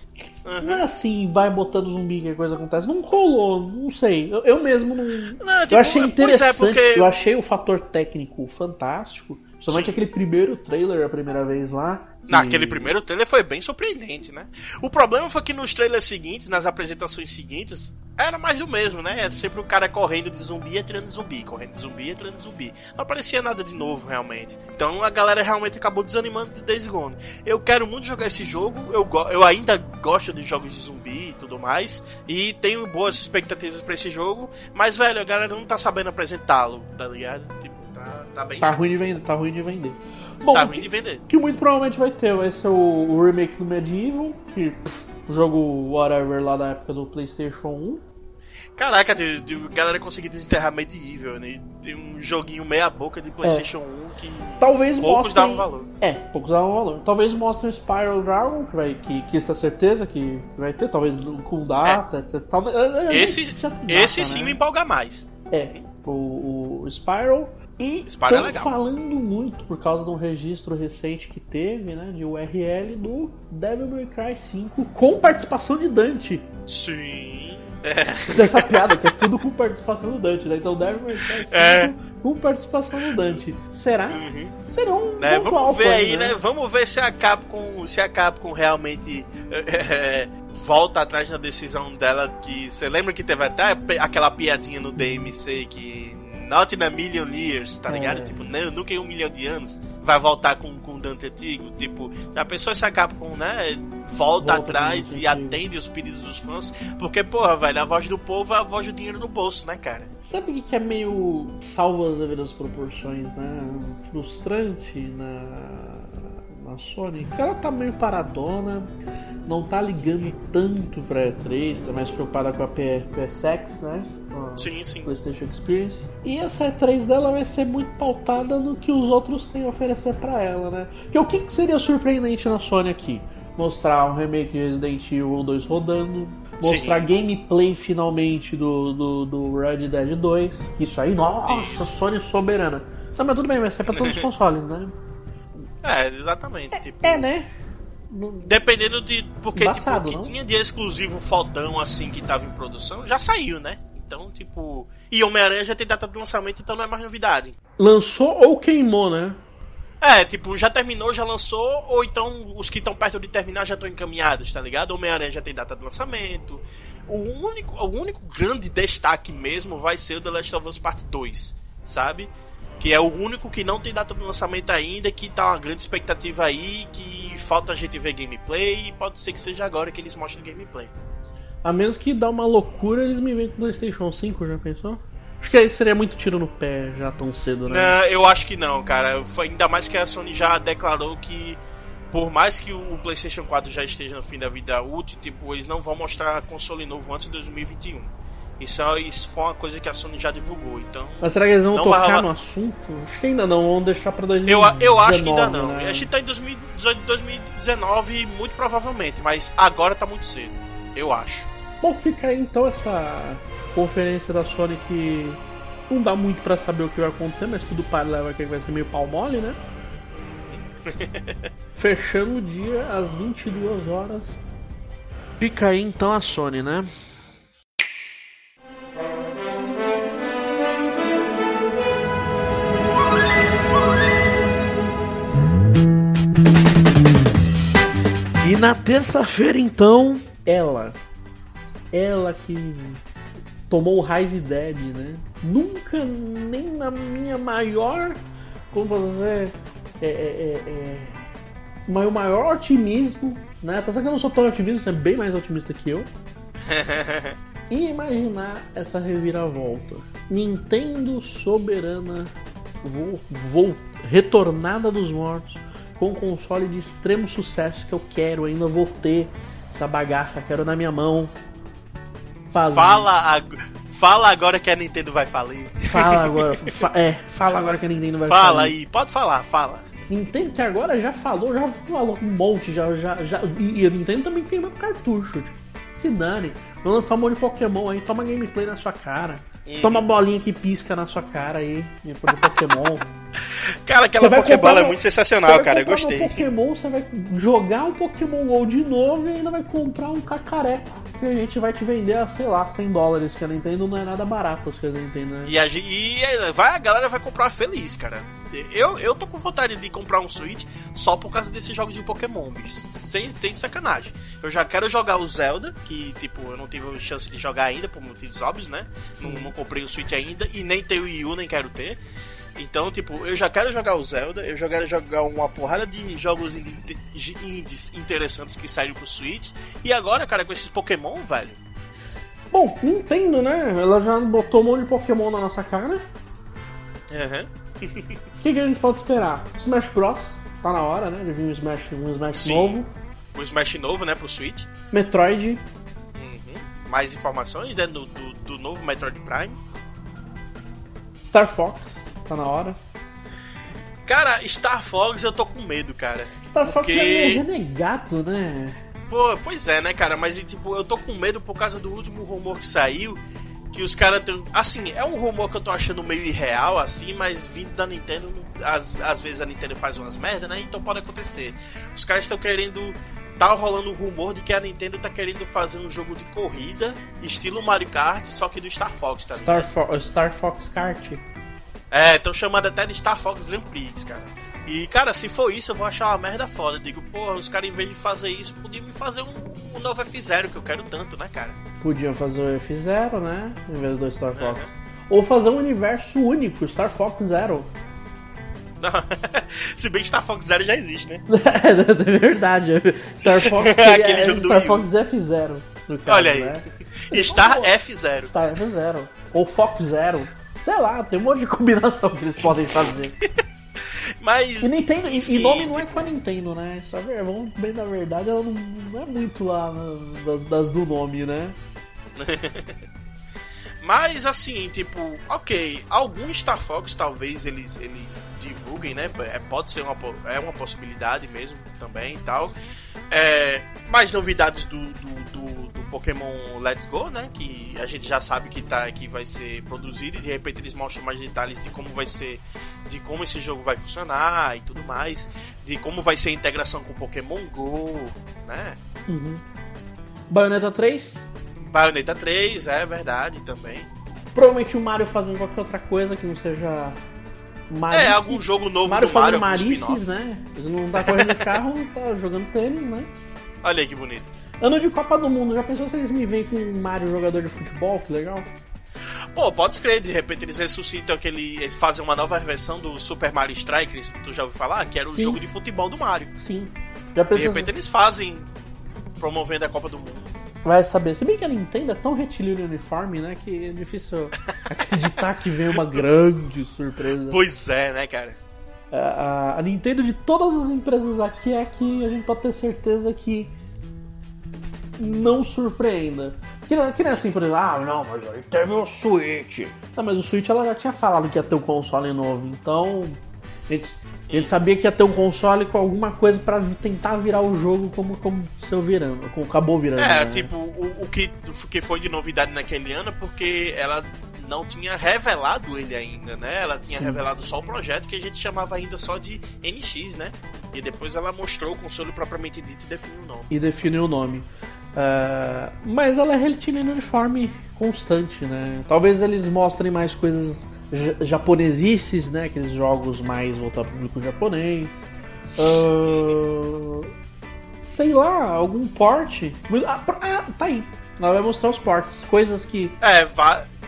Speaker 2: Não é assim, vai botando zumbi que a coisa acontece. Não rolou, não sei. Eu, eu mesmo não.
Speaker 3: Não, tipo,
Speaker 2: eu achei
Speaker 3: pois
Speaker 2: interessante.
Speaker 3: é, porque-
Speaker 2: Eu achei o fator técnico fantástico. Principalmente aquele primeiro trailer, a primeira vez lá. que-
Speaker 3: Naquele primeiro trailer foi bem surpreendente, né? O problema foi que nos trailers seguintes, nas apresentações seguintes, era mais do mesmo, né? Era sempre o cara correndo de zumbi e atirando de zumbi, correndo de zumbi e atirando de zumbi. Não aparecia nada de novo, realmente. Então a galera realmente acabou desanimando de Days Gone. Eu quero muito jogar esse jogo, eu, eu ainda gosto de jogos de zumbi e tudo mais, e tenho boas expectativas pra esse jogo, mas, velho, a galera não tá sabendo apresentá-lo, tá ligado? Tipo, tá, bem
Speaker 2: Tá ruim de vender. Tá ruim de vender. Bom,
Speaker 3: Tá ruim
Speaker 2: que,
Speaker 3: de vender.
Speaker 2: que muito provavelmente vai ter vai ser o, remake do Medieval, que pff, o jogo whatever lá da época do PlayStation 1.
Speaker 3: Caraca, de, de galera conseguir desenterrar Medieval, né? Tem um joguinho meia boca de PlayStation 1 que
Speaker 2: Talvez
Speaker 3: poucos
Speaker 2: mostrem.
Speaker 3: davam valor.
Speaker 2: É, poucos davam valor. Talvez mostrem Spiral Dragon, que, vai, que, que isso é certeza que vai ter, talvez com data, etc. Tal- é, é,
Speaker 3: Esse,
Speaker 2: data,
Speaker 3: esse sim
Speaker 2: né?
Speaker 3: me empolga mais.
Speaker 2: É, o, o Spiral. E
Speaker 3: Spiral é legal.
Speaker 2: falando muito por causa de um registro recente que teve, né, de URL do Devil May Cry 5 com participação de Dante.
Speaker 3: Sim.
Speaker 2: Dessa piada, que é tudo com participação do Dante, né? Então Devil May Cry 5
Speaker 3: É.
Speaker 2: com participação do Dante. Será?
Speaker 3: Uhum.
Speaker 2: Seria um
Speaker 3: Né, vamos ver aí, né? Vamos ver se a Capcom, se a Capcom realmente é, volta atrás na decisão dela que você lembra que teve até aquela piadinha no DMC que not in a million years, tá
Speaker 2: É.
Speaker 3: ligado? Tipo, não, nunca em um milhão de anos. vai voltar com, com o Dante antigo? Tipo, a pessoa se acaba com, né? Volta, volta atrás e atende os pedidos dos fãs. Porque, porra, velho, a voz do povo é a voz do dinheiro no bolso, né, cara?
Speaker 2: Sabe o que é meio salvo as devidas proporções, né? Frustrante na a Sony, que ela tá meio paradona, não tá ligando tanto pra E3, tá mais preocupada com a PSX, né?
Speaker 3: A sim, sim.
Speaker 2: PlayStation Experience. E essa E3 dela vai ser muito pautada no que os outros têm a oferecer para ela, né? Que o que seria surpreendente na Sony aqui? Mostrar um remake de Resident Evil 2 rodando, mostrar Sim. gameplay finalmente do, do, do Red Dead 2, que isso aí, nossa, isso. Sony soberana. Não, mas tudo bem, vai ser pra todos os (laughs) consoles, né?
Speaker 3: É, exatamente. É, tipo,
Speaker 2: é né?
Speaker 3: Dependendo de. Porque, Embaçado, tipo, o que não? tinha de exclusivo fodão assim que tava em produção, já saiu, né? Então, tipo. E Homem-Aranha já tem data de lançamento, então não é mais novidade.
Speaker 2: Lançou ou queimou, né?
Speaker 3: É, tipo, já terminou, já lançou, ou então os que estão perto de terminar já estão encaminhados, tá ligado? Homem-Aranha já tem data de lançamento. O único, o único grande destaque mesmo vai ser o The Last of Us Part 2, sabe? que é o único que não tem data de lançamento ainda, que tá uma grande expectativa aí, que falta a gente ver gameplay e pode ser que seja agora que eles mostrem gameplay.
Speaker 2: A menos que dá uma loucura, eles me vêm com PlayStation 5, já pensou? Acho que aí seria muito tiro no pé já tão cedo, né?
Speaker 3: Não, eu acho que não, cara. Ainda mais que a Sony já declarou que por mais que o PlayStation 4 já esteja no fim da vida útil, tipo, eles não vão mostrar console novo antes de 2021. Isso, é, isso foi uma coisa que a Sony já divulgou, então.
Speaker 2: Mas será que eles vão tocar no assunto? Acho que ainda não, vão deixar pra 2019.
Speaker 3: Eu, eu acho que ainda não. Né? A gente tá em 2018, 2019, muito provavelmente, mas agora tá muito cedo. Eu acho.
Speaker 2: Bom, fica aí então essa conferência da Sony que não dá muito para saber o que vai acontecer, mas tudo para leva que vai ser meio pau mole, né? (laughs) Fechando o dia às 22 horas. Fica aí então a Sony, né? E na terça-feira, então, ela. Ela que tomou o Rise Dead, né? Nunca, nem na minha maior. Como você. É, é, é, é meu maior otimismo, né? Tá certo que eu não sou tão otimista, você é bem mais otimista que eu. (laughs) e imaginar essa reviravolta. Nintendo soberana, vou, vou, retornada dos mortos com um console de extremo sucesso que eu quero, ainda vou ter essa bagaça, quero na minha mão.
Speaker 3: Fala, ag fala agora que a Nintendo vai falir.
Speaker 2: Fala (laughs) agora, fa é, fala agora que a Nintendo vai
Speaker 3: fala falir. Fala aí, pode falar, fala.
Speaker 2: Nintendo que agora já falou, já falou um monte, já, já, já e a Nintendo também tem um cartucho. Tipo, se dane, vou lançar um monte de Pokémon aí, toma gameplay na sua cara. Uhum. Toma bolinha que pisca na sua cara aí, de Pokémon. (laughs)
Speaker 3: cara, aquela Pokébola é muito sensacional, cara. Eu gostei.
Speaker 2: Pokémon, você vai jogar o Pokémon GO de novo e ainda vai comprar um cacareco que a gente vai te vender a, sei lá, 100 dólares, que a Nintendo não é nada barato as coisas da Nintendo, né?
Speaker 3: E a, e vai, a galera vai comprar feliz, cara. Eu, eu tô com vontade de comprar um Switch só por causa desses jogos de Pokémon, bicho. Sem, sem sacanagem. Eu já quero jogar o Zelda, que, tipo, eu não tive chance de jogar ainda, por motivos óbvios, né? Não, não comprei o Switch ainda, e nem tenho o Wii U, nem quero ter. Então, tipo, eu já quero jogar o Zelda, eu já quero jogar uma porrada de jogos indies interessantes que saíram pro Switch. E agora, cara, com esses Pokémon, velho.
Speaker 2: Bom, Nintendo, né? Ela já botou um monte de Pokémon na nossa cara.
Speaker 3: Aham.
Speaker 2: Uhum. O que, que, a gente pode esperar? Smash Bros. Tá na hora, né? De vir um Smash, um Smash Sim. novo.
Speaker 3: Um Smash novo, né? Pro Switch.
Speaker 2: Metroid.
Speaker 3: Uhum. Mais informações, né? Do, do, do novo Metroid Prime.
Speaker 2: Star Fox. Tá na hora.
Speaker 3: Cara, Star Fox eu tô com medo, cara.
Speaker 2: Star Fox porque... é meio renegado, né?
Speaker 3: Pô, pois é, né, cara? Mas tipo, eu tô com medo por causa do último rumor que saiu. Que os caras têm. Assim, é um rumor que eu tô achando meio irreal, assim, mas vindo da Nintendo, às, às vezes a Nintendo faz umas merda, né? Então pode acontecer. Os caras estão querendo. Tá rolando um rumor de que a Nintendo tá querendo fazer um jogo de corrida, estilo Mario Kart, só que do Star Fox, tá
Speaker 2: ligado? Star, Fo Star Fox Kart.
Speaker 3: É, estão chamando até de Star Fox Grand Prix, cara. E, cara, se for isso, eu vou achar uma merda foda. Eu digo, pô, os caras, em vez de fazer isso, podiam me fazer um, um novo F0, que eu quero tanto, né, cara?
Speaker 2: Podiam fazer o F0, né? Em vez do Star Fox. Uhum. Ou fazer um universo único, Star Fox Zero. (laughs)
Speaker 3: Não. Se bem que Star Fox Zero já existe, né? (laughs)
Speaker 2: é verdade. Star Fox, (laughs)
Speaker 3: Aquele
Speaker 2: é,
Speaker 3: jogo do
Speaker 2: Star
Speaker 3: U.
Speaker 2: Fox F0. no caso,
Speaker 3: Olha aí.
Speaker 2: Né?
Speaker 3: Star F0.
Speaker 2: Star F0. Ou Fox Zero. Sei lá, tem um monte de combinação que eles (laughs) podem fazer.
Speaker 3: Mas.
Speaker 2: E Nintendo, e- e nome não é
Speaker 3: tipo,
Speaker 2: com a Nintendo, né? Só ver, vamos bem na verdade, ela não, não é muito lá das, das do nome, né? (laughs)
Speaker 3: Mas assim, tipo, ok, alguns Star Fox talvez eles, eles divulguem, né? É, pode ser uma, é uma possibilidade mesmo também e tal. É, mais novidades do, do Pokémon Let's Go, né? Que a gente já sabe que, tá, que vai ser produzido e de repente eles mostram mais detalhes de como vai ser, de como esse jogo vai funcionar e tudo mais, de como vai ser a integração com Pokémon Go, né?
Speaker 2: Uhum. Bayonetta 3,
Speaker 3: Bayonetta 3, é verdade também.
Speaker 2: provavelmente o Mario fazendo qualquer outra coisa que não seja Mario.
Speaker 3: É, algum jogo novo
Speaker 2: Mario
Speaker 3: do Mario, algum
Speaker 2: Marices, né? Ele não tá correndo carro, (laughs) tá jogando tênis, né?
Speaker 3: Olha aí que bonito.
Speaker 2: Ano de Copa do Mundo, já pensou se eles me veem com um Mario jogador de futebol? Que legal.
Speaker 3: Pô, pode escrever, de repente eles ressuscitam aquele. Eles fazem uma nova versão do Super Mario Strikers, tu já ouviu falar? Que era o
Speaker 2: Sim.
Speaker 3: jogo de futebol do Mario.
Speaker 2: Sim. Já
Speaker 3: De
Speaker 2: pensou
Speaker 3: repente eles fazem promovendo a Copa do Mundo.
Speaker 2: Vai saber. Se bem que a Nintendo é tão retilíneo uniforme, né? Que é difícil (laughs) acreditar que vem uma grande surpresa.
Speaker 3: Pois é, né, cara?
Speaker 2: A, a- a Nintendo de todas as empresas aqui é que a gente pode ter certeza que não surpreenda. Que, não- que não é assim, por exemplo, ah, não, mas aí teve o Switch. Não, mas o Switch ela já tinha falado que ia ter um console novo, então. A gente sabia que ia ter um console com alguma coisa pra tentar virar o jogo como, como seu virando, como acabou virando.
Speaker 3: É,
Speaker 2: né?
Speaker 3: tipo, o, o que, o que foi de novidade naquele ano é porque ela não tinha revelado ele ainda, né? Ela tinha
Speaker 2: Sim.
Speaker 3: revelado só o projeto que a gente chamava ainda só de NX, né? E depois ela mostrou o console propriamente dito e definiu o nome.
Speaker 2: e define o nome. Ah, mas ela é retilíneo uniforme constante, né? Talvez eles mostrem mais coisas ja- japonesices, né? Aqueles jogos mais voltados para o público japonês. Ah, sei lá, algum porte. Ah, ah, tá aí. Ela vai mostrar os portes. Coisas que.
Speaker 3: É,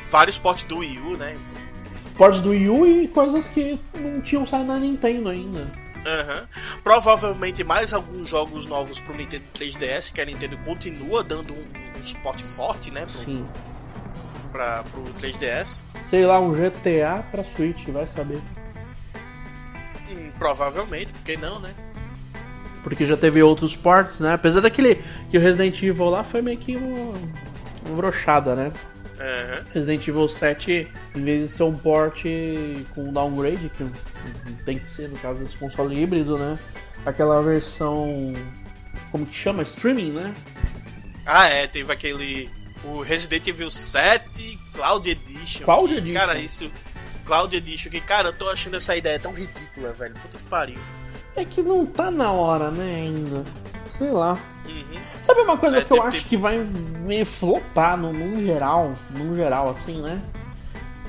Speaker 3: vários portes do Wii U, né?
Speaker 2: Portes do Wii U e coisas que não tinham saído na Nintendo ainda.
Speaker 3: Aham. Provavelmente mais alguns jogos novos pro Nintendo 3DS, que a Nintendo continua dando um, um suporte forte, né? Pro,
Speaker 2: Sim.
Speaker 3: pra, pro 3DS.
Speaker 2: Sei lá, um GTA pra Switch, vai saber.
Speaker 3: Hum, provavelmente, porque não, né?
Speaker 2: Porque já teve outros ports, né? Apesar daquele que o Resident Evil lá foi meio que uma, uma brochada, né?
Speaker 3: Aham.
Speaker 2: Resident Evil 7, em vez de ser um port com downgrade, que tem que ser no caso desse console híbrido, né? Aquela versão. Como que chama? Streaming, né?
Speaker 3: Ah, é, teve aquele. O Resident Evil 7 Cloud Edition.
Speaker 2: Cloud
Speaker 3: que,
Speaker 2: Edition.
Speaker 3: Cara, isso. Cloud Edition, que, cara, eu tô achando essa ideia tão ridícula, velho. Puta que pariu.
Speaker 2: É que não tá na hora, né, ainda. Sei lá.
Speaker 3: Uhum.
Speaker 2: Sabe uma coisa
Speaker 3: É,
Speaker 2: que eu
Speaker 3: tipo-
Speaker 2: acho que vai me flopar no, num geral, num geral, assim, né?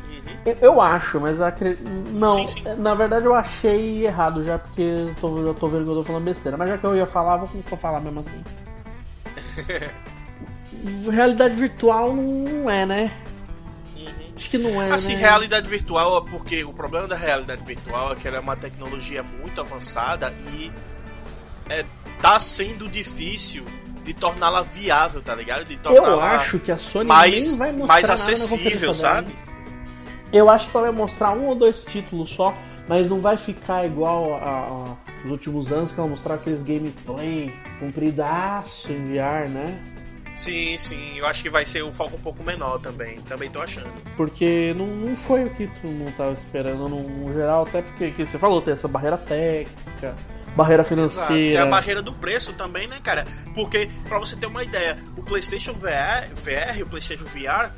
Speaker 3: Uhum.
Speaker 2: Eu, eu acho, mas eu acre- não.
Speaker 3: Sim, sim.
Speaker 2: Na verdade eu achei errado já, porque eu tô, já tô vendo que eu tô falando besteira. Mas já que eu ia falar, vou, vou falar mesmo assim. (laughs) Realidade virtual não é, né?
Speaker 3: Uhum.
Speaker 2: Acho que não é.
Speaker 3: Assim,
Speaker 2: né?
Speaker 3: realidade virtual, é porque o problema da realidade virtual é que ela é uma tecnologia muito avançada e é, tá sendo difícil de torná-la viável, tá ligado? De
Speaker 2: Eu acho que a Sony
Speaker 3: mais,
Speaker 2: vai mostrar
Speaker 3: mais acessível, sabe?
Speaker 2: Eu acho que ela vai mostrar um ou dois títulos só, mas não vai ficar igual a, a- os últimos anos que ela mostrava aqueles gameplay compridaço em VR, né?
Speaker 3: Sim, sim, eu acho que vai ser um foco um pouco menor também. Também tô achando.
Speaker 2: Porque não, não foi o que todo mundo tava esperando no, no geral, até porque que você falou, tem essa barreira técnica, barreira
Speaker 3: Exato.
Speaker 2: financeira.
Speaker 3: Tem a barreira do preço também, né, cara? Porque, pra você ter uma ideia, o PlayStation VR, VR o PlayStation VR,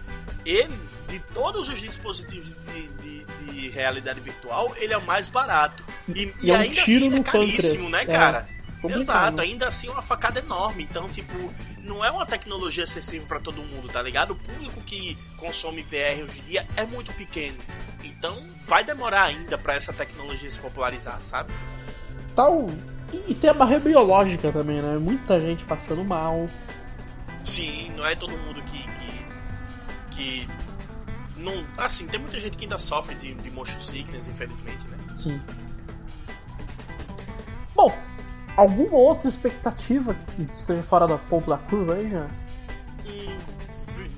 Speaker 3: ele, de todos os dispositivos de, de, de realidade virtual, ele é o mais barato. E,
Speaker 2: E é um
Speaker 3: ainda
Speaker 2: tiro
Speaker 3: assim é
Speaker 2: no
Speaker 3: caríssimo,
Speaker 2: pâncreas.
Speaker 3: né,
Speaker 2: É,
Speaker 3: cara?
Speaker 2: complicado.
Speaker 3: Exato, ainda assim é uma facada enorme. Então, tipo, não é uma tecnologia acessível pra todo mundo, tá ligado? O público que consome VR hoje em dia é muito pequeno. Então, vai demorar ainda pra essa tecnologia se popularizar, sabe?
Speaker 2: Tal. E, e tem a barreira biológica também, né? Muita gente passando mal.
Speaker 3: Sim, não é todo mundo que. que, que não, assim, tem muita gente que ainda sofre de, de motion sickness, infelizmente, né?
Speaker 2: Sim. Bom, alguma outra expectativa que esteja fora da ponta da curva aí já?
Speaker 3: Hum,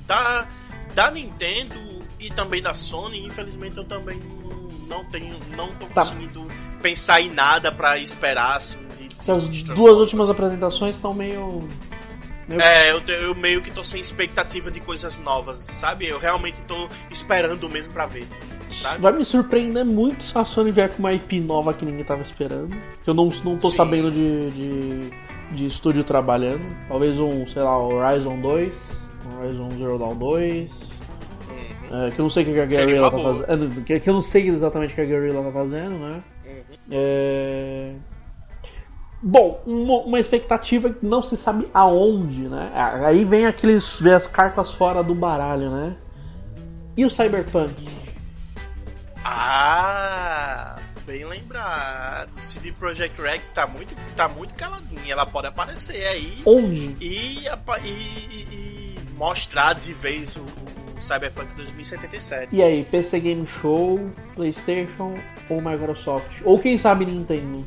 Speaker 3: da, da Nintendo e também da Sony, infelizmente eu também não tenho, não tô
Speaker 2: Tá.
Speaker 3: conseguindo pensar em nada pra esperar assim de, de
Speaker 2: Essas
Speaker 3: de
Speaker 2: duas últimas
Speaker 3: assim.
Speaker 2: apresentações estão meio.
Speaker 3: É, eu, eu meio que tô sem expectativa de coisas novas, sabe? Eu realmente tô esperando mesmo pra ver, sabe?
Speaker 2: Vai me surpreender muito se a Sony vier com uma IP nova que ninguém tava esperando. Que eu não, não tô
Speaker 3: Sim.
Speaker 2: sabendo de, de, de estúdio trabalhando. Talvez um, sei lá, Horizon 2, Horizon Zero Dawn 2. É, que eu não sei o que a Guerrilla tá fazendo. Que, que eu não sei exatamente o que a Guerrilla tá fazendo, né?
Speaker 3: uhum.
Speaker 2: É... Bom, uma, uma expectativa que não se sabe aonde, né? Aí vem aqueles. vem as cartas fora do baralho, né? E o Cyberpunk?
Speaker 3: Ah, bem lembrado. CD Projekt Red tá muito, tá muito caladinha. Ela pode aparecer aí
Speaker 2: Onde?
Speaker 3: e, e- e- e mostrar de vez o Cyberpunk 2077.
Speaker 2: E aí, PC Game Show, PlayStation ou Microsoft? Ou quem sabe Nintendo?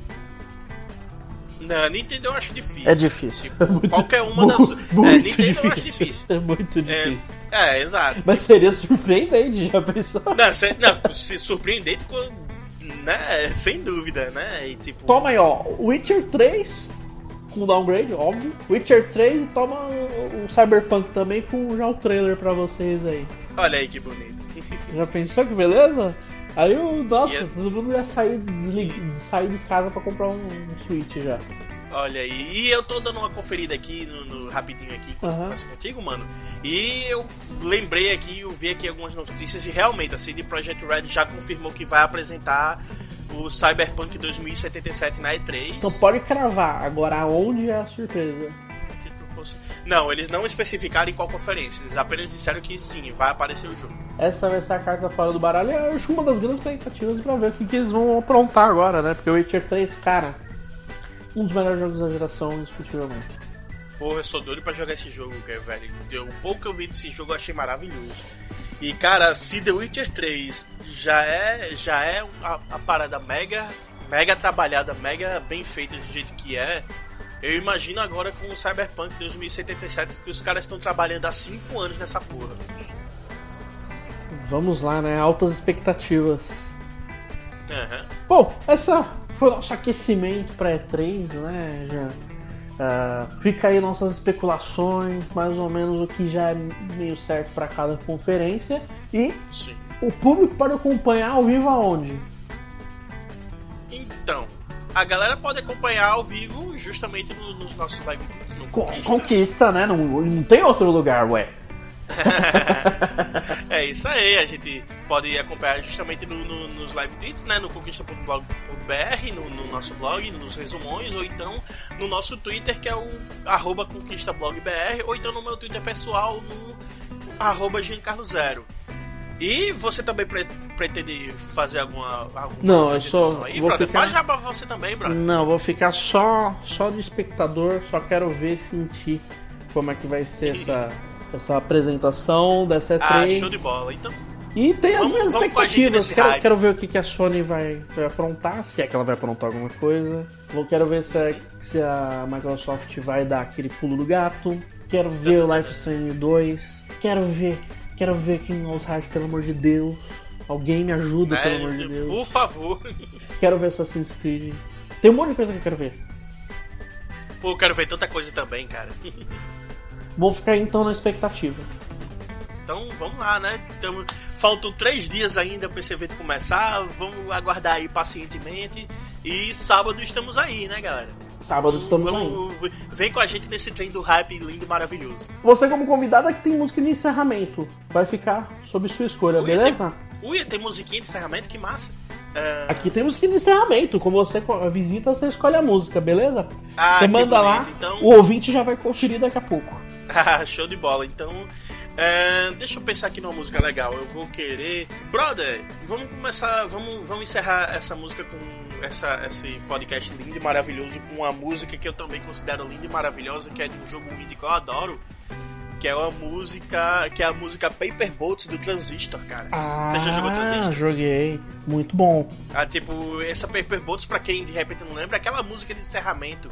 Speaker 3: Não, Nintendo eu acho difícil.
Speaker 2: É difícil.
Speaker 3: Tipo, (laughs)
Speaker 2: É muito-
Speaker 3: qualquer uma das.
Speaker 2: Muito
Speaker 3: é, Nintendo eu acho difícil.
Speaker 2: É muito difícil.
Speaker 3: É, exato.
Speaker 2: Mas seria surpreendente, já pensou?
Speaker 3: Não, cê- não, se surpreendente com. Né, sem dúvida, né? E tipo.
Speaker 2: Toma aí, ó. Witcher 3 com downgrade, óbvio. Witcher 3 e toma o o Cyberpunk também com já o trailer pra vocês aí.
Speaker 3: Olha aí que bonito. (laughs)
Speaker 2: Já pensou que beleza? Aí o. Nossa,
Speaker 3: E-
Speaker 2: todo mundo ia sair, deslig- sair de casa pra comprar um, um Switch já.
Speaker 3: Olha aí, e eu tô dando uma conferida aqui no, no- rapidinho aqui eu faço contigo, mano. E eu lembrei aqui, eu vi aqui algumas notícias e realmente a CD Projekt Red já confirmou que vai apresentar o Cyberpunk 2077 na E3.
Speaker 2: Então pode cravar, agora aonde é a surpresa?
Speaker 3: Não, eles não especificaram em qual conferência, eles apenas disseram que sim, vai aparecer o jogo.
Speaker 2: Essa vai ser a carta fora do baralho. Eu acho uma das grandes expectativas pra ver o que, que eles vão aprontar agora, né? Porque o Witcher 3, cara, um dos melhores jogos da geração, indiscutivelmente.
Speaker 3: Porra, eu sou doido pra jogar esse jogo, cara, velho. Deu o pouco que eu vi desse jogo eu achei maravilhoso. E cara, se The Witcher 3 já é, já é a, a parada mega, mega trabalhada, mega bem feita do jeito que é, eu imagino agora com o Cyberpunk 2077 que os caras estão trabalhando há 5 anos nessa porra.
Speaker 2: Vamos lá, né? Altas expectativas.
Speaker 3: Aham.
Speaker 2: Bom, essa foi o nosso aquecimento para E3, né? Já, ah, fica aí nossas especulações, mais ou menos o que já é meio certo para cada conferência. E
Speaker 3: Sim.
Speaker 2: o público pode acompanhar ao vivo aonde?
Speaker 3: Então, a galera pode acompanhar ao vivo justamente no- nos nossos live tweets no
Speaker 2: Con-
Speaker 3: Conquista.
Speaker 2: Conquista, né? Não, não tem outro lugar, ué. (laughs)
Speaker 3: é isso aí, a gente pode acompanhar justamente no- no- nos live tweets, né? No conquista.blog.br, no, no nosso blog, nos resumões, ou então no nosso Twitter, que é o arroba conquistablog.br, ou então no meu Twitter pessoal, no arroba giancarlo0. E você também pre- pretende fazer alguma, alguma
Speaker 2: Não, eu só
Speaker 3: aí,
Speaker 2: vou
Speaker 3: brother?
Speaker 2: ficar-
Speaker 3: Faz já pra você também, brother.
Speaker 2: Não, vou ficar só, só de espectador, só quero ver, sentir como é que vai ser (laughs) essa, essa apresentação dessa E3.
Speaker 3: Ah, show de bola. Então,
Speaker 2: E tem as
Speaker 3: Vamos-
Speaker 2: minhas
Speaker 3: vamos com a gente
Speaker 2: expectativas. Quero, quero ver o que, que a Sony vai, vai aprontar, se é que ela vai aprontar alguma coisa. Vou, quero ver se, a- se a Microsoft vai dar aquele pulo do gato. Quero ver o Life Strange 2. Quero ver, quero ver Kingdom Hearts, pelo amor de Deus. Alguém me ajuda,
Speaker 3: né,
Speaker 2: pelo amor de Deus.
Speaker 3: por favor.
Speaker 2: Quero ver Assassin's Creed. Tem um monte de coisa que eu quero ver.
Speaker 3: Pô, eu quero ver tanta coisa também, cara. (laughs)
Speaker 2: Vou ficar então na expectativa.
Speaker 3: Então vamos lá, né? Então, faltam três dias ainda para esse evento começar. Vamos aguardar aí pacientemente. E sábado estamos aí, né, galera?
Speaker 2: Sábado estamos aí.
Speaker 3: Vamos, vem com a gente nesse trem do hype lindo e maravilhoso.
Speaker 2: Você como convidado aqui tem música de encerramento. Vai ficar sob sua escolha,
Speaker 3: Ui,
Speaker 2: beleza?
Speaker 3: Ui, tem musiquinha de encerramento, que massa. É,
Speaker 2: Aqui tem música de encerramento. Como você visita, você escolhe a música, beleza?
Speaker 3: Ah,
Speaker 2: você
Speaker 3: que
Speaker 2: manda lá.
Speaker 3: Então-
Speaker 2: o ouvinte já vai conferir daqui a pouco.
Speaker 3: Ah, (laughs) Show de bola. Então, é, deixa eu pensar aqui numa música legal. Eu vou querer. Brother, vamos começar. Vamos, vamos encerrar essa música com essa, esse podcast lindo e maravilhoso com uma música que eu também considero linda e maravilhosa, que é de um jogo indie que eu adoro. que é uma música, que é a música Paper Boats do Transistor, cara.
Speaker 2: Ah,
Speaker 3: Você já jogou Transistor?
Speaker 2: joguei. Muito bom.
Speaker 3: Ah, tipo, essa Paper Boats, pra quem de repente não lembra, é aquela música de encerramento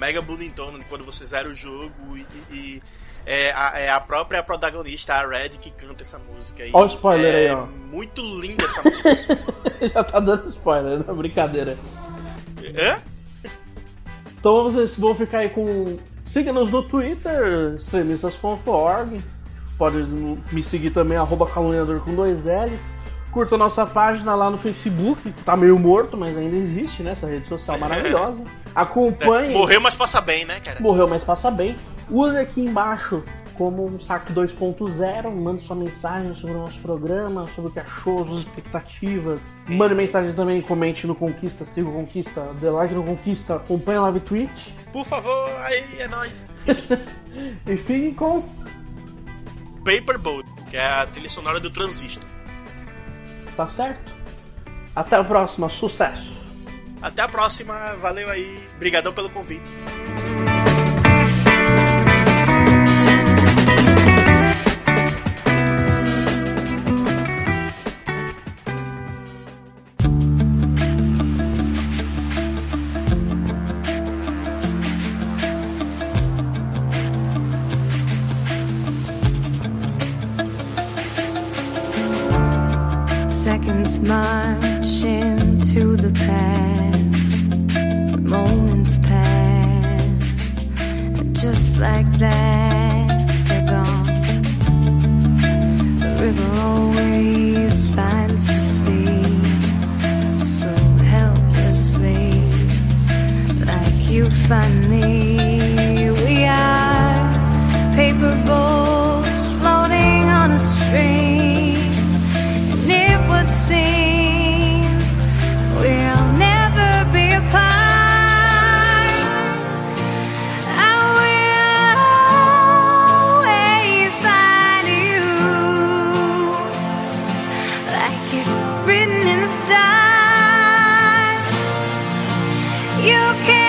Speaker 3: Mega Tone, quando você zera o jogo e, e é, a, é, a, própria protagonista, a Red, que canta essa música.
Speaker 2: Olha o spoiler
Speaker 3: é
Speaker 2: aí, ó.
Speaker 3: Muito linda essa música. (laughs)
Speaker 2: Já tá dando spoiler, não é brincadeira.
Speaker 3: Hã?
Speaker 2: Então vocês vão ficar aí com. Siga-nos no Twitter, extremistas.org. Pode me seguir também, arroba caluniador com dois L's. Curta nossa página lá no Facebook, tá meio morto, mas ainda existe, né? Essa rede social maravilhosa. (laughs) Acompanhe.
Speaker 3: É, morreu, mas passa bem, né, cara?
Speaker 2: Morreu, mas passa bem. Use aqui embaixo como um saque 2.0, mande sua mensagem sobre o nosso programa, sobre o que achou, suas expectativas. Mande mensagem também, comente no Conquista, siga o Conquista, dê like no Conquista, acompanhe a live Twitch.
Speaker 3: Por favor, aí é nóis. (laughs)
Speaker 2: e fiquem com
Speaker 3: Paper Boat, que é a trilha sonora do Transistor.
Speaker 2: Tá certo? Até a próxima, sucesso!
Speaker 3: Até a próxima, valeu aí, brigadão pelo convite.
Speaker 4: like it's written in the stars. You can